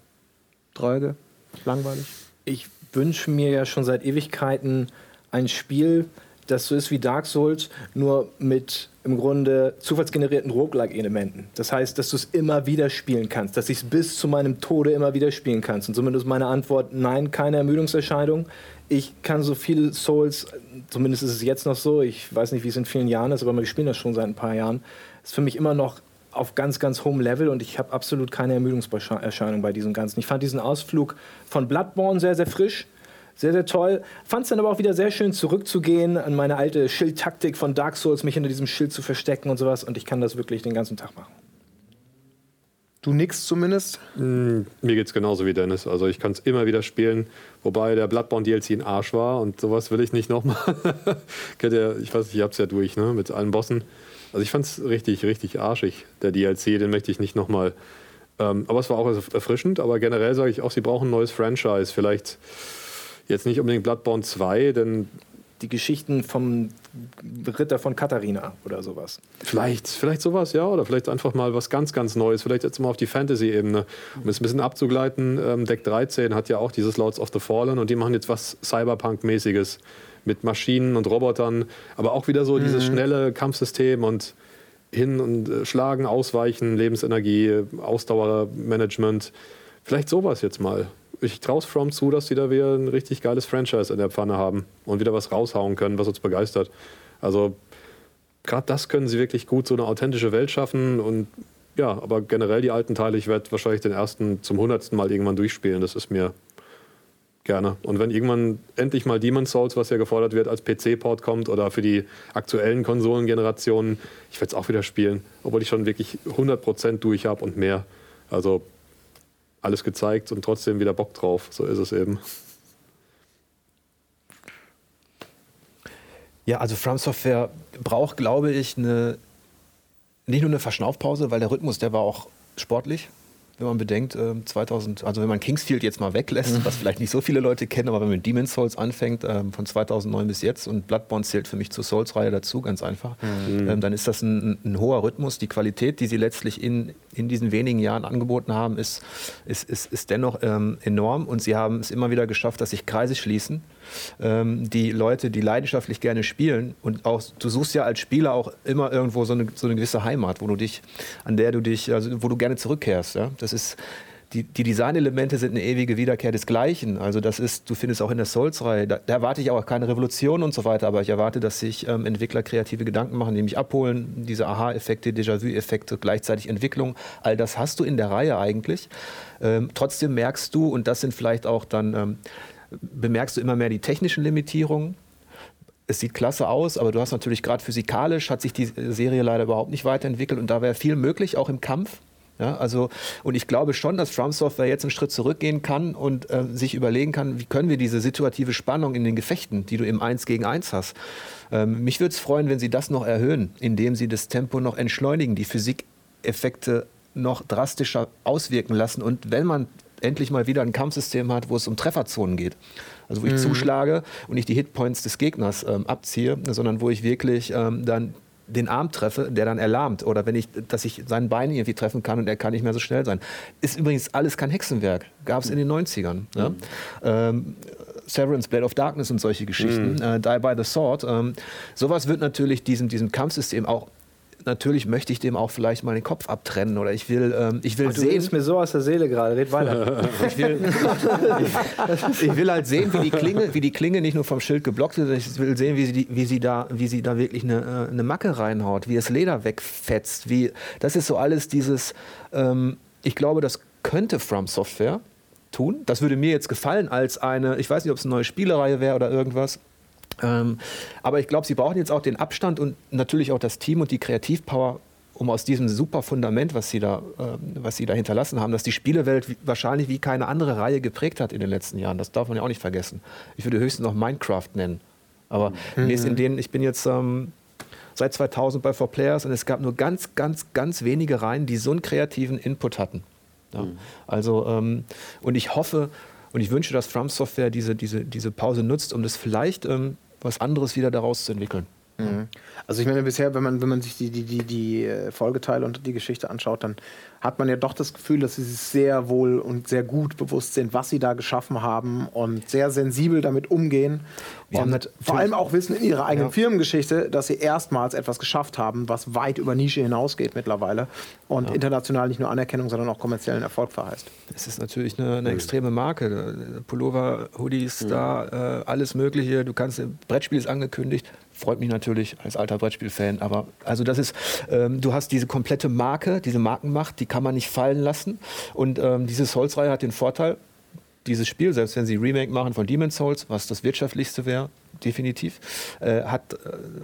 dröge, langweilig. Ich wünsche mir ja schon seit Ewigkeiten ein Spiel, das so ist wie Dark Souls, nur mit im Grunde zufallsgenerierten Roguelike-Elementen. Das heißt, dass du es immer wieder spielen kannst, dass ich es bis zu meinem Tode immer wieder spielen kannst. Und ist meine Antwort nein, keine Ermüdungserscheinung. Ich kann so viele Souls, zumindest ist es jetzt noch so, ich weiß nicht, wie es in vielen Jahren ist, aber wir spielen das schon seit ein paar Jahren, ist für mich immer noch auf ganz, ganz hohem Level und ich habe absolut keine Ermüdungserscheinung bei diesem Ganzen. Ich fand diesen Ausflug von Bloodborne sehr, sehr frisch, sehr, sehr toll. Fand es dann aber auch wieder sehr schön, zurückzugehen an meine alte Schildtaktik von Dark Souls, mich hinter diesem Schild zu verstecken und sowas. Und ich kann das wirklich den ganzen Tag machen. Du nix zumindest. Mir geht's genauso wie Dennis. Also ich kann es immer wieder spielen, wobei der Bloodborne DLC ein Arsch war und sowas will ich nicht nochmal. Kennt ihr, ich weiß nicht, ihr habt es ja durch, ne? Mit allen Bossen. Also ich fand es richtig, richtig arschig, der DLC, den möchte ich nicht nochmal. Ähm, aber es war auch erfrischend, aber generell sage ich auch, sie brauchen ein neues Franchise. Vielleicht jetzt nicht unbedingt Bloodborne 2, denn Die Geschichten vom Ritter von Katharina oder sowas. Vielleicht, vielleicht sowas, ja, oder vielleicht einfach mal was ganz, ganz Neues. Vielleicht jetzt mal auf die Fantasy-Ebene. Um es ein bisschen abzugleiten, ähm, Deck 13 hat ja auch dieses Lords of the Fallen und die machen jetzt was Cyberpunk-mäßiges mit Maschinen und Robotern, aber auch wieder so dieses schnelle Kampfsystem und hin und äh, schlagen, ausweichen, Lebensenergie, Ausdauermanagement. Vielleicht sowas jetzt mal. ich traue es From zu, dass sie da wieder ein richtig geiles Franchise in der Pfanne haben und wieder was raushauen können, was uns begeistert. Also gerade das können sie wirklich gut, so eine authentische Welt schaffen und ja, aber generell die alten Teile, ich werde wahrscheinlich den ersten zum hundertsten Mal irgendwann durchspielen. Das ist mir gerne. Und wenn irgendwann endlich mal Demon's Souls, was ja gefordert wird, als PC-Port kommt oder für die aktuellen Konsolengenerationen, ich werde es auch wieder spielen, obwohl ich schon wirklich 100% durch habe und mehr. Also alles gezeigt und trotzdem wieder Bock drauf. So ist es eben. Ja, also From Software braucht, glaube ich, eine, nicht nur eine Verschnaufpause, weil der Rhythmus, der war auch sportlich wenn man bedenkt, 2000, ähm, also wenn man Kingsfield jetzt mal weglässt, mhm. was vielleicht nicht so viele Leute kennen, aber wenn man mit Demon's Souls anfängt, ähm, von 2009 bis jetzt und Bloodborne zählt für mich zur Souls-Reihe dazu, ganz einfach, mhm. Ähm, dann ist das ein, ein, hoher Rhythmus. Die Qualität, die sie letztlich in, in diesen wenigen Jahren angeboten haben, ist, ist, ist, ist dennoch ähm, enorm und sie haben es immer wieder geschafft, dass sich Kreise schließen ähm, die Leute, die leidenschaftlich gerne spielen und auch du suchst ja als Spieler auch immer irgendwo so eine, so eine gewisse Heimat, wo du dich, an der du dich, also wo du gerne zurückkehrst. Ja? Das ist die, die Designelemente sind eine ewige Wiederkehr des Gleichen. Also das ist, du findest auch in der Souls-Reihe, da, da, erwarte ich auch keine Revolution und so weiter, aber ich erwarte, dass sich ähm, Entwickler kreative Gedanken machen, die mich abholen, diese Aha-Effekte, Déjà-vu-Effekte, gleichzeitig Entwicklung, all das hast du in der Reihe eigentlich. Ähm, trotzdem merkst du, und das sind vielleicht auch dann ähm, bemerkst du immer mehr die technischen Limitierungen. Es sieht klasse aus, aber du hast natürlich gerade physikalisch hat sich die Serie leider überhaupt nicht weiterentwickelt und da wäre viel möglich, auch im Kampf. Ja, also, und ich glaube schon, dass From Software jetzt einen Schritt zurückgehen kann und äh, sich überlegen kann, wie können wir diese situative Spannung in den Gefechten, die du im 1 gegen 1 hast, ähm, mich würde es freuen, wenn sie das noch erhöhen, indem sie das Tempo noch entschleunigen, die Physikeffekte noch drastischer auswirken lassen. Und wenn man endlich mal wieder ein Kampfsystem hat, wo es um Trefferzonen geht. Also wo ich mhm. zuschlage und nicht die Hitpoints des Gegners ähm, abziehe, sondern wo ich wirklich ähm, dann den Arm treffe, der dann erlahmt. Oder wenn ich, dass ich sein Bein irgendwie treffen kann und er kann nicht mehr so schnell sein. Ist übrigens alles kein Hexenwerk. Gab es in den 90ern. Mhm. Ja? Ähm, Severance, Blade of Darkness und solche Geschichten, mhm. äh, Die by the Sword. Ähm, sowas wird natürlich diesem, diesem Kampfsystem auch natürlich möchte ich dem auch vielleicht mal den Kopf abtrennen oder ich will, ähm, ich will Ach, du sehen. Du mir so aus der Seele gerade, red weiter. ich, will, ich, ich, will halt sehen, wie die Klinge, wie die Klinge nicht nur vom Schild geblockt ist, ich will sehen, wie sie, wie sie, da, wie sie da wirklich eine, äh, eine Macke reinhaut, wie das Leder wegfetzt. Wie, das ist so alles dieses, ähm, ich glaube, das könnte From Software tun. Das würde mir jetzt gefallen als eine, ich weiß nicht, ob es eine neue Spielereihe wäre oder irgendwas. Ähm, aber ich glaube, sie brauchen jetzt auch den Abstand und natürlich auch das Team und die Kreativpower, um aus diesem super Fundament, was sie da, äh, was sie da hinterlassen haben, dass die Spielewelt wahrscheinlich wie keine andere Reihe geprägt hat in den letzten Jahren. Das darf man ja auch nicht vergessen. Ich würde höchstens noch Minecraft nennen. Aber mhm. mir ist in denen, ich bin jetzt ähm, seit 2000 bei 4Players und es gab nur ganz, ganz, ganz wenige Reihen, die so einen kreativen Input hatten. Ja. Mhm. Also, ähm, und ich hoffe und ich wünsche, dass From Software diese, diese, diese Pause nutzt, um das vielleicht ähm, was anderes wieder daraus zu entwickeln. Mhm. Also ich meine, bisher, wenn man, wenn man sich die, die, die, die äh, Folgeteile und die Geschichte anschaut, dann hat man ja doch das Gefühl, dass sie sich sehr wohl und sehr gut bewusst sind, was sie da geschaffen haben und sehr sensibel damit umgehen. Wir und vor allem auch wissen in ihrer eigenen ja. Firmengeschichte, dass sie erstmals etwas geschafft haben, was weit über Nische hinausgeht mittlerweile und ja. international nicht nur Anerkennung, sondern auch kommerziellen Erfolg verheißt. Es ist natürlich eine, eine extreme Marke. Pullover, Hoodies, mhm. da äh, alles Mögliche. Du kannst, Brettspiel ist angekündigt freut mich natürlich als alter Brettspiel-Fan. Aber also das ist, ähm, du hast diese komplette Marke, diese Markenmacht, die kann man nicht fallen lassen. Und ähm, diese Souls-Reihe hat den Vorteil, dieses Spiel, selbst wenn sie Remake machen von Demon's Souls, was das wirtschaftlichste wäre, definitiv, äh, hat äh,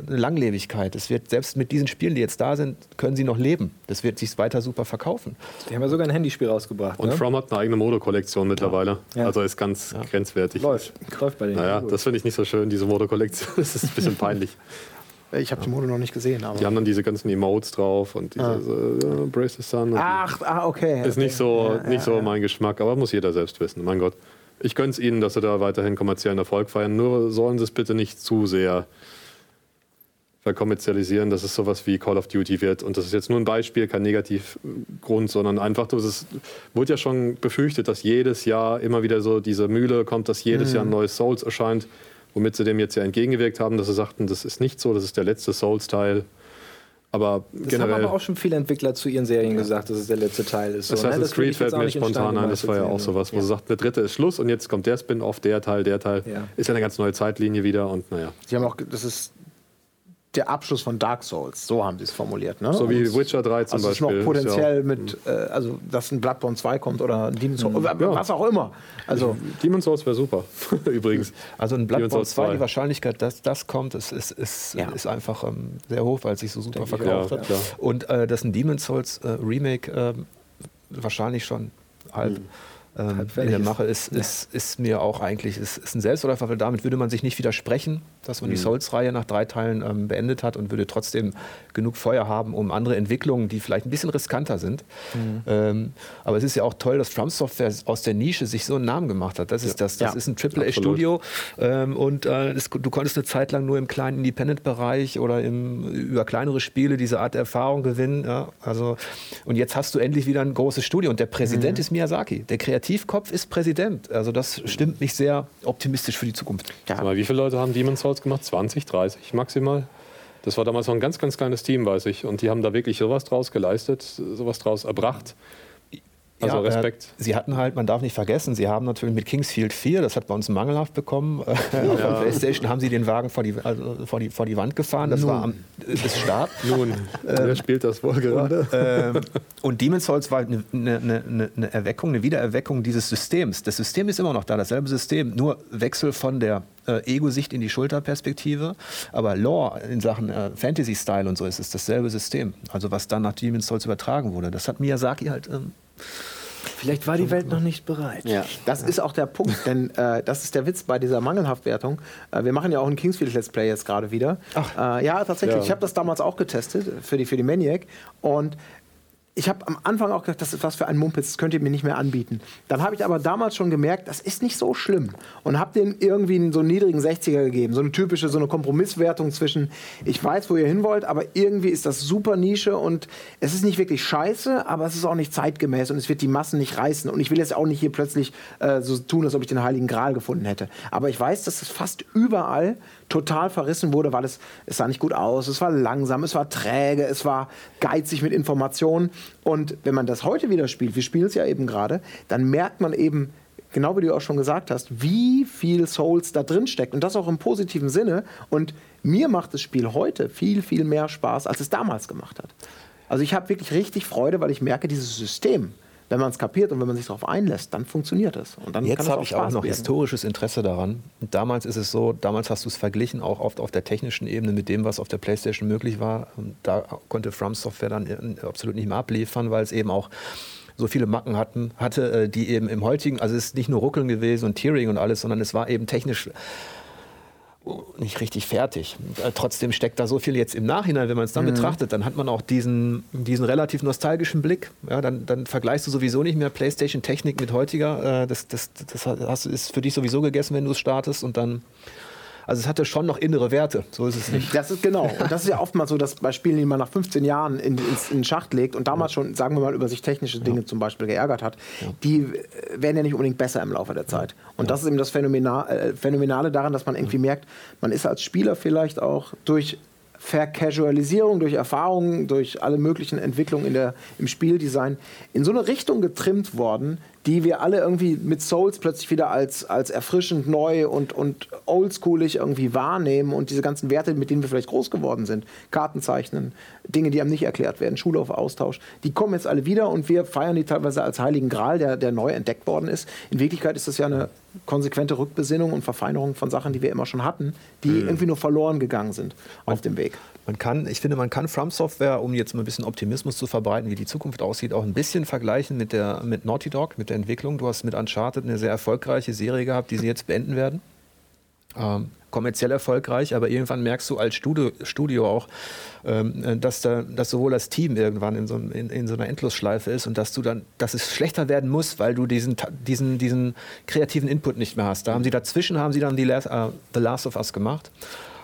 eine Langlebigkeit. Es wird selbst mit diesen Spielen, die jetzt da sind, können sie noch leben. Das wird sich weiter super verkaufen. Die haben ja sogar ein Handyspiel rausgebracht. Und ne? From hat eine eigene Modekollektion mittlerweile. Ja. Also ist ganz ja. grenzwertig. Läuft. Läuft bei denen. Naja, das finde ich nicht so schön, diese Modekollektion. Das ist ein bisschen peinlich. Ich habe die Mode noch nicht gesehen. Aber die haben dann diese ganzen Emotes drauf und diese ah. uh, Brace the Sun. Ach, ah, okay. Ist okay. nicht so, ja, nicht so mein Geschmack, aber muss jeder selbst wissen. Mein Gott. Ich gönne es ihnen, dass sie da weiterhin kommerziellen Erfolg feiern. Nur sollen sie es bitte nicht zu sehr verkommerzialisieren, dass es sowas wie Call of Duty wird. Und das ist jetzt nur ein Beispiel, kein Negativgrund, sondern einfach, es wurde ja schon befürchtet, dass jedes Jahr immer wieder so diese Mühle kommt, dass jedes mhm. Jahr ein neues Souls erscheint, womit sie dem jetzt ja entgegengewirkt haben, dass sie sagten, das ist nicht so, das ist der letzte Souls-Teil. Aber Das haben generell. aber auch schon viele Entwickler zu ihren Serien gesagt, dass es der letzte Teil ist. So, ne? Assassin's Das würde Creed fällt mir spontan ein, das war ja auch sowas, wo sehen. sie sagt, der dritte ist Schluss und jetzt kommt der Spin-off, der Teil, der Teil. Ja. Ist ja eine ganz neue Zeitlinie wieder und naja. Sie haben auch, das ist der Abschluss von Dark Souls, so haben sie es formuliert. Ne? So wie Und Witcher 3 zum also Beispiel. noch potenziell Ist mit, äh, also dass ein Bloodborne 2 kommt oder ein Demon's Souls, Ja. was auch immer. Also Ja, Demon's Souls wäre super, übrigens. Also ein Bloodborne Souls 2, 2. die Wahrscheinlichkeit, dass das kommt, ist, ist, ist, Ja. ist einfach ähm, sehr hoch, weil es sich so super verkauft Ja, hat. klar. Und äh, dass ein Demon's Souls äh, Remake ähm, wahrscheinlich schon halb ähm, in der. Mache ist, ist, ist mir auch eigentlich ist, ist ein Selbstläufer, weil damit würde man sich nicht widersprechen, dass man die Souls-Reihe nach drei Teilen ähm, beendet hat und würde trotzdem genug Feuer haben, um andere Entwicklungen, die vielleicht ein bisschen riskanter sind. Ähm, aber es ist ja auch toll, dass From Software aus der Nische sich so einen Namen gemacht hat. Das ist das. Das Ja, ist ein AAA-Studio ähm, und äh, es, du konntest eine Zeit lang nur im kleinen Independent-Bereich oder im, über kleinere Spiele diese Art Erfahrung gewinnen. Ja? Also, und jetzt hast du endlich wieder ein großes Studio und der Präsident ist Miyazaki. Der Kreativkopf ist Präsident. Also das stimmt mich sehr optimistisch für die Zukunft. ja, mal, wie viele Leute haben Demon's Souls gemacht? 20, 30 maximal? Das war damals noch ein ganz, ganz kleines Team, weiß ich. Und die haben da wirklich sowas draus geleistet, sowas draus erbracht. Also Ja, äh, Respekt. Sie hatten halt, man darf nicht vergessen, Sie haben natürlich mit Kingsfield 4, das hat bei uns mangelhaft bekommen, äh, auf der Playstation haben Sie den Wagen vor die, also vor die, vor die Wand gefahren. Das war am das Start. Nun, wer spielt das wohl gerade? ähm, und Demon's Souls war eine, eine, eine, eine Erweckung, eine Wiedererweckung dieses Systems. Das System ist immer noch da, dasselbe System, nur Wechsel von der äh, Ego-Sicht in die Schulterperspektive. Aber Lore in Sachen äh, Fantasy-Style und so ist es dasselbe System. Also was dann nach Demon's Souls übertragen wurde. Das hat Miyazaki halt ähm, Vielleicht war die Welt noch nicht bereit. Ja, das ist auch der Punkt, denn äh, das ist der Witz bei dieser Mangelhaftwertung. Äh, wir machen ja auch ein Kingsfield Let's Play jetzt gerade wieder. Äh, ja, tatsächlich. Ja. Ich habe das damals auch getestet für die, für die Maniac und ich habe am Anfang auch gedacht, das ist was für ein Mumpitz, das könnt ihr mir nicht mehr anbieten. Dann habe ich aber damals schon gemerkt, das ist nicht so schlimm und habe dem irgendwie einen so niedrigen 60er gegeben, so eine typische, so eine Kompromisswertung zwischen, ich weiß, wo ihr hin wollt, aber irgendwie ist das super Nische und es ist nicht wirklich scheiße, aber es ist auch nicht zeitgemäß und es wird die Massen nicht reißen und ich will jetzt auch nicht hier plötzlich äh, so tun, als ob ich den Heiligen Gral gefunden hätte. Aber ich weiß, dass es fast überall total verrissen wurde, weil es, es sah nicht gut aus, es war langsam, es war träge, es war geizig mit Informationen. Und wenn man das heute wieder spielt, wir spielen es ja eben gerade, dann merkt man eben, genau wie du auch schon gesagt hast, wie viel Souls da drin steckt. Und das auch im positiven Sinne. Und mir macht das Spiel heute viel, viel mehr Spaß, als es damals gemacht hat. Also ich habe wirklich richtig Freude, weil ich merke, dieses System, wenn man es kapiert und wenn man sich darauf einlässt, dann funktioniert es. Und dann kann Jetzt habe ich auch Spaß noch werden. historisches Interesse daran. Damals ist es so, damals hast du es verglichen, auch oft auf der technischen Ebene mit dem, was auf der PlayStation möglich war. Und da konnte From Software dann äh, absolut nicht mehr abliefern, weil es eben auch so viele Macken hatten, hatte, äh, die eben im heutigen, also es ist nicht nur Ruckeln gewesen und Tearing und alles, sondern es war eben technisch nicht richtig fertig. Äh, Trotzdem steckt da so viel jetzt im Nachhinein, wenn man es dann betrachtet, dann hat man auch diesen, diesen relativ nostalgischen Blick. Ja, dann, dann vergleichst du sowieso nicht mehr PlayStation-Technik mit heutiger. Äh, Das, das, das hast, ist für dich sowieso gegessen, wenn du es startest und dann. Also es hatte schon noch innere Werte, so ist es nicht. Das ist genau. Und das ist ja oftmals so, dass bei Spielen, die man nach 15 Jahren in, ins, in den Schacht legt und damals schon, sagen wir mal, über sich technische Dinge zum Beispiel geärgert hat, die äh, werden ja nicht unbedingt besser im Laufe der Zeit. Und das ist eben das Phänomena äh, Phänomenale daran, dass man irgendwie merkt, man ist als Spieler vielleicht auch durch Vercasualisierung, durch Erfahrungen, durch alle möglichen Entwicklungen in der, im Spieldesign in so eine Richtung getrimmt worden, die wir alle irgendwie mit Souls plötzlich wieder als, als erfrischend neu und, und oldschoolig irgendwie wahrnehmen und diese ganzen Werte, mit denen wir vielleicht groß geworden sind, Kartenzeichnen, Dinge, die einem nicht erklärt werden, Schulaufaustauscht, die kommen jetzt alle wieder und wir feiern die teilweise als heiligen Gral, der, der neu entdeckt worden ist. In Wirklichkeit ist das ja eine konsequente Rückbesinnung und Verfeinerung von Sachen, die wir immer schon hatten, die irgendwie nur verloren gegangen sind auf dem Weg. Man kann, ich finde, man kann From Software, um jetzt mal ein bisschen Optimismus zu verbreiten, wie die Zukunft aussieht, auch ein bisschen vergleichen mit, der, mit Naughty Dog, mit der Entwicklung. Du hast mit Uncharted eine sehr erfolgreiche Serie gehabt, die sie jetzt beenden werden. Ähm, kommerziell erfolgreich, aber irgendwann merkst du als Studio, Studio auch, ähm, dass, da, dass sowohl das Team irgendwann in so, in, in so einer Endlosschleife ist und dass du dann, dass es schlechter werden muss, weil du diesen, diesen, diesen kreativen Input nicht mehr hast. Da haben sie dazwischen haben sie dann die Last, äh, The Last of Us gemacht.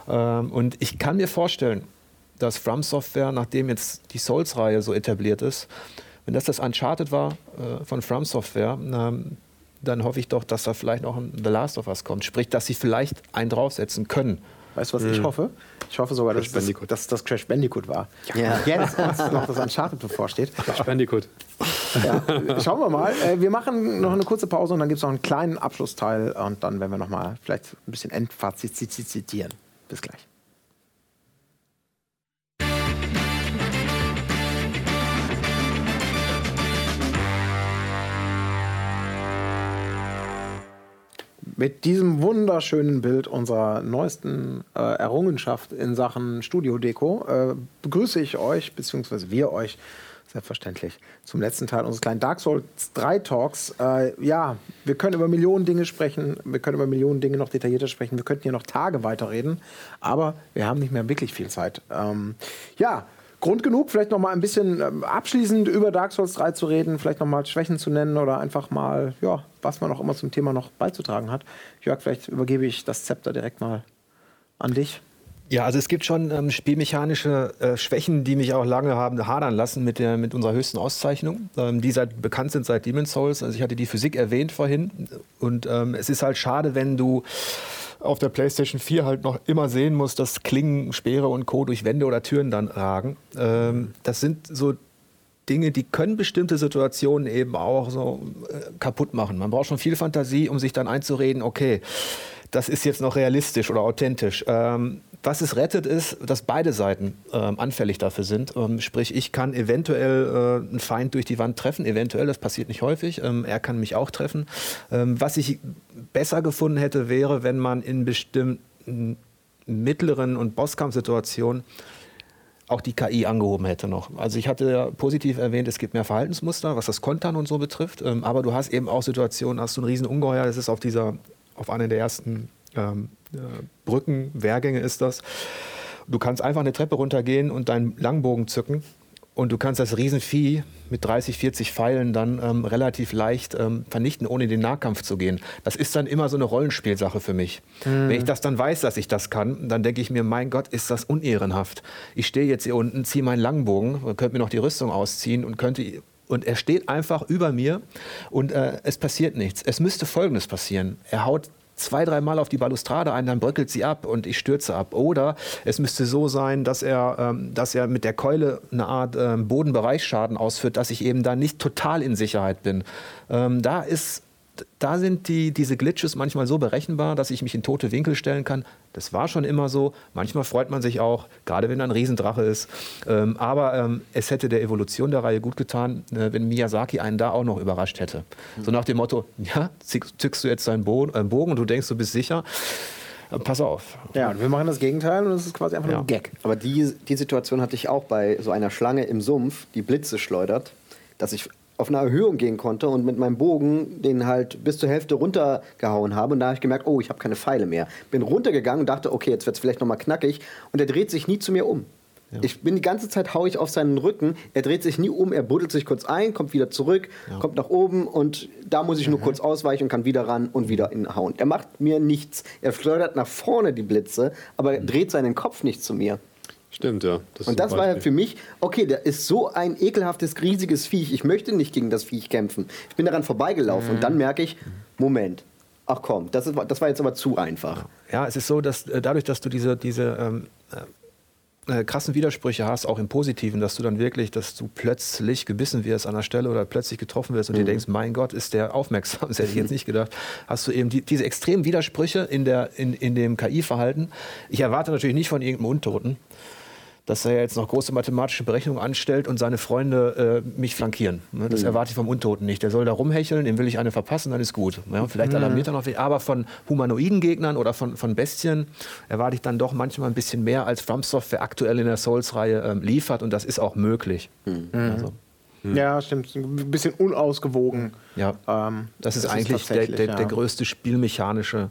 Ähm, und ich kann mir vorstellen, dass From Software, nachdem jetzt die Souls-Reihe so etabliert ist, wenn das das Uncharted war äh, von From Software, ähm, dann hoffe ich doch, dass da vielleicht noch ein The Last of Us kommt. Sprich, dass sie vielleicht einen draufsetzen können. Weißt du, was ich hoffe? Ich hoffe sogar, dass Crash das, dass das Crash Bandicoot war. Ja. Jetzt uns noch das Uncharted bevorsteht. Crash Bandicoot. Ja, schauen wir mal. Äh, wir machen noch eine kurze Pause und dann gibt es noch einen kleinen Abschlussteil und dann werden wir noch mal vielleicht ein bisschen Endfazit zitieren. Bis gleich. Mit diesem wunderschönen Bild unserer neuesten äh, Errungenschaft in Sachen Studio-Deko äh, begrüße ich euch, beziehungsweise wir euch selbstverständlich zum letzten Teil unseres kleinen Dark Souls 3 Talks. Äh, ja, wir können über Millionen Dinge sprechen, wir können über Millionen Dinge noch detaillierter sprechen, wir könnten hier noch Tage weiterreden, aber wir haben nicht mehr wirklich viel Zeit. Ähm, ja, Grund genug, vielleicht noch mal ein bisschen ähm, abschließend über Dark Souls 3 zu reden, vielleicht noch mal Schwächen zu nennen oder einfach mal, ja, was man auch immer zum Thema noch beizutragen hat. Jörg, vielleicht übergebe ich das Zepter direkt mal an dich. Ja, also es gibt schon ähm, spielmechanische äh, Schwächen, die mich auch lange haben hadern lassen mit, der, mit unserer höchsten Auszeichnung, ähm, die seit, bekannt sind seit Demon's Souls. Also ich hatte die Physik erwähnt vorhin und ähm, es ist halt schade, wenn du auf der PlayStation 4 halt noch immer sehen musst, dass Klingen, Speere und Co. durch Wände oder Türen dann ragen. Ähm, das sind so Dinge, die können bestimmte Situationen eben auch so äh, kaputt machen. Man braucht schon viel Fantasie, um sich dann einzureden, okay, das ist jetzt noch realistisch oder authentisch. Ähm, was es rettet, ist, dass beide Seiten ähm, anfällig dafür sind. Ähm, sprich, ich kann eventuell äh, einen Feind durch die Wand treffen, eventuell, das passiert nicht häufig. Ähm, er kann mich auch treffen. Ähm, was ich besser gefunden hätte, wäre, wenn man in bestimmten mittleren und Bosskampfsituationen auch die KI angehoben hätte noch. Also ich hatte ja positiv erwähnt, es gibt mehr Verhaltensmuster, was das Kontern und so betrifft. Ähm, aber du hast eben auch Situationen, hast du ein riesen Ungeheuer, das ist auf dieser, auf einer der ersten ähm, äh, Brücken, Wehrgänge ist das. Du kannst einfach eine Treppe runtergehen und deinen Langbogen zücken und du kannst das Riesenvieh mit 30, 40 Pfeilen dann ähm, relativ leicht ähm, vernichten, ohne in den Nahkampf zu gehen. Das ist dann immer so eine Rollenspielsache für mich. Wenn ich das dann weiß, dass ich das kann, dann denke ich mir, mein Gott, ist das unehrenhaft. Ich stehe jetzt hier unten, ziehe meinen Langbogen, könnte mir noch die Rüstung ausziehen und könnte und er steht einfach über mir und äh, es passiert nichts. Es müsste Folgendes passieren. Er haut zwei, dreimal auf die Balustrade ein, dann bröckelt sie ab und ich stürze ab. Oder es müsste so sein, dass er, ähm, dass er mit der Keule eine Art ähm, Bodenbereichsschaden ausführt, dass ich eben da nicht total in Sicherheit bin. Ähm, da ist da sind die, diese Glitches manchmal so berechenbar, dass ich mich in tote Winkel stellen kann. Das war schon immer so. Manchmal freut man sich auch, gerade wenn da ein Riesendrache ist. Ähm, aber ähm, es hätte der Evolution der Reihe gut getan, äh, wenn Miyazaki einen da auch noch überrascht hätte. So nach dem Motto, ja, zück- zückst du jetzt deinen Bogen, äh, Bogen und du denkst, du bist sicher. Äh, pass auf. Ja, und wir machen das Gegenteil und es ist quasi einfach nur Ja. ein Gag. Aber die, die Situation hatte ich auch bei so einer Schlange im Sumpf, die Blitze schleudert, dass ich auf eine Erhöhung gehen konnte und mit meinem Bogen den halt bis zur Hälfte runtergehauen habe. Und da habe ich gemerkt, oh, ich habe keine Pfeile mehr. Bin runtergegangen und dachte, okay, jetzt wird es vielleicht nochmal knackig. Und er dreht sich nie zu mir um. Ich bin die ganze Zeit, hau ich auf seinen Rücken. Er dreht sich nie um, er buddelt sich kurz ein, kommt wieder zurück, kommt nach oben und da muss ich nur kurz ausweichen und kann wieder ran und wieder inhauen. Er macht mir nichts. Er schleudert nach vorne die Blitze, aber er dreht seinen Kopf nicht zu mir. Stimmt, ja. Das Und das war ja für mich, okay, der ist so ein ekelhaftes, riesiges Viech. Ich möchte nicht gegen das Viech kämpfen. Ich bin daran vorbeigelaufen und dann merke ich, Moment, ach komm, das, ist, das war jetzt aber zu einfach. Ja, es ist so, dass äh, dadurch, dass du diese, diese ähm, äh, äh, krassen Widersprüche hast, auch im Positiven, dass du dann wirklich, dass du plötzlich gebissen wirst an der Stelle oder plötzlich getroffen wirst und dir denkst, mein Gott, ist der aufmerksam, das hätte ich jetzt nicht gedacht, hast du eben die, diese extremen Widersprüche in, der, in, in dem KI-Verhalten. Ich erwarte natürlich nicht von irgendeinem Untoten, dass er jetzt noch große mathematische Berechnungen anstellt und seine Freunde äh, mich flankieren. Ne? Das erwarte ich vom Untoten nicht. Der soll da rumhecheln, dem will ich eine verpassen, dann ist gut. Ja, vielleicht alarmiert er noch. Aber von humanoiden Gegnern oder von, von Bestien erwarte ich dann doch manchmal ein bisschen mehr, als From Software aktuell in der Souls-Reihe ähm, liefert. Und das ist auch möglich. Also, Ja, stimmt. Ein bisschen unausgewogen. ja, Ähm, das ist das ist eigentlich der, tatsächlich, der, ja. der größte spielmechanische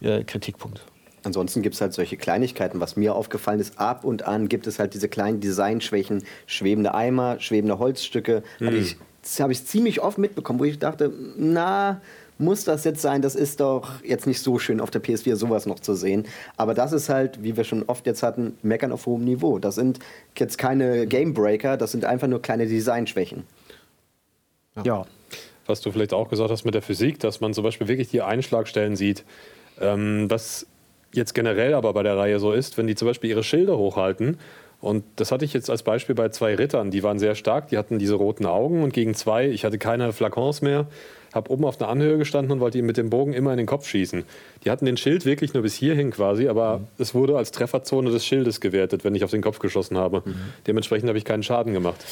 äh, Kritikpunkt. Ansonsten gibt es halt solche Kleinigkeiten. Was mir aufgefallen ist, ab und an gibt es halt diese kleinen Designschwächen, schwebende Eimer, schwebende Holzstücke. Hab ich, das habe ich ziemlich oft mitbekommen, wo ich dachte, na, muss das jetzt sein? Das ist doch jetzt nicht so schön auf der PS4 sowas noch zu sehen. Aber das ist halt, wie wir schon oft jetzt hatten, Meckern auf hohem Niveau. Das sind jetzt keine Gamebreaker, das sind einfach nur kleine Designschwächen. ja. was du vielleicht auch gesagt hast mit der Physik, dass man zum Beispiel wirklich die Einschlagstellen sieht. Ähm, was jetzt generell aber bei der Reihe so ist, wenn die zum Beispiel ihre Schilde hochhalten. Und das hatte ich jetzt als Beispiel bei zwei Rittern, die waren sehr stark, die hatten diese roten Augen und gegen zwei, ich hatte keine Flakons mehr, habe oben auf einer Anhöhe gestanden und wollte ihm mit dem Bogen immer in den Kopf schießen. Die hatten den Schild wirklich nur bis hierhin quasi, aber mhm. es wurde als Trefferzone des Schildes gewertet, wenn ich auf den Kopf geschossen habe. Mhm. Dementsprechend habe ich keinen Schaden gemacht.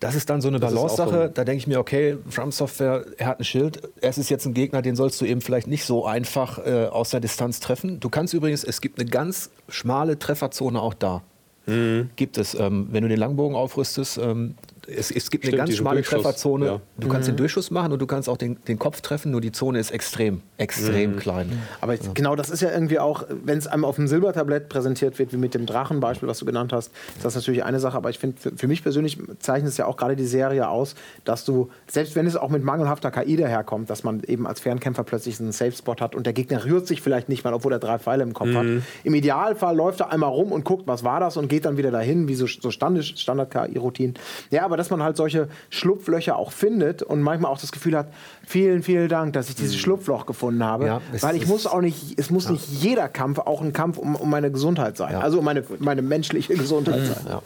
Das ist dann so eine Balance-Sache. Da denke ich mir, okay, From Software, er hat ein Schild. Es ist jetzt ein Gegner, den sollst du eben vielleicht nicht so einfach äh, aus der Distanz treffen. Du kannst übrigens, es gibt eine ganz schmale Trefferzone auch da. Mhm. Gibt es. Ähm, wenn du den Langbogen aufrüstest, ähm, es, es gibt Stimmt, eine ganz schmale Trefferzone. Ja. Du kannst mhm. den Durchschuss machen und du kannst auch den, den Kopf treffen, nur die Zone ist extrem, extrem mhm. klein. Aber ja. genau das ist ja irgendwie auch, wenn es einem auf dem Silbertablett präsentiert wird, wie mit dem Drachenbeispiel, was du genannt hast, ist das natürlich eine Sache. Aber ich finde, für, für, mich persönlich zeichnet es ja auch gerade die Serie aus, dass du, selbst wenn es auch mit mangelhafter KI daherkommt, dass man eben als Fernkämpfer plötzlich einen Safe-Spot hat und der Gegner rührt sich vielleicht nicht mal, obwohl er drei Pfeile im Kopf mhm. hat. Im Idealfall läuft er einmal rum und guckt, was war das und geht dann wieder dahin, wie so, so Standard-KI-Routinen. Ja, aber dass man halt solche Schlupflöcher auch findet und manchmal auch das Gefühl hat, vielen, vielen Dank, dass ich dieses mhm. Schlupfloch gefunden habe. Ja, weil ich muss auch nicht, es muss ja. nicht jeder Kampf auch ein Kampf um, um meine Gesundheit sein. Ja. Also um meine, meine menschliche Gesundheit sein.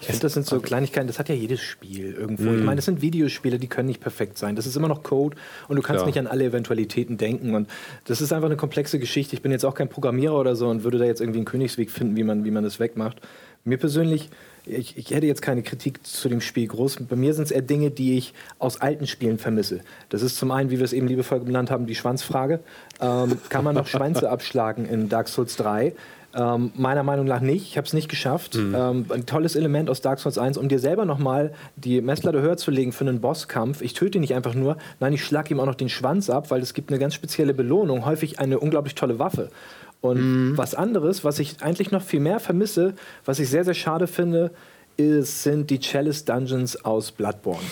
Ich finde, das sind so Kleinigkeiten, das hat ja jedes Spiel irgendwo. Mhm. Ich meine, das sind Videospiele, die können nicht perfekt sein. Das ist immer noch Code und du kannst nicht an alle Eventualitäten denken. Und das ist einfach eine komplexe Geschichte. Ich bin jetzt auch kein Programmierer oder so und würde da jetzt irgendwie einen Königsweg finden, wie man, wie man das wegmacht. Mir persönlich ich, ich, hätte jetzt keine Kritik zu dem Spiel groß. Bei mir sind es eher Dinge, die ich aus alten Spielen vermisse. Das ist zum einen, wie wir es eben liebevoll genannt haben, die Schwanzfrage. Ähm, kann man noch Schwänze abschlagen in Dark Souls 3? Ähm, meiner Meinung nach nicht. Ich habe es nicht geschafft. Mhm. Ähm, ein tolles Element aus Dark Souls 1, um dir selber nochmal die Messlatte höher zu legen für einen Bosskampf. Ich töte ihn nicht einfach nur, nein, ich schlage ihm auch noch den Schwanz ab, weil es gibt eine ganz spezielle Belohnung, häufig eine unglaublich tolle Waffe. Und mhm. was anderes, was ich eigentlich noch viel mehr vermisse, was ich sehr, sehr schade finde, ist, sind die Chalice Dungeons aus Bloodborne.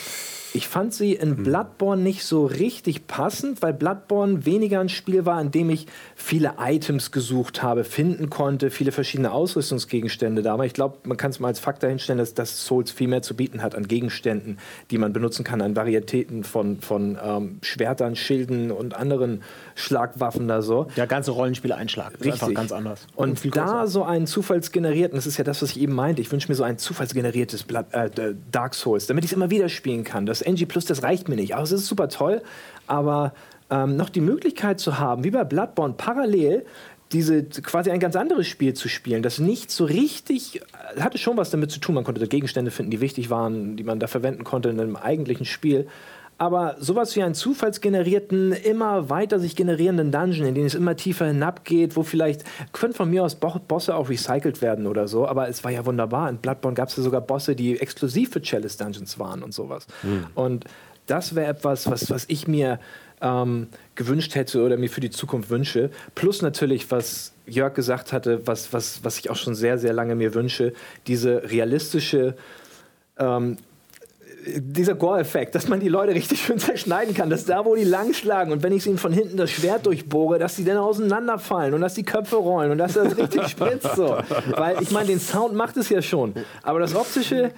Ich fand sie in hm. Bloodborne nicht so richtig passend, weil Bloodborne weniger ein Spiel war, in dem ich viele Items gesucht habe, finden konnte, viele verschiedene Ausrüstungsgegenstände da. Aber ich glaube, man kann es mal als Fakt dahinstellen, dass, dass Souls viel mehr zu bieten hat an Gegenständen, die man benutzen kann, an Varietäten von, von ähm, Schwertern, Schilden und anderen Schlagwaffen da so. Der ganze Rollenspiel-Einschlag ist einfach ganz anders. Und, und da so einen zufallsgenerierten, das ist ja das, was ich eben meinte, ich wünsche mir so ein zufallsgeneriertes Blood, äh, Dark Souls, damit ich es immer wieder spielen kann. Das NG Plus, das reicht mir nicht. Aber es ist super toll, aber ähm, noch die Möglichkeit zu haben, wie bei Bloodborne, parallel diese quasi ein ganz anderes Spiel zu spielen, das nicht so richtig äh, hatte schon was damit zu tun. Man konnte Gegenstände finden, die wichtig waren, die man da verwenden konnte in einem eigentlichen Spiel. Aber sowas wie einen zufallsgenerierten, immer weiter sich generierenden Dungeon, in den es immer tiefer hinabgeht, wo vielleicht können von mir aus Bosse auch recycelt werden oder so. Aber es war ja wunderbar. In Bloodborne gab es ja sogar Bosse, die exklusiv für Chalice Dungeons waren und sowas. Mhm. Und das wäre etwas, was, was ich mir ähm, gewünscht hätte oder mir für die Zukunft wünsche. Plus natürlich, was Jörg gesagt hatte, was, was, was ich auch schon sehr, sehr lange mir wünsche, diese realistische ähm, dieser Gore-Effekt, dass man die Leute richtig schön zerschneiden kann, dass da, wo die langschlagen und wenn ich ihnen von hinten das Schwert durchbohre, dass sie dann auseinanderfallen und dass die Köpfe rollen und dass das richtig spritzt. So. Weil ich meine, den Sound macht es ja schon, aber das Optische,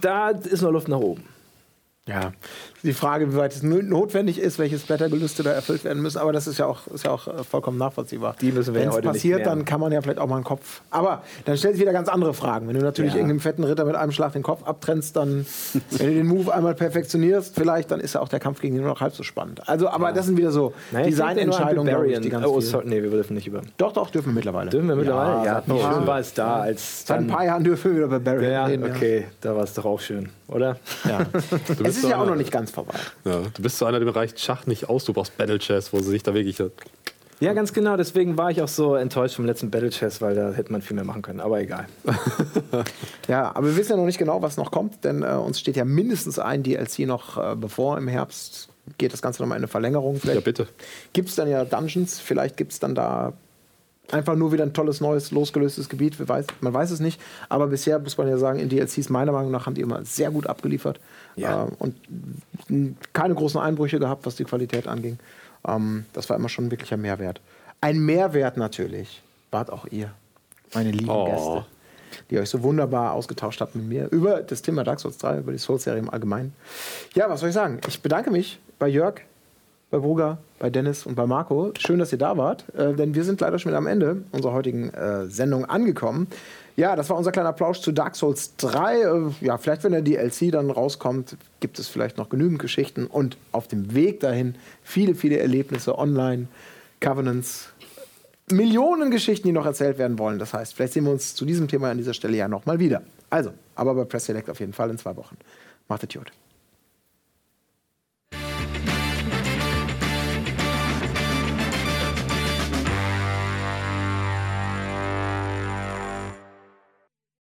da ist noch Luft nach oben. Ja, die Frage, wie weit es notwendig ist, welche Blättergelüste da erfüllt werden müssen, aber das ist ja auch, ist ja auch äh, vollkommen nachvollziehbar. Die müssen wir Wenn es ja passiert, dann kann man ja vielleicht auch mal einen Kopf. Aber dann stellt sich wieder ganz andere Fragen. Wenn du natürlich ja. irgendeinem fetten Ritter mit einem Schlag den Kopf abtrennst, dann, wenn du den Move einmal perfektionierst, vielleicht, dann ist ja auch der Kampf gegen ihn nur noch halb so spannend. Also, aber ja. das sind wieder so naja, Designentscheidungen, die ganz oh, sorry, nee, wir dürfen nicht über. Doch, doch, dürfen wir mittlerweile. Dürfen wir mittlerweile? Ja, ja. schön war es da, als. Seit ein paar Jahren dürfen wir wieder Barbarian ja, reden. Okay, da war es doch auch schön, oder? Ja. es ist ja auch noch nicht ganz vorbei. Ja. Du bist so einer, dem reicht Schach nicht aus, du brauchst Battle Chess, wo sie sich da wirklich. Ja, ganz genau. Deswegen war ich auch so enttäuscht vom letzten Battle Chess, weil da hätte man viel mehr machen können. Aber egal. ja, aber wir wissen ja noch nicht genau, was noch kommt, denn äh, uns steht ja mindestens ein DLC noch äh, bevor. Im Herbst geht das Ganze nochmal in eine Verlängerung. Vielleicht ja, bitte. Gibt es dann ja Dungeons, vielleicht gibt es dann da einfach nur wieder ein tolles, neues, losgelöstes Gebiet. Weiß, man weiß es nicht. Aber bisher muss man ja sagen, in DLCs meiner Meinung nach haben die immer sehr gut abgeliefert. Ja. Äh, und keine großen Einbrüche gehabt, was die Qualität anging. Ähm, das war immer schon wirklich ein Mehrwert. Ein Mehrwert natürlich wart auch ihr, meine lieben oh. Gäste, die euch so wunderbar ausgetauscht habt mit mir über das Thema Dark Souls 3, über die Souls-Serie im Allgemeinen. Ja, was soll ich sagen? Ich bedanke mich bei Jörg, bei Bruger, bei Dennis und bei Marco. Schön, dass ihr da wart, äh, denn wir sind leider schon wieder am Ende unserer heutigen äh, Sendung angekommen. Ja, das war unser kleiner Plausch zu Dark Souls 3. Äh, ja, vielleicht, wenn der DLC dann rauskommt, gibt es vielleicht noch genügend Geschichten und auf dem Weg dahin viele, viele Erlebnisse online, Covenants, Millionen Geschichten, die noch erzählt werden wollen. Das heißt, vielleicht sehen wir uns zu diesem Thema an dieser Stelle ja nochmal wieder. Also, aber bei Press Select auf jeden Fall in zwei Wochen. Macht es gut.